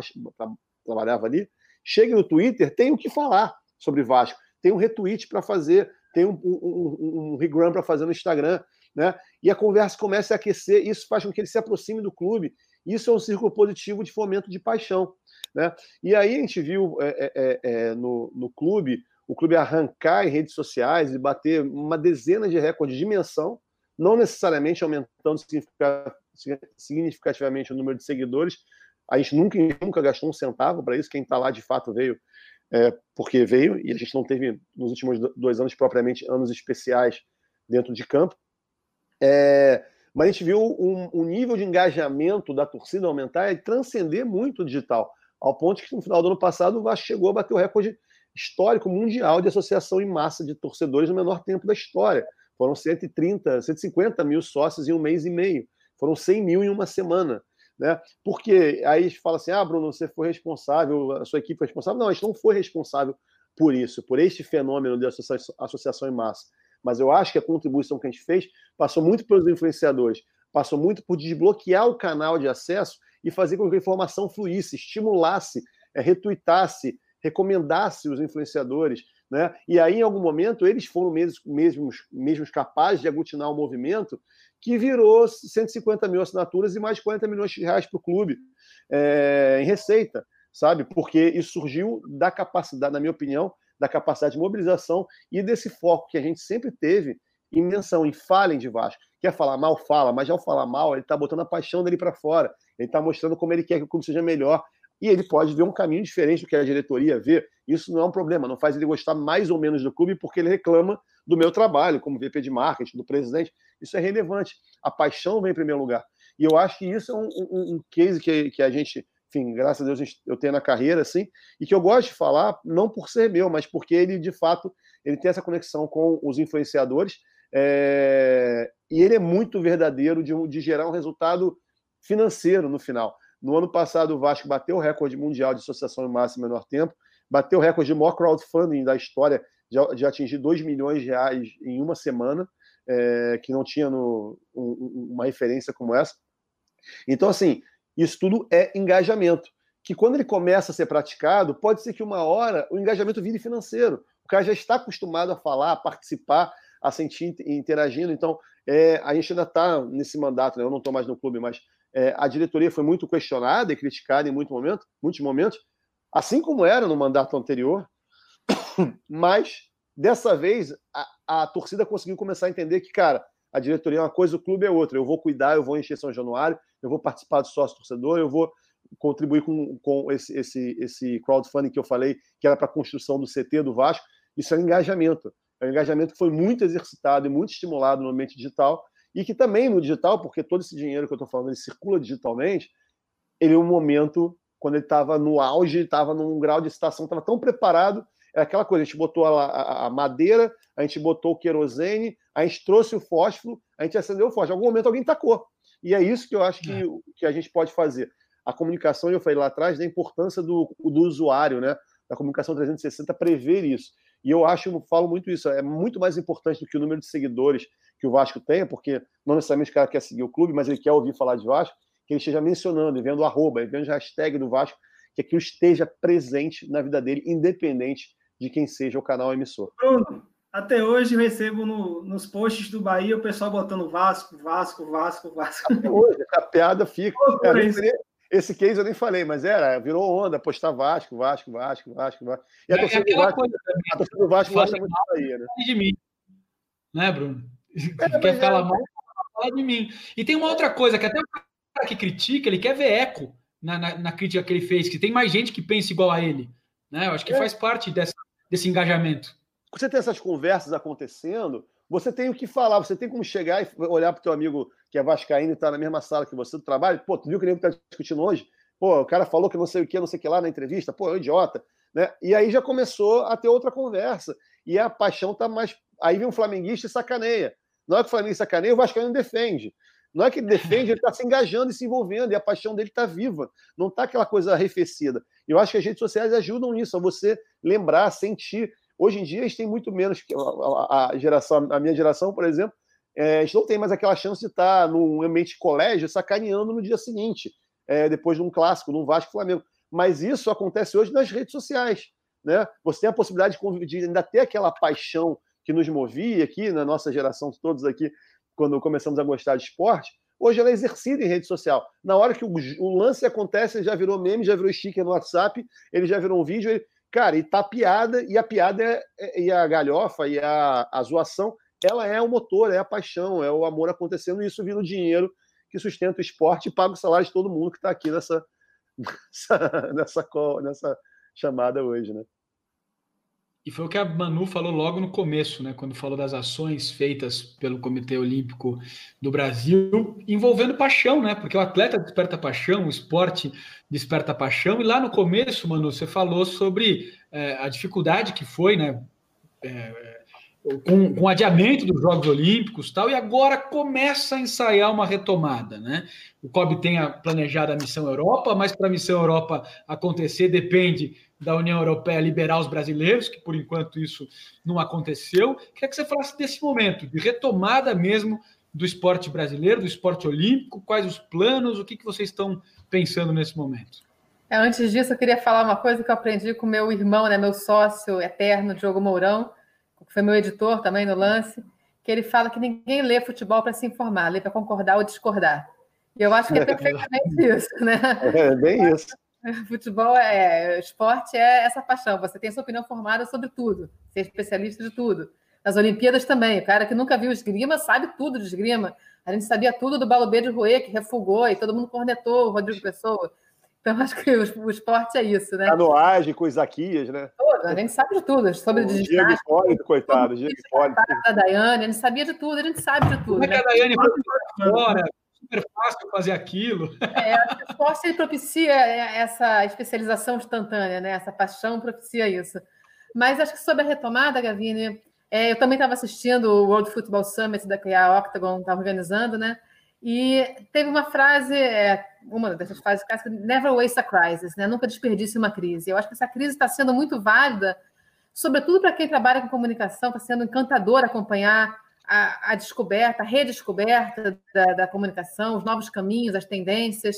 trabalhava ali, chegue no Twitter, tem o que falar sobre Vasco tem um retweet para fazer, tem um, um, um, um regram para fazer no Instagram, né? E a conversa começa a aquecer, isso faz com que ele se aproxime do clube. Isso é um círculo positivo de fomento de paixão, né? E aí a gente viu é, é, é, é no, no clube o clube arrancar em redes sociais e bater uma dezena de recordes de dimensão, não necessariamente aumentando significativamente o número de seguidores. A gente nunca, nunca gastou um centavo para isso. Quem está lá de fato veio é, porque veio e a gente não teve nos últimos dois anos propriamente anos especiais dentro de campo. É, mas a gente viu um, um, nível de engajamento da torcida aumentar e transcender muito o digital, ao ponto que no final do ano passado o Vasco chegou a bater o recorde histórico mundial de associação em massa de torcedores no menor tempo da história. Foram 130, 150 mil sócios em um mês e meio. Foram 100 mil em uma semana. Né? Porque aí fala assim: ah, Bruno, você foi responsável, a sua equipe foi responsável. Não, a gente não foi responsável por isso, por este fenômeno de associação, em massa. Mas eu acho que a contribuição que a gente fez passou muito pelos influenciadores, passou muito por desbloquear o canal de acesso e fazer com que a informação fluísse, estimulasse, é, retuitasse, recomendasse os influenciadores. Né? E aí, em algum momento, eles foram mesmos, mesmos, mesmos capazes de aglutinar o movimento que virou 150 mil assinaturas e mais de 40 milhões de reais para o clube é, em receita, sabe? Porque isso surgiu da capacidade, na minha opinião, da capacidade de mobilização e desse foco que a gente sempre teve em menção, em falem de Vasco. Quer falar mal, fala, mas ao falar mal, ele está botando a paixão dele para fora, ele está mostrando como ele quer que o clube seja melhor. E ele pode ver um caminho diferente do que a diretoria vê. Isso não é um problema, não faz ele gostar mais ou menos do clube porque ele reclama do meu trabalho como VP de marketing, do presidente. Isso é relevante. A paixão vem em primeiro lugar. E eu acho que isso é um, um, um case que, que a gente, enfim, graças a Deus eu tenho na carreira, assim, e que eu gosto de falar, não por ser meu, mas porque ele, de fato, ele tem essa conexão com os influenciadores é... e ele é muito verdadeiro de, de gerar um resultado financeiro no final. No ano passado, o Vasco bateu o recorde mundial de associação em máximo menor tempo, bateu o recorde de maior crowdfunding da história, de, de atingir 2 milhões de reais em uma semana, é, que não tinha no, um, uma referência como essa. Então, assim, isso tudo é engajamento. Que quando ele começa a ser praticado, pode ser que uma hora o engajamento vire financeiro. O cara já está acostumado a falar, a participar, a sentir interagindo. Então, é, a gente ainda está nesse mandato, né? eu não estou mais no clube, mas é, a diretoria foi muito questionada e criticada em muito momento, muitos momentos, assim como era no mandato anterior, mas dessa vez a, a, torcida conseguiu começar a entender que, cara, a diretoria é uma coisa, o clube é outra. Eu vou cuidar, eu vou encher São Januário, eu vou participar do sócio torcedor, eu vou contribuir com, com esse, esse, esse crowdfunding que eu falei, que era para a construção do CT do Vasco. Isso é um engajamento. É um engajamento que foi muito exercitado e muito estimulado no ambiente digital e que também no digital, porque todo esse dinheiro que eu estou falando ele circula digitalmente, ele é um momento quando ele estava no auge, estava num grau de excitação, estava tão preparado, é aquela coisa, a gente botou a, a, a, madeira, a gente botou o querosene, a gente trouxe o fósforo, a gente acendeu o fósforo. Em algum momento alguém tacou. E é isso que eu acho que, é. que a gente pode fazer. A comunicação, eu falei lá atrás, da importância do, do usuário, né? Da comunicação 360 prever isso. E eu acho, eu falo muito isso, é muito mais importante do que o número de seguidores que o Vasco tenha, porque não necessariamente o cara quer seguir o clube, mas ele quer ouvir falar de Vasco, que ele esteja mencionando e vendo arroba, e vendo hashtag do Vasco, que aquilo esteja presente na vida dele, independente de quem seja o canal emissor. Bruno, até hoje eu recebo no, nos posts do Bahia o pessoal botando Vasco, Vasco, Vasco, Vasco. Até hoje, a piada fica. É, esse case eu nem falei, mas era, virou onda, postar Vasco, Vasco, Vasco, Vasco, Vasco. E a é, torcida, do Vasco, a torcida do Vasco gosta muito da Bahia, né? De mim. Né, Bruno? É, quer falar é. mal, fala de mim. E tem uma outra coisa, que até o cara que critica, ele quer ver eco na, na, na, crítica que ele fez, que tem mais gente que pensa igual a ele. Né? Eu acho que é. faz parte dessa, desse engajamento. Você tem essas conversas acontecendo, você tem o que falar, você tem como chegar e olhar para o teu amigo que é vascaíno e está na mesma sala que você do trabalho, pô, tu viu que ele está discutindo hoje? Pô, o cara falou que não sei o que, não sei o que lá na entrevista, pô, é um idiota. Né? E aí já começou a ter outra conversa. E a paixão tá mais. Aí vem um flamenguista e sacaneia. Não é que o Flamengo sacaneia, o Vascaíno defende. Não é que ele defende, ele está se engajando e se envolvendo, e a paixão dele está viva, não está aquela coisa arrefecida. Eu acho que as redes sociais ajudam nisso, a você lembrar, sentir, Hoje em dia, a gente tem muito menos. A, geração, a minha geração, por exemplo, é, a gente não tem mais aquela chance de estar num ambiente de colégio sacaneando no dia seguinte, é, depois de um clássico, num Vasco Flamengo. Mas isso acontece hoje nas redes sociais. Né? Você tem a possibilidade de, de ainda ter aquela paixão que nos movia aqui, na nossa geração, todos aqui, quando começamos a gostar de esporte, hoje ela é exercida em rede social. Na hora que o, o lance acontece, ele já virou meme, já virou sticker no WhatsApp, ele já virou um vídeo, ele, Cara, e tá piada, e a piada é, é, e a galhofa e a, a zoação, ela é o motor, é a paixão, é o amor acontecendo, e isso vira o dinheiro que sustenta o esporte e paga o salário de todo mundo que está aqui nessa, nessa, nessa, nessa chamada hoje, né? E foi o que a Manu falou logo no começo, né, quando falou das ações feitas pelo Comitê Olímpico do Brasil, envolvendo paixão, né? Porque o atleta desperta paixão, o esporte desperta paixão. E lá no começo, Manu, você falou sobre é, a dificuldade que foi, né? É, com, com adiamento dos Jogos Olímpicos tal, e agora começa a ensaiar uma retomada. Né? O COB tem a planejada a Missão Europa, mas para a Missão Europa acontecer depende da União Europeia liberar os brasileiros, que por enquanto isso não aconteceu. Queria que você falasse desse momento, de retomada mesmo do esporte brasileiro, do esporte olímpico, quais os planos, o que, que vocês estão pensando nesse momento? É, antes disso, eu queria falar uma coisa que eu aprendi com meu irmão, né, meu sócio eterno, Diogo Mourão, que foi meu editor também no lance, que ele fala que ninguém lê futebol para se informar, lê para concordar ou discordar. E eu acho que é perfeitamente isso, né? É bem isso. Futebol é esporte é essa paixão. Você tem sua opinião formada sobre tudo, ser especialista de tudo. Nas Olimpíadas também, o cara que nunca viu esgrima sabe tudo de esgrima. A gente sabia tudo do Balobê de Rouet, que refugou e todo mundo cornetou o Rodrigo Pessoa. Então, acho que o, o esporte é isso, né? Canoagem com Isaquias, né? Tudo, a gente sabe de tudo, sobre o Diego Hipólito, coitado, Diego Hipólito. Da Daiane, a gente sabia de tudo, a gente sabe de tudo. Como é que né? a Daiane foi fora? Super fácil fazer aquilo. É, o esporte ele propicia essa especialização instantânea, né? Essa paixão propicia isso. Mas acho que sobre a retomada, Gavine, é, eu também estava assistindo o World Football Summit da que a Octagon está organizando, né? E teve uma frase, é, uma dessas frases clássicas, never waste a crisis, né? Nunca desperdice uma crise. Eu acho que essa crise está sendo muito válida, sobretudo para quem trabalha com comunicação, está sendo encantador acompanhar a, a descoberta, a redescoberta da, da, comunicação, os novos caminhos, as tendências.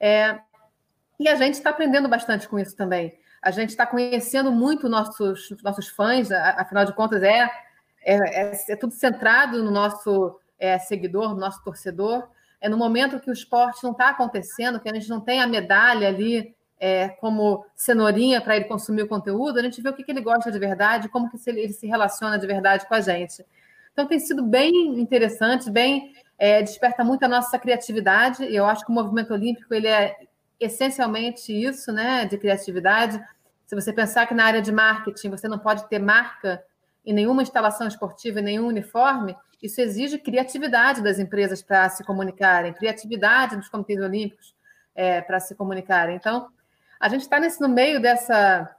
É, e a gente está aprendendo bastante com isso também. A gente está conhecendo muito nossos, nossos fãs, afinal de contas, é, é, é, é tudo centrado no nosso é, seguidor, nosso torcedor, é no momento que o esporte não está acontecendo, que a gente não tem a medalha ali é, como cenourinha para ele consumir o conteúdo, a gente vê o que, que ele gosta de verdade, como que ele, se relaciona de verdade com a gente. Então tem sido bem interessante, bem é, desperta muito a nossa criatividade. E eu acho que o movimento olímpico ele é essencialmente isso, né, de criatividade. Se você pensar que na área de marketing você não pode ter marca em nenhuma instalação esportiva, em nenhum uniforme, isso exige criatividade das empresas para se comunicarem, criatividade dos comitês olímpicos é, para se comunicarem. Então, a gente está no meio dessa,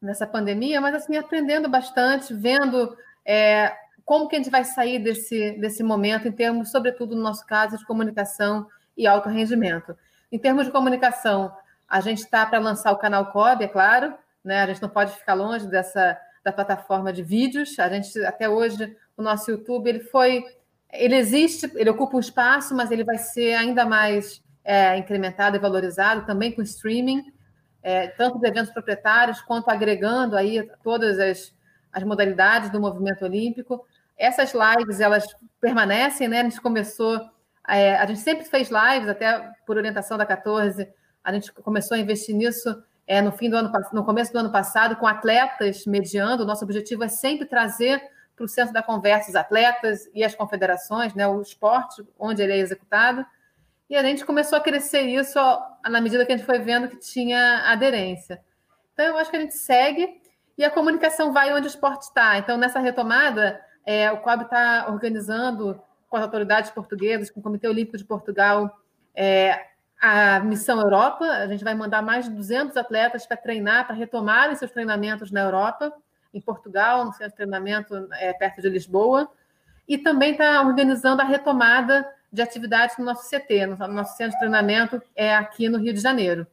dessa pandemia, mas assim, aprendendo bastante, vendo é, como que a gente vai sair desse, desse momento, em termos, sobretudo no nosso caso, de comunicação e alto rendimento. Em termos de comunicação, a gente está para lançar o canal COB, é claro, né? a gente não pode ficar longe dessa da plataforma de vídeos. A gente até hoje o nosso YouTube ele foi, ele existe, ele ocupa um espaço, mas ele vai ser ainda mais é, incrementado e valorizado também com streaming, é, tanto de eventos proprietários quanto agregando aí todas as, as modalidades do movimento olímpico. Essas lives elas permanecem, né? A gente começou, é, a gente sempre fez lives até por orientação da 14. A gente começou a investir nisso é, no fim do ano, no começo do ano passado, com atletas mediando. O nosso objetivo é sempre trazer para o centro da conversa os atletas e as confederações, né, o esporte onde ele é executado. E a gente começou a crescer isso na medida que a gente foi vendo que tinha aderência. Então, eu acho que a gente segue e a comunicação vai onde o esporte está. Então, nessa retomada, é, o COB está organizando com as autoridades portuguesas, com o Comitê Olímpico de Portugal, é, a Missão Europa. A gente vai mandar mais de 200 atletas para treinar, para retomarem seus treinamentos na Europa em Portugal, no centro de treinamento é, perto de Lisboa, e também está organizando a retomada de atividades no nosso CT, no nosso centro de treinamento é aqui no Rio de Janeiro.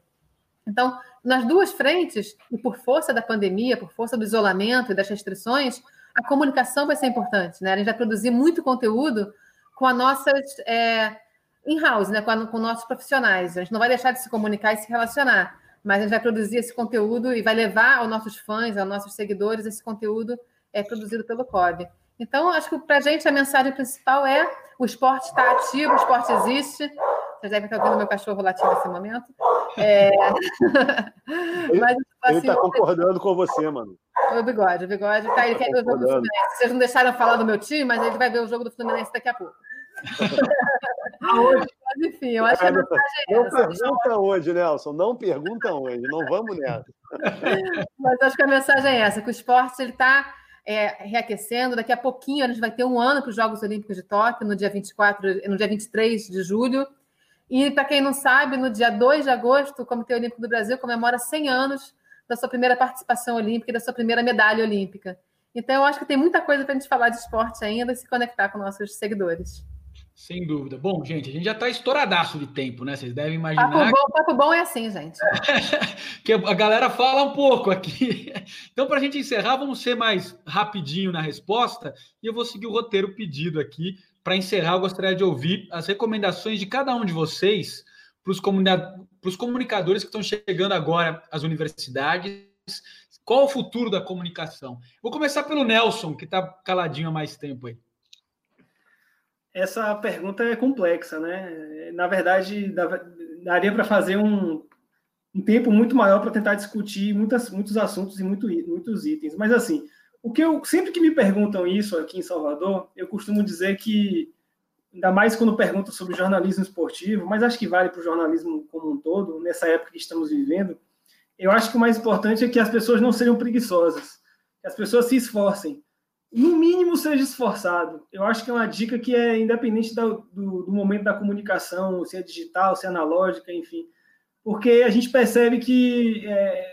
Então, nas duas frentes, e por força da pandemia, por força do isolamento e das restrições, a comunicação vai ser importante, né? A gente vai produzir muito conteúdo com as nossas é, in-house, né? Com, com nossos profissionais. A gente não vai deixar de se comunicar e se relacionar mas a gente vai produzir esse conteúdo e vai levar aos nossos fãs, aos nossos seguidores, esse conteúdo é produzido pelo COB. Então, acho que para a gente a mensagem principal é o esporte está ativo, o esporte existe. Vocês devem estar ouvindo meu cachorro latindo nesse momento. É... Mas, tipo assim, ele está concordando com você, mano. O bigode, o bigode tá, ele quer ver o jogo do Fluminense. Vocês não deixaram falar do meu time, mas ele vai ver o jogo do Fluminense daqui a pouco. Mas, enfim, eu acho que a mensagem é Não pergunta hoje, Nelson. Não pergunta hoje. Não vamos nessa. Mas acho que a mensagem é essa, que o esporte está é, reaquecendo. Daqui a pouquinho a gente vai ter um ano para os Jogos Olímpicos de Tóquio, no dia 24, no dia 23 de julho. E, para quem não sabe, no dia 2 de agosto, o Comitê Olímpico do Brasil comemora 100 anos da sua primeira participação olímpica e da sua primeira medalha olímpica. Então, eu acho que tem muita coisa para a gente falar de esporte ainda e se conectar com nossos seguidores. Sem dúvida. Bom, gente, a gente já está estouradaço de tempo, né? Vocês devem imaginar. Papo bom, papo bom é assim, gente. que a galera fala um pouco aqui. Então, para a gente encerrar, vamos ser mais rapidinho na resposta e eu vou seguir o roteiro pedido aqui. Para encerrar, eu gostaria de ouvir as recomendações de cada um de vocês para os comunicadores que estão chegando agora às universidades qual o futuro da comunicação? Vou começar pelo Nelson, que está caladinho há mais tempo aí. Essa pergunta é complexa, né? Na verdade, daria para fazer um, um, tempo muito maior para tentar discutir muitas, muitos assuntos e muito, muitos itens. Mas, assim, o que eu sempre que me perguntam isso aqui em Salvador, eu costumo dizer que, ainda mais quando perguntam sobre jornalismo esportivo, mas acho que vale para o jornalismo como um todo, nessa época que estamos vivendo, eu acho que o mais importante é que as pessoas não sejam preguiçosas, que as pessoas se esforcem. No mínimo, seja esforçado. Eu acho que é uma dica que é independente do, do, do momento da comunicação, se é digital, se é analógica, enfim. Porque a gente percebe que, é,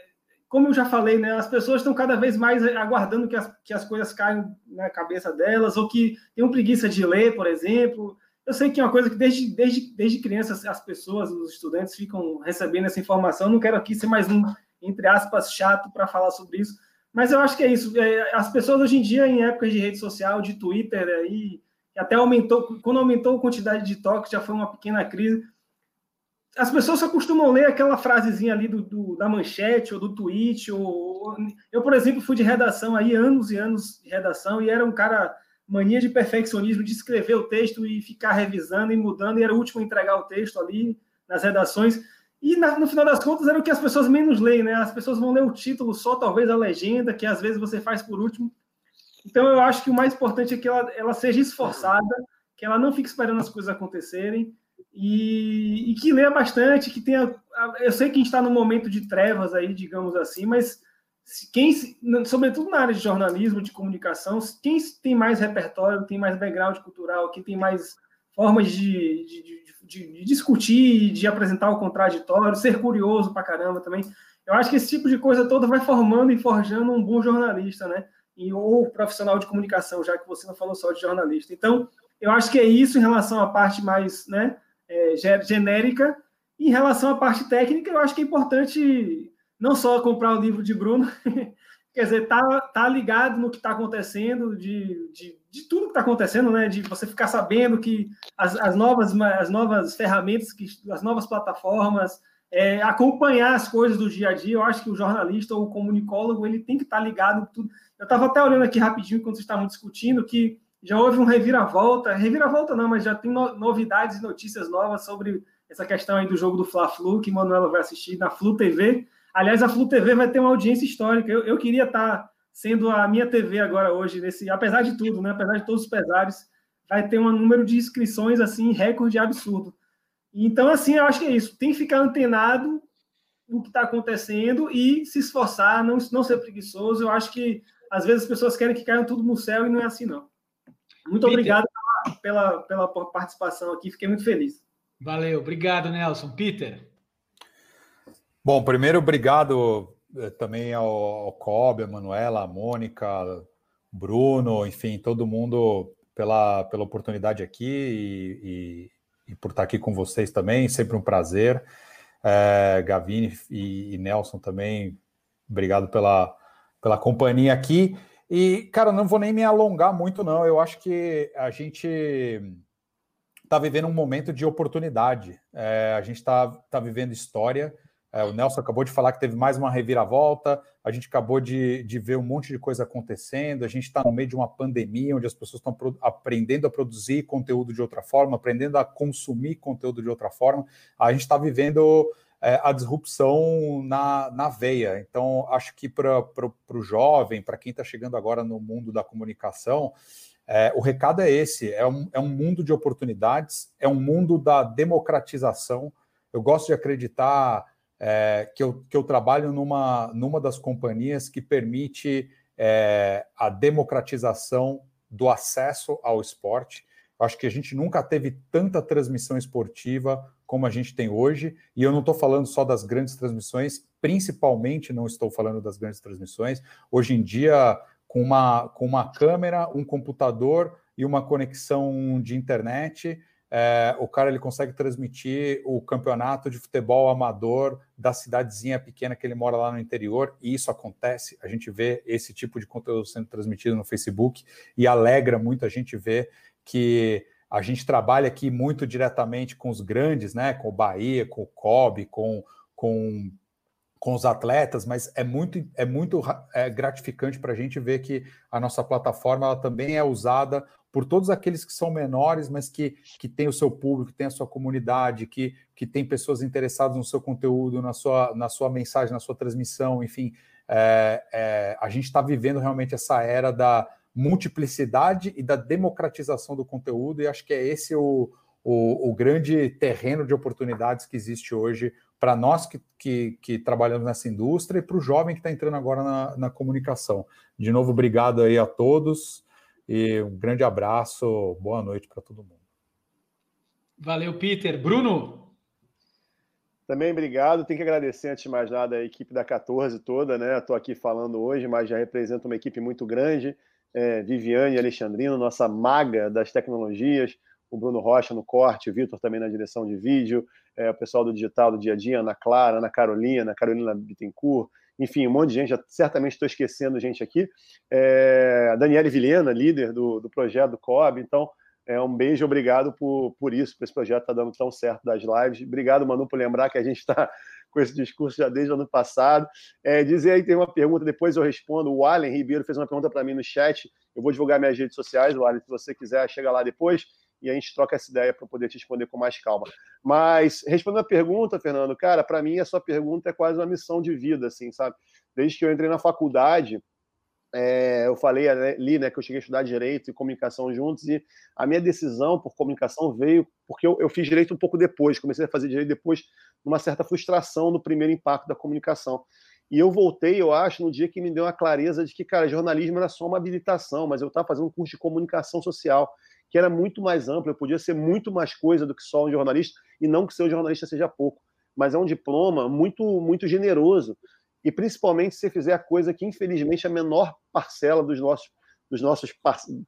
como eu já falei, né, as pessoas estão cada vez mais aguardando que as, que as coisas caiam na cabeça delas, ou que tenham preguiça de ler, por exemplo. Eu sei que é uma coisa que desde, desde, desde criança as pessoas, os estudantes ficam recebendo essa informação. Não quero aqui ser mais um, entre aspas, chato para falar sobre isso, mas eu acho que é isso. É, as pessoas hoje em dia, em épocas de rede social, de Twitter, aí, até aumentou, quando aumentou a quantidade de toques, já foi uma pequena crise. As pessoas só costumam ler aquela frasezinha ali do, do, da manchete ou do tweet. Ou... Eu, por exemplo, fui de redação aí, anos e anos de redação, e era um cara mania de perfeccionismo, de escrever o texto e ficar revisando e mudando, e era o último a entregar o texto ali nas redações. E na, no final das contas era o que as pessoas menos leem, né? As pessoas vão ler o título só, talvez a legenda, que às vezes você faz por último. Então eu acho que o mais importante é que ela, ela seja esforçada, que ela não fique esperando as coisas acontecerem e, e que leia bastante, que tenha. Eu sei que a gente está num momento de trevas aí, digamos assim, mas quem, sobretudo na área de jornalismo, de comunicação, quem tem mais repertório, tem mais background cultural, quem tem mais formas de, de, de, de discutir, de apresentar o contraditório, ser curioso pra caramba também. Eu acho que esse tipo de coisa toda vai formando e forjando um bom jornalista, né? E, ou profissional de comunicação, já que você não falou só de jornalista. Então, eu acho que é isso em relação à parte mais né, é, genérica. Em relação à parte técnica, eu acho que é importante não só comprar o livro de Bruno, quer dizer, tá, tá ligado no que está acontecendo, de, de, de, tudo que está acontecendo, né? De você ficar sabendo que as, as, novas, as novas ferramentas, que, as novas plataformas, é, acompanhar as coisas do dia a dia. Eu acho que o jornalista ou o comunicólogo ele tem que estar tá ligado tudo. Eu estava até olhando aqui rapidinho quando vocês estavam discutindo que já houve um reviravolta, reviravolta não, mas já tem no, novidades e notícias novas sobre essa questão aí do jogo do Fla-Flu, que Manuela vai assistir na Flu TV. Aliás, a Flu TV vai ter uma audiência histórica. Eu, eu queria estar sendo a minha TV agora hoje, nesse, apesar de tudo, né? Apesar de todos os pesares, vai ter um número de inscrições assim, recorde absurdo. Então, assim, eu acho que é isso. Tem que ficar antenado no que está acontecendo e se esforçar, não, não ser preguiçoso. Eu acho que às vezes as pessoas querem que caiam tudo no céu e não é assim, não. Muito Peter. obrigado pela, pela, pela participação aqui, fiquei muito feliz. Valeu, obrigado, Nelson. Peter. Bom, primeiro, obrigado também ao, ao Cobb, a Manuela, a Mônica, Bruno, enfim, todo mundo pela, pela oportunidade aqui e, e, e por estar aqui com vocês também, sempre um prazer. É, Gavini e, e, Nelson também, obrigado pela, pela companhia aqui. E, cara, não vou nem me alongar muito, não. Eu acho que a gente está vivendo um momento de oportunidade. É, a gente está tá vivendo história. É, o Nelson acabou de falar que teve mais uma reviravolta, a gente acabou de, de ver um monte de coisa acontecendo, a gente está no meio de uma pandemia onde as pessoas estão aprendendo a produzir conteúdo de outra forma, aprendendo a consumir conteúdo de outra forma. A gente está vivendo é, a disrupção na, na veia. Então, acho que para o jovem, para quem está chegando agora no mundo da comunicação, é, o recado é esse: é um, é um mundo de oportunidades, é um mundo da democratização. Eu gosto de acreditar é, que, eu, que eu trabalho numa, numa das companhias que permite é, a democratização do acesso ao esporte. Acho que a gente nunca teve tanta transmissão esportiva como a gente tem hoje, e eu não estou falando só das grandes transmissões, principalmente não estou falando das grandes transmissões. Hoje em dia, com uma, com uma câmera, um computador e uma conexão de internet, é, o cara ele consegue transmitir o campeonato de futebol amador da cidadezinha pequena que ele mora lá no interior, e isso acontece. A gente vê esse tipo de conteúdo sendo transmitido no Facebook e alegra muito a gente ver que a gente trabalha aqui muito diretamente com os grandes, né? Com o Bahia, com o Kobe, com, com com os atletas, mas é muito, é muito é gratificante para a gente ver que a nossa plataforma ela também é usada por todos aqueles que são menores, mas que, que tem o seu público, que tem a sua comunidade, que, que tem pessoas interessadas no seu conteúdo, na sua, na sua mensagem, na sua transmissão, enfim. É, é, a gente está vivendo realmente essa era da multiplicidade e da democratização do conteúdo, e acho que é esse o, o, o grande terreno de oportunidades que existe hoje para nós que, que, que, trabalhamos nessa indústria e para o jovem que está entrando agora na, na, comunicação. De novo, obrigado aí a todos e um grande abraço, boa noite para todo mundo. Valeu, Peter. Bruno? Também obrigado. Tenho que agradecer, antes de mais nada, a equipe da 14 toda, né? Estou aqui falando hoje, mas já represento uma equipe muito grande. É, Viviane Alexandrino, nossa maga das tecnologias, o Bruno Rocha no corte, o Vitor também na direção de vídeo, é, o pessoal do digital do dia a dia, Ana Clara, Ana Carolina, Carolina Bittencourt, enfim, um monte de gente, já, certamente estou esquecendo gente aqui. É, Daniele Vilhena, líder do, do projeto do COB, então é, um beijo, obrigado por, por isso, por esse projeto estar tá dando tão certo das lives. Obrigado, Manu, por lembrar que a gente está com esse discurso já desde o ano passado. É, dizer aí, tem uma pergunta, depois eu respondo. O Allen Ribeiro fez uma pergunta para mim no chat. Eu vou divulgar minhas redes sociais, o Allen, se você quiser, chega lá depois e a gente troca essa ideia para poder te responder com mais calma. Mas, respondendo a pergunta, Fernando, cara, para mim a sua pergunta é quase uma missão de vida, assim, sabe? Desde que eu entrei na faculdade, é, eu falei ali, né, que eu cheguei a estudar direito e comunicação juntos, e a minha decisão por comunicação veio porque eu, eu fiz direito um pouco depois, comecei a fazer direito depois, numa certa frustração no primeiro impacto da comunicação. E eu voltei, eu acho, no dia que me deu a clareza de que, cara, jornalismo era só uma habilitação, mas eu estava fazendo um curso de comunicação social que era muito mais amplo, eu podia ser muito mais coisa do que só um jornalista, e não que ser um jornalista seja pouco, mas é um diploma muito, muito generoso, e principalmente se fizer a coisa que, infelizmente, a menor parcela dos nossos, dos nossos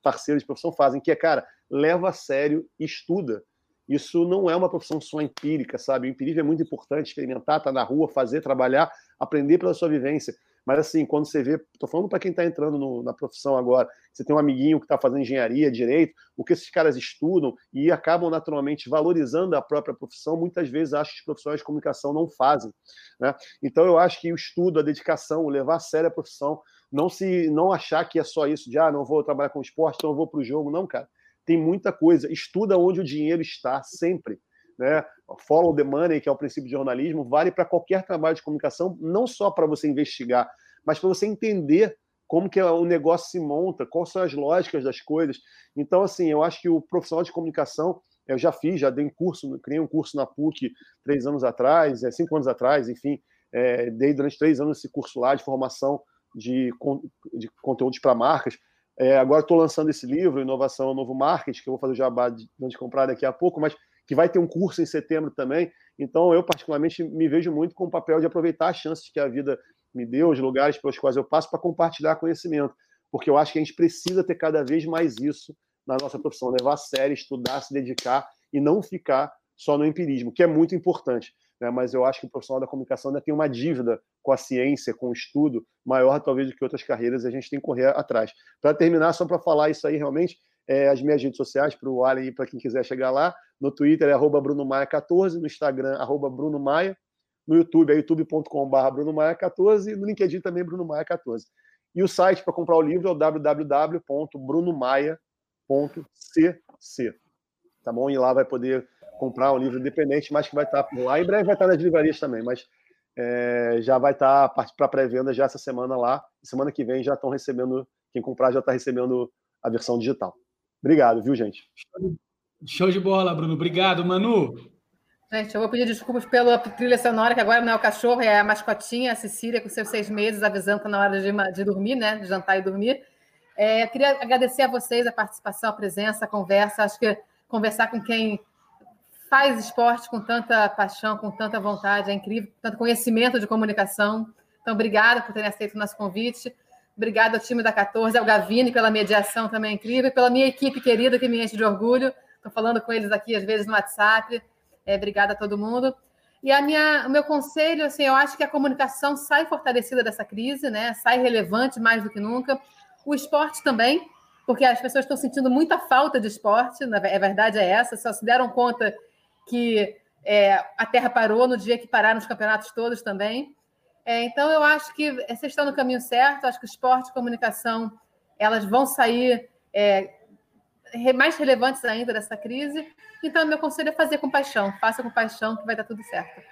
parceiros de profissão fazem, que é, cara, leva a sério e estuda. Isso não é uma profissão só empírica, sabe? O empirismo é muito importante, experimentar, estar tá na rua, fazer, trabalhar, aprender pela sua vivência. Mas assim, quando você vê, estou falando para quem está entrando no, na profissão agora, você tem um amiguinho que está fazendo engenharia, direito, o que esses caras estudam e acabam naturalmente valorizando a própria profissão, muitas vezes acho que os profissionais de comunicação não fazem. Né? Então eu acho que o estudo, a dedicação, o levar a sério a profissão, não se não achar que é só isso de ah, não vou trabalhar com esporte, então eu vou para o jogo. Não, cara. Tem muita coisa. Estuda onde o dinheiro está, sempre né? Follow the money, que é o princípio de jornalismo, vale para qualquer trabalho de comunicação, não só para você investigar, mas para você entender como que o negócio se monta, quais são as lógicas das coisas. Então, assim, eu acho que o profissional de comunicação, eu já fiz, já dei um curso, criei um curso na PUC três anos atrás, é, cinco anos atrás, enfim, é, dei durante três anos esse curso lá de formação de, de conteúdos para marcas. É, agora estou lançando esse livro, Inovação ao Novo Marketing, que eu vou fazer o jabá de, de comprar daqui a pouco, mas que vai ter um curso em setembro também. Então, eu, particularmente, me vejo muito com o papel de aproveitar as chances que a vida me deu, os lugares pelos quais eu passo, para compartilhar conhecimento. Porque eu acho que a gente precisa ter cada vez mais isso na nossa profissão, levar a sério, estudar, se dedicar e não ficar só no empirismo, que é muito importante. Né? Mas eu acho que o profissional da comunicação ainda tem uma dívida com a ciência, com o estudo, maior talvez do que outras carreiras, e a gente tem que correr atrás. Para terminar, só para falar isso aí, realmente, é, as minhas redes sociais para o Allen e para quem quiser chegar lá. No Twitter é arroba brunomaia14, no Instagram arroba brunomaia, no YouTube é youtube.com.br brunomaia14 e no LinkedIn também brunomaia14. E o site para comprar o livro é o www.brunomaia.cc. Tá bom? E lá vai poder comprar um livro independente, mas que vai estar por lá. Em breve vai estar nas livrarias também, mas é, já vai estar para pré-venda já essa semana lá. Semana que vem já estão recebendo, quem comprar já está recebendo a versão digital. Obrigado, viu, gente? Show de bola, Bruno. Obrigado, Manu. Gente, eu vou pedir desculpas pela trilha sonora, que agora não é o cachorro, é a mascotinha, a Cecília, com seus seis meses, avisando que está na hora de, de dormir, né? De jantar e dormir. É, queria agradecer a vocês a participação, a presença, a conversa. Acho que conversar com quem faz esporte com tanta paixão, com tanta vontade, é incrível, tanto conhecimento de comunicação. Então, obrigada por terem aceito o nosso convite. Obrigada ao time da 14, ao Gavini pela mediação também incrível, pela minha equipe querida que me enche de orgulho. Estou falando com eles aqui às vezes no WhatsApp. É, obrigada a todo mundo. E a minha, o meu conselho, assim, eu acho que a comunicação sai fortalecida dessa crise, né? Sai relevante mais do que nunca. O esporte também, porque as pessoas estão sentindo muita falta de esporte. A verdade é essa. Só se deram conta que é, a Terra parou no dia que pararam os campeonatos todos também. É, então, eu acho que vocês estão no caminho certo. Acho que o esporte e comunicação elas vão sair é, mais relevantes ainda dessa crise. Então, meu conselho é fazer com paixão. Faça com paixão que vai dar tudo certo.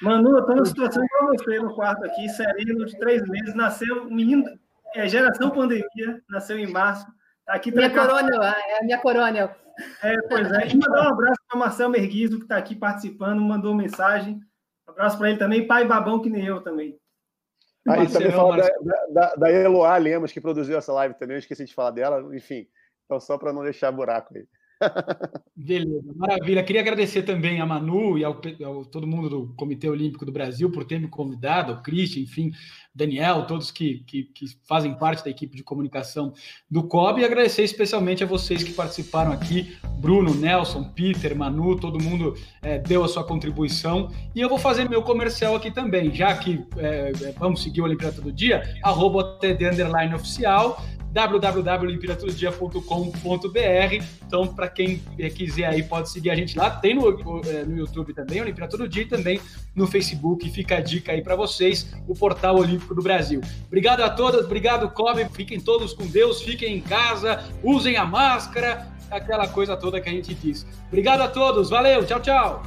Manu, eu estou numa situação igual você no quarto aqui, sereno, de três meses, nasceu um menino, é, geração pandemia, nasceu em março. Tá aqui minha coronel, é a minha coronel. É, pois é. E mandar um abraço para Marcel Merguizo, que está aqui participando, mandou mensagem. Um abraço para ele também, pai babão que nem eu também. Ah, e também falar da, da, da Eloá Lemos, que produziu essa live também, eu esqueci de falar dela. Enfim, então só para não deixar buraco aí. Beleza, maravilha. Queria agradecer também a Manu e ao, ao, todo mundo do Comitê Olímpico do Brasil por ter me convidado, ao Christian, enfim, Daniel, todos que, que, que, fazem parte da equipe de comunicação do COB, e agradecer especialmente a vocês que participaram aqui, Bruno, Nelson, Peter, Manu, todo mundo é, deu a sua contribuição, e eu vou fazer meu comercial aqui também, já que é, vamos seguir o Olimpíada do Dia, arroba TD Underline Oficial, www.olimpíadatododia.com.br. Então, para quem quiser aí, pode seguir a gente lá. Tem no, é, no YouTube também, Olimpíada Todo Dia, e também no Facebook. Fica a dica aí para vocês, o Portal Olímpico do Brasil. Obrigado a todas, obrigado, Kobe. Fiquem todos com Deus, fiquem em casa, usem a máscara, aquela coisa toda que a gente diz. Obrigado a todos, valeu, tchau, tchau.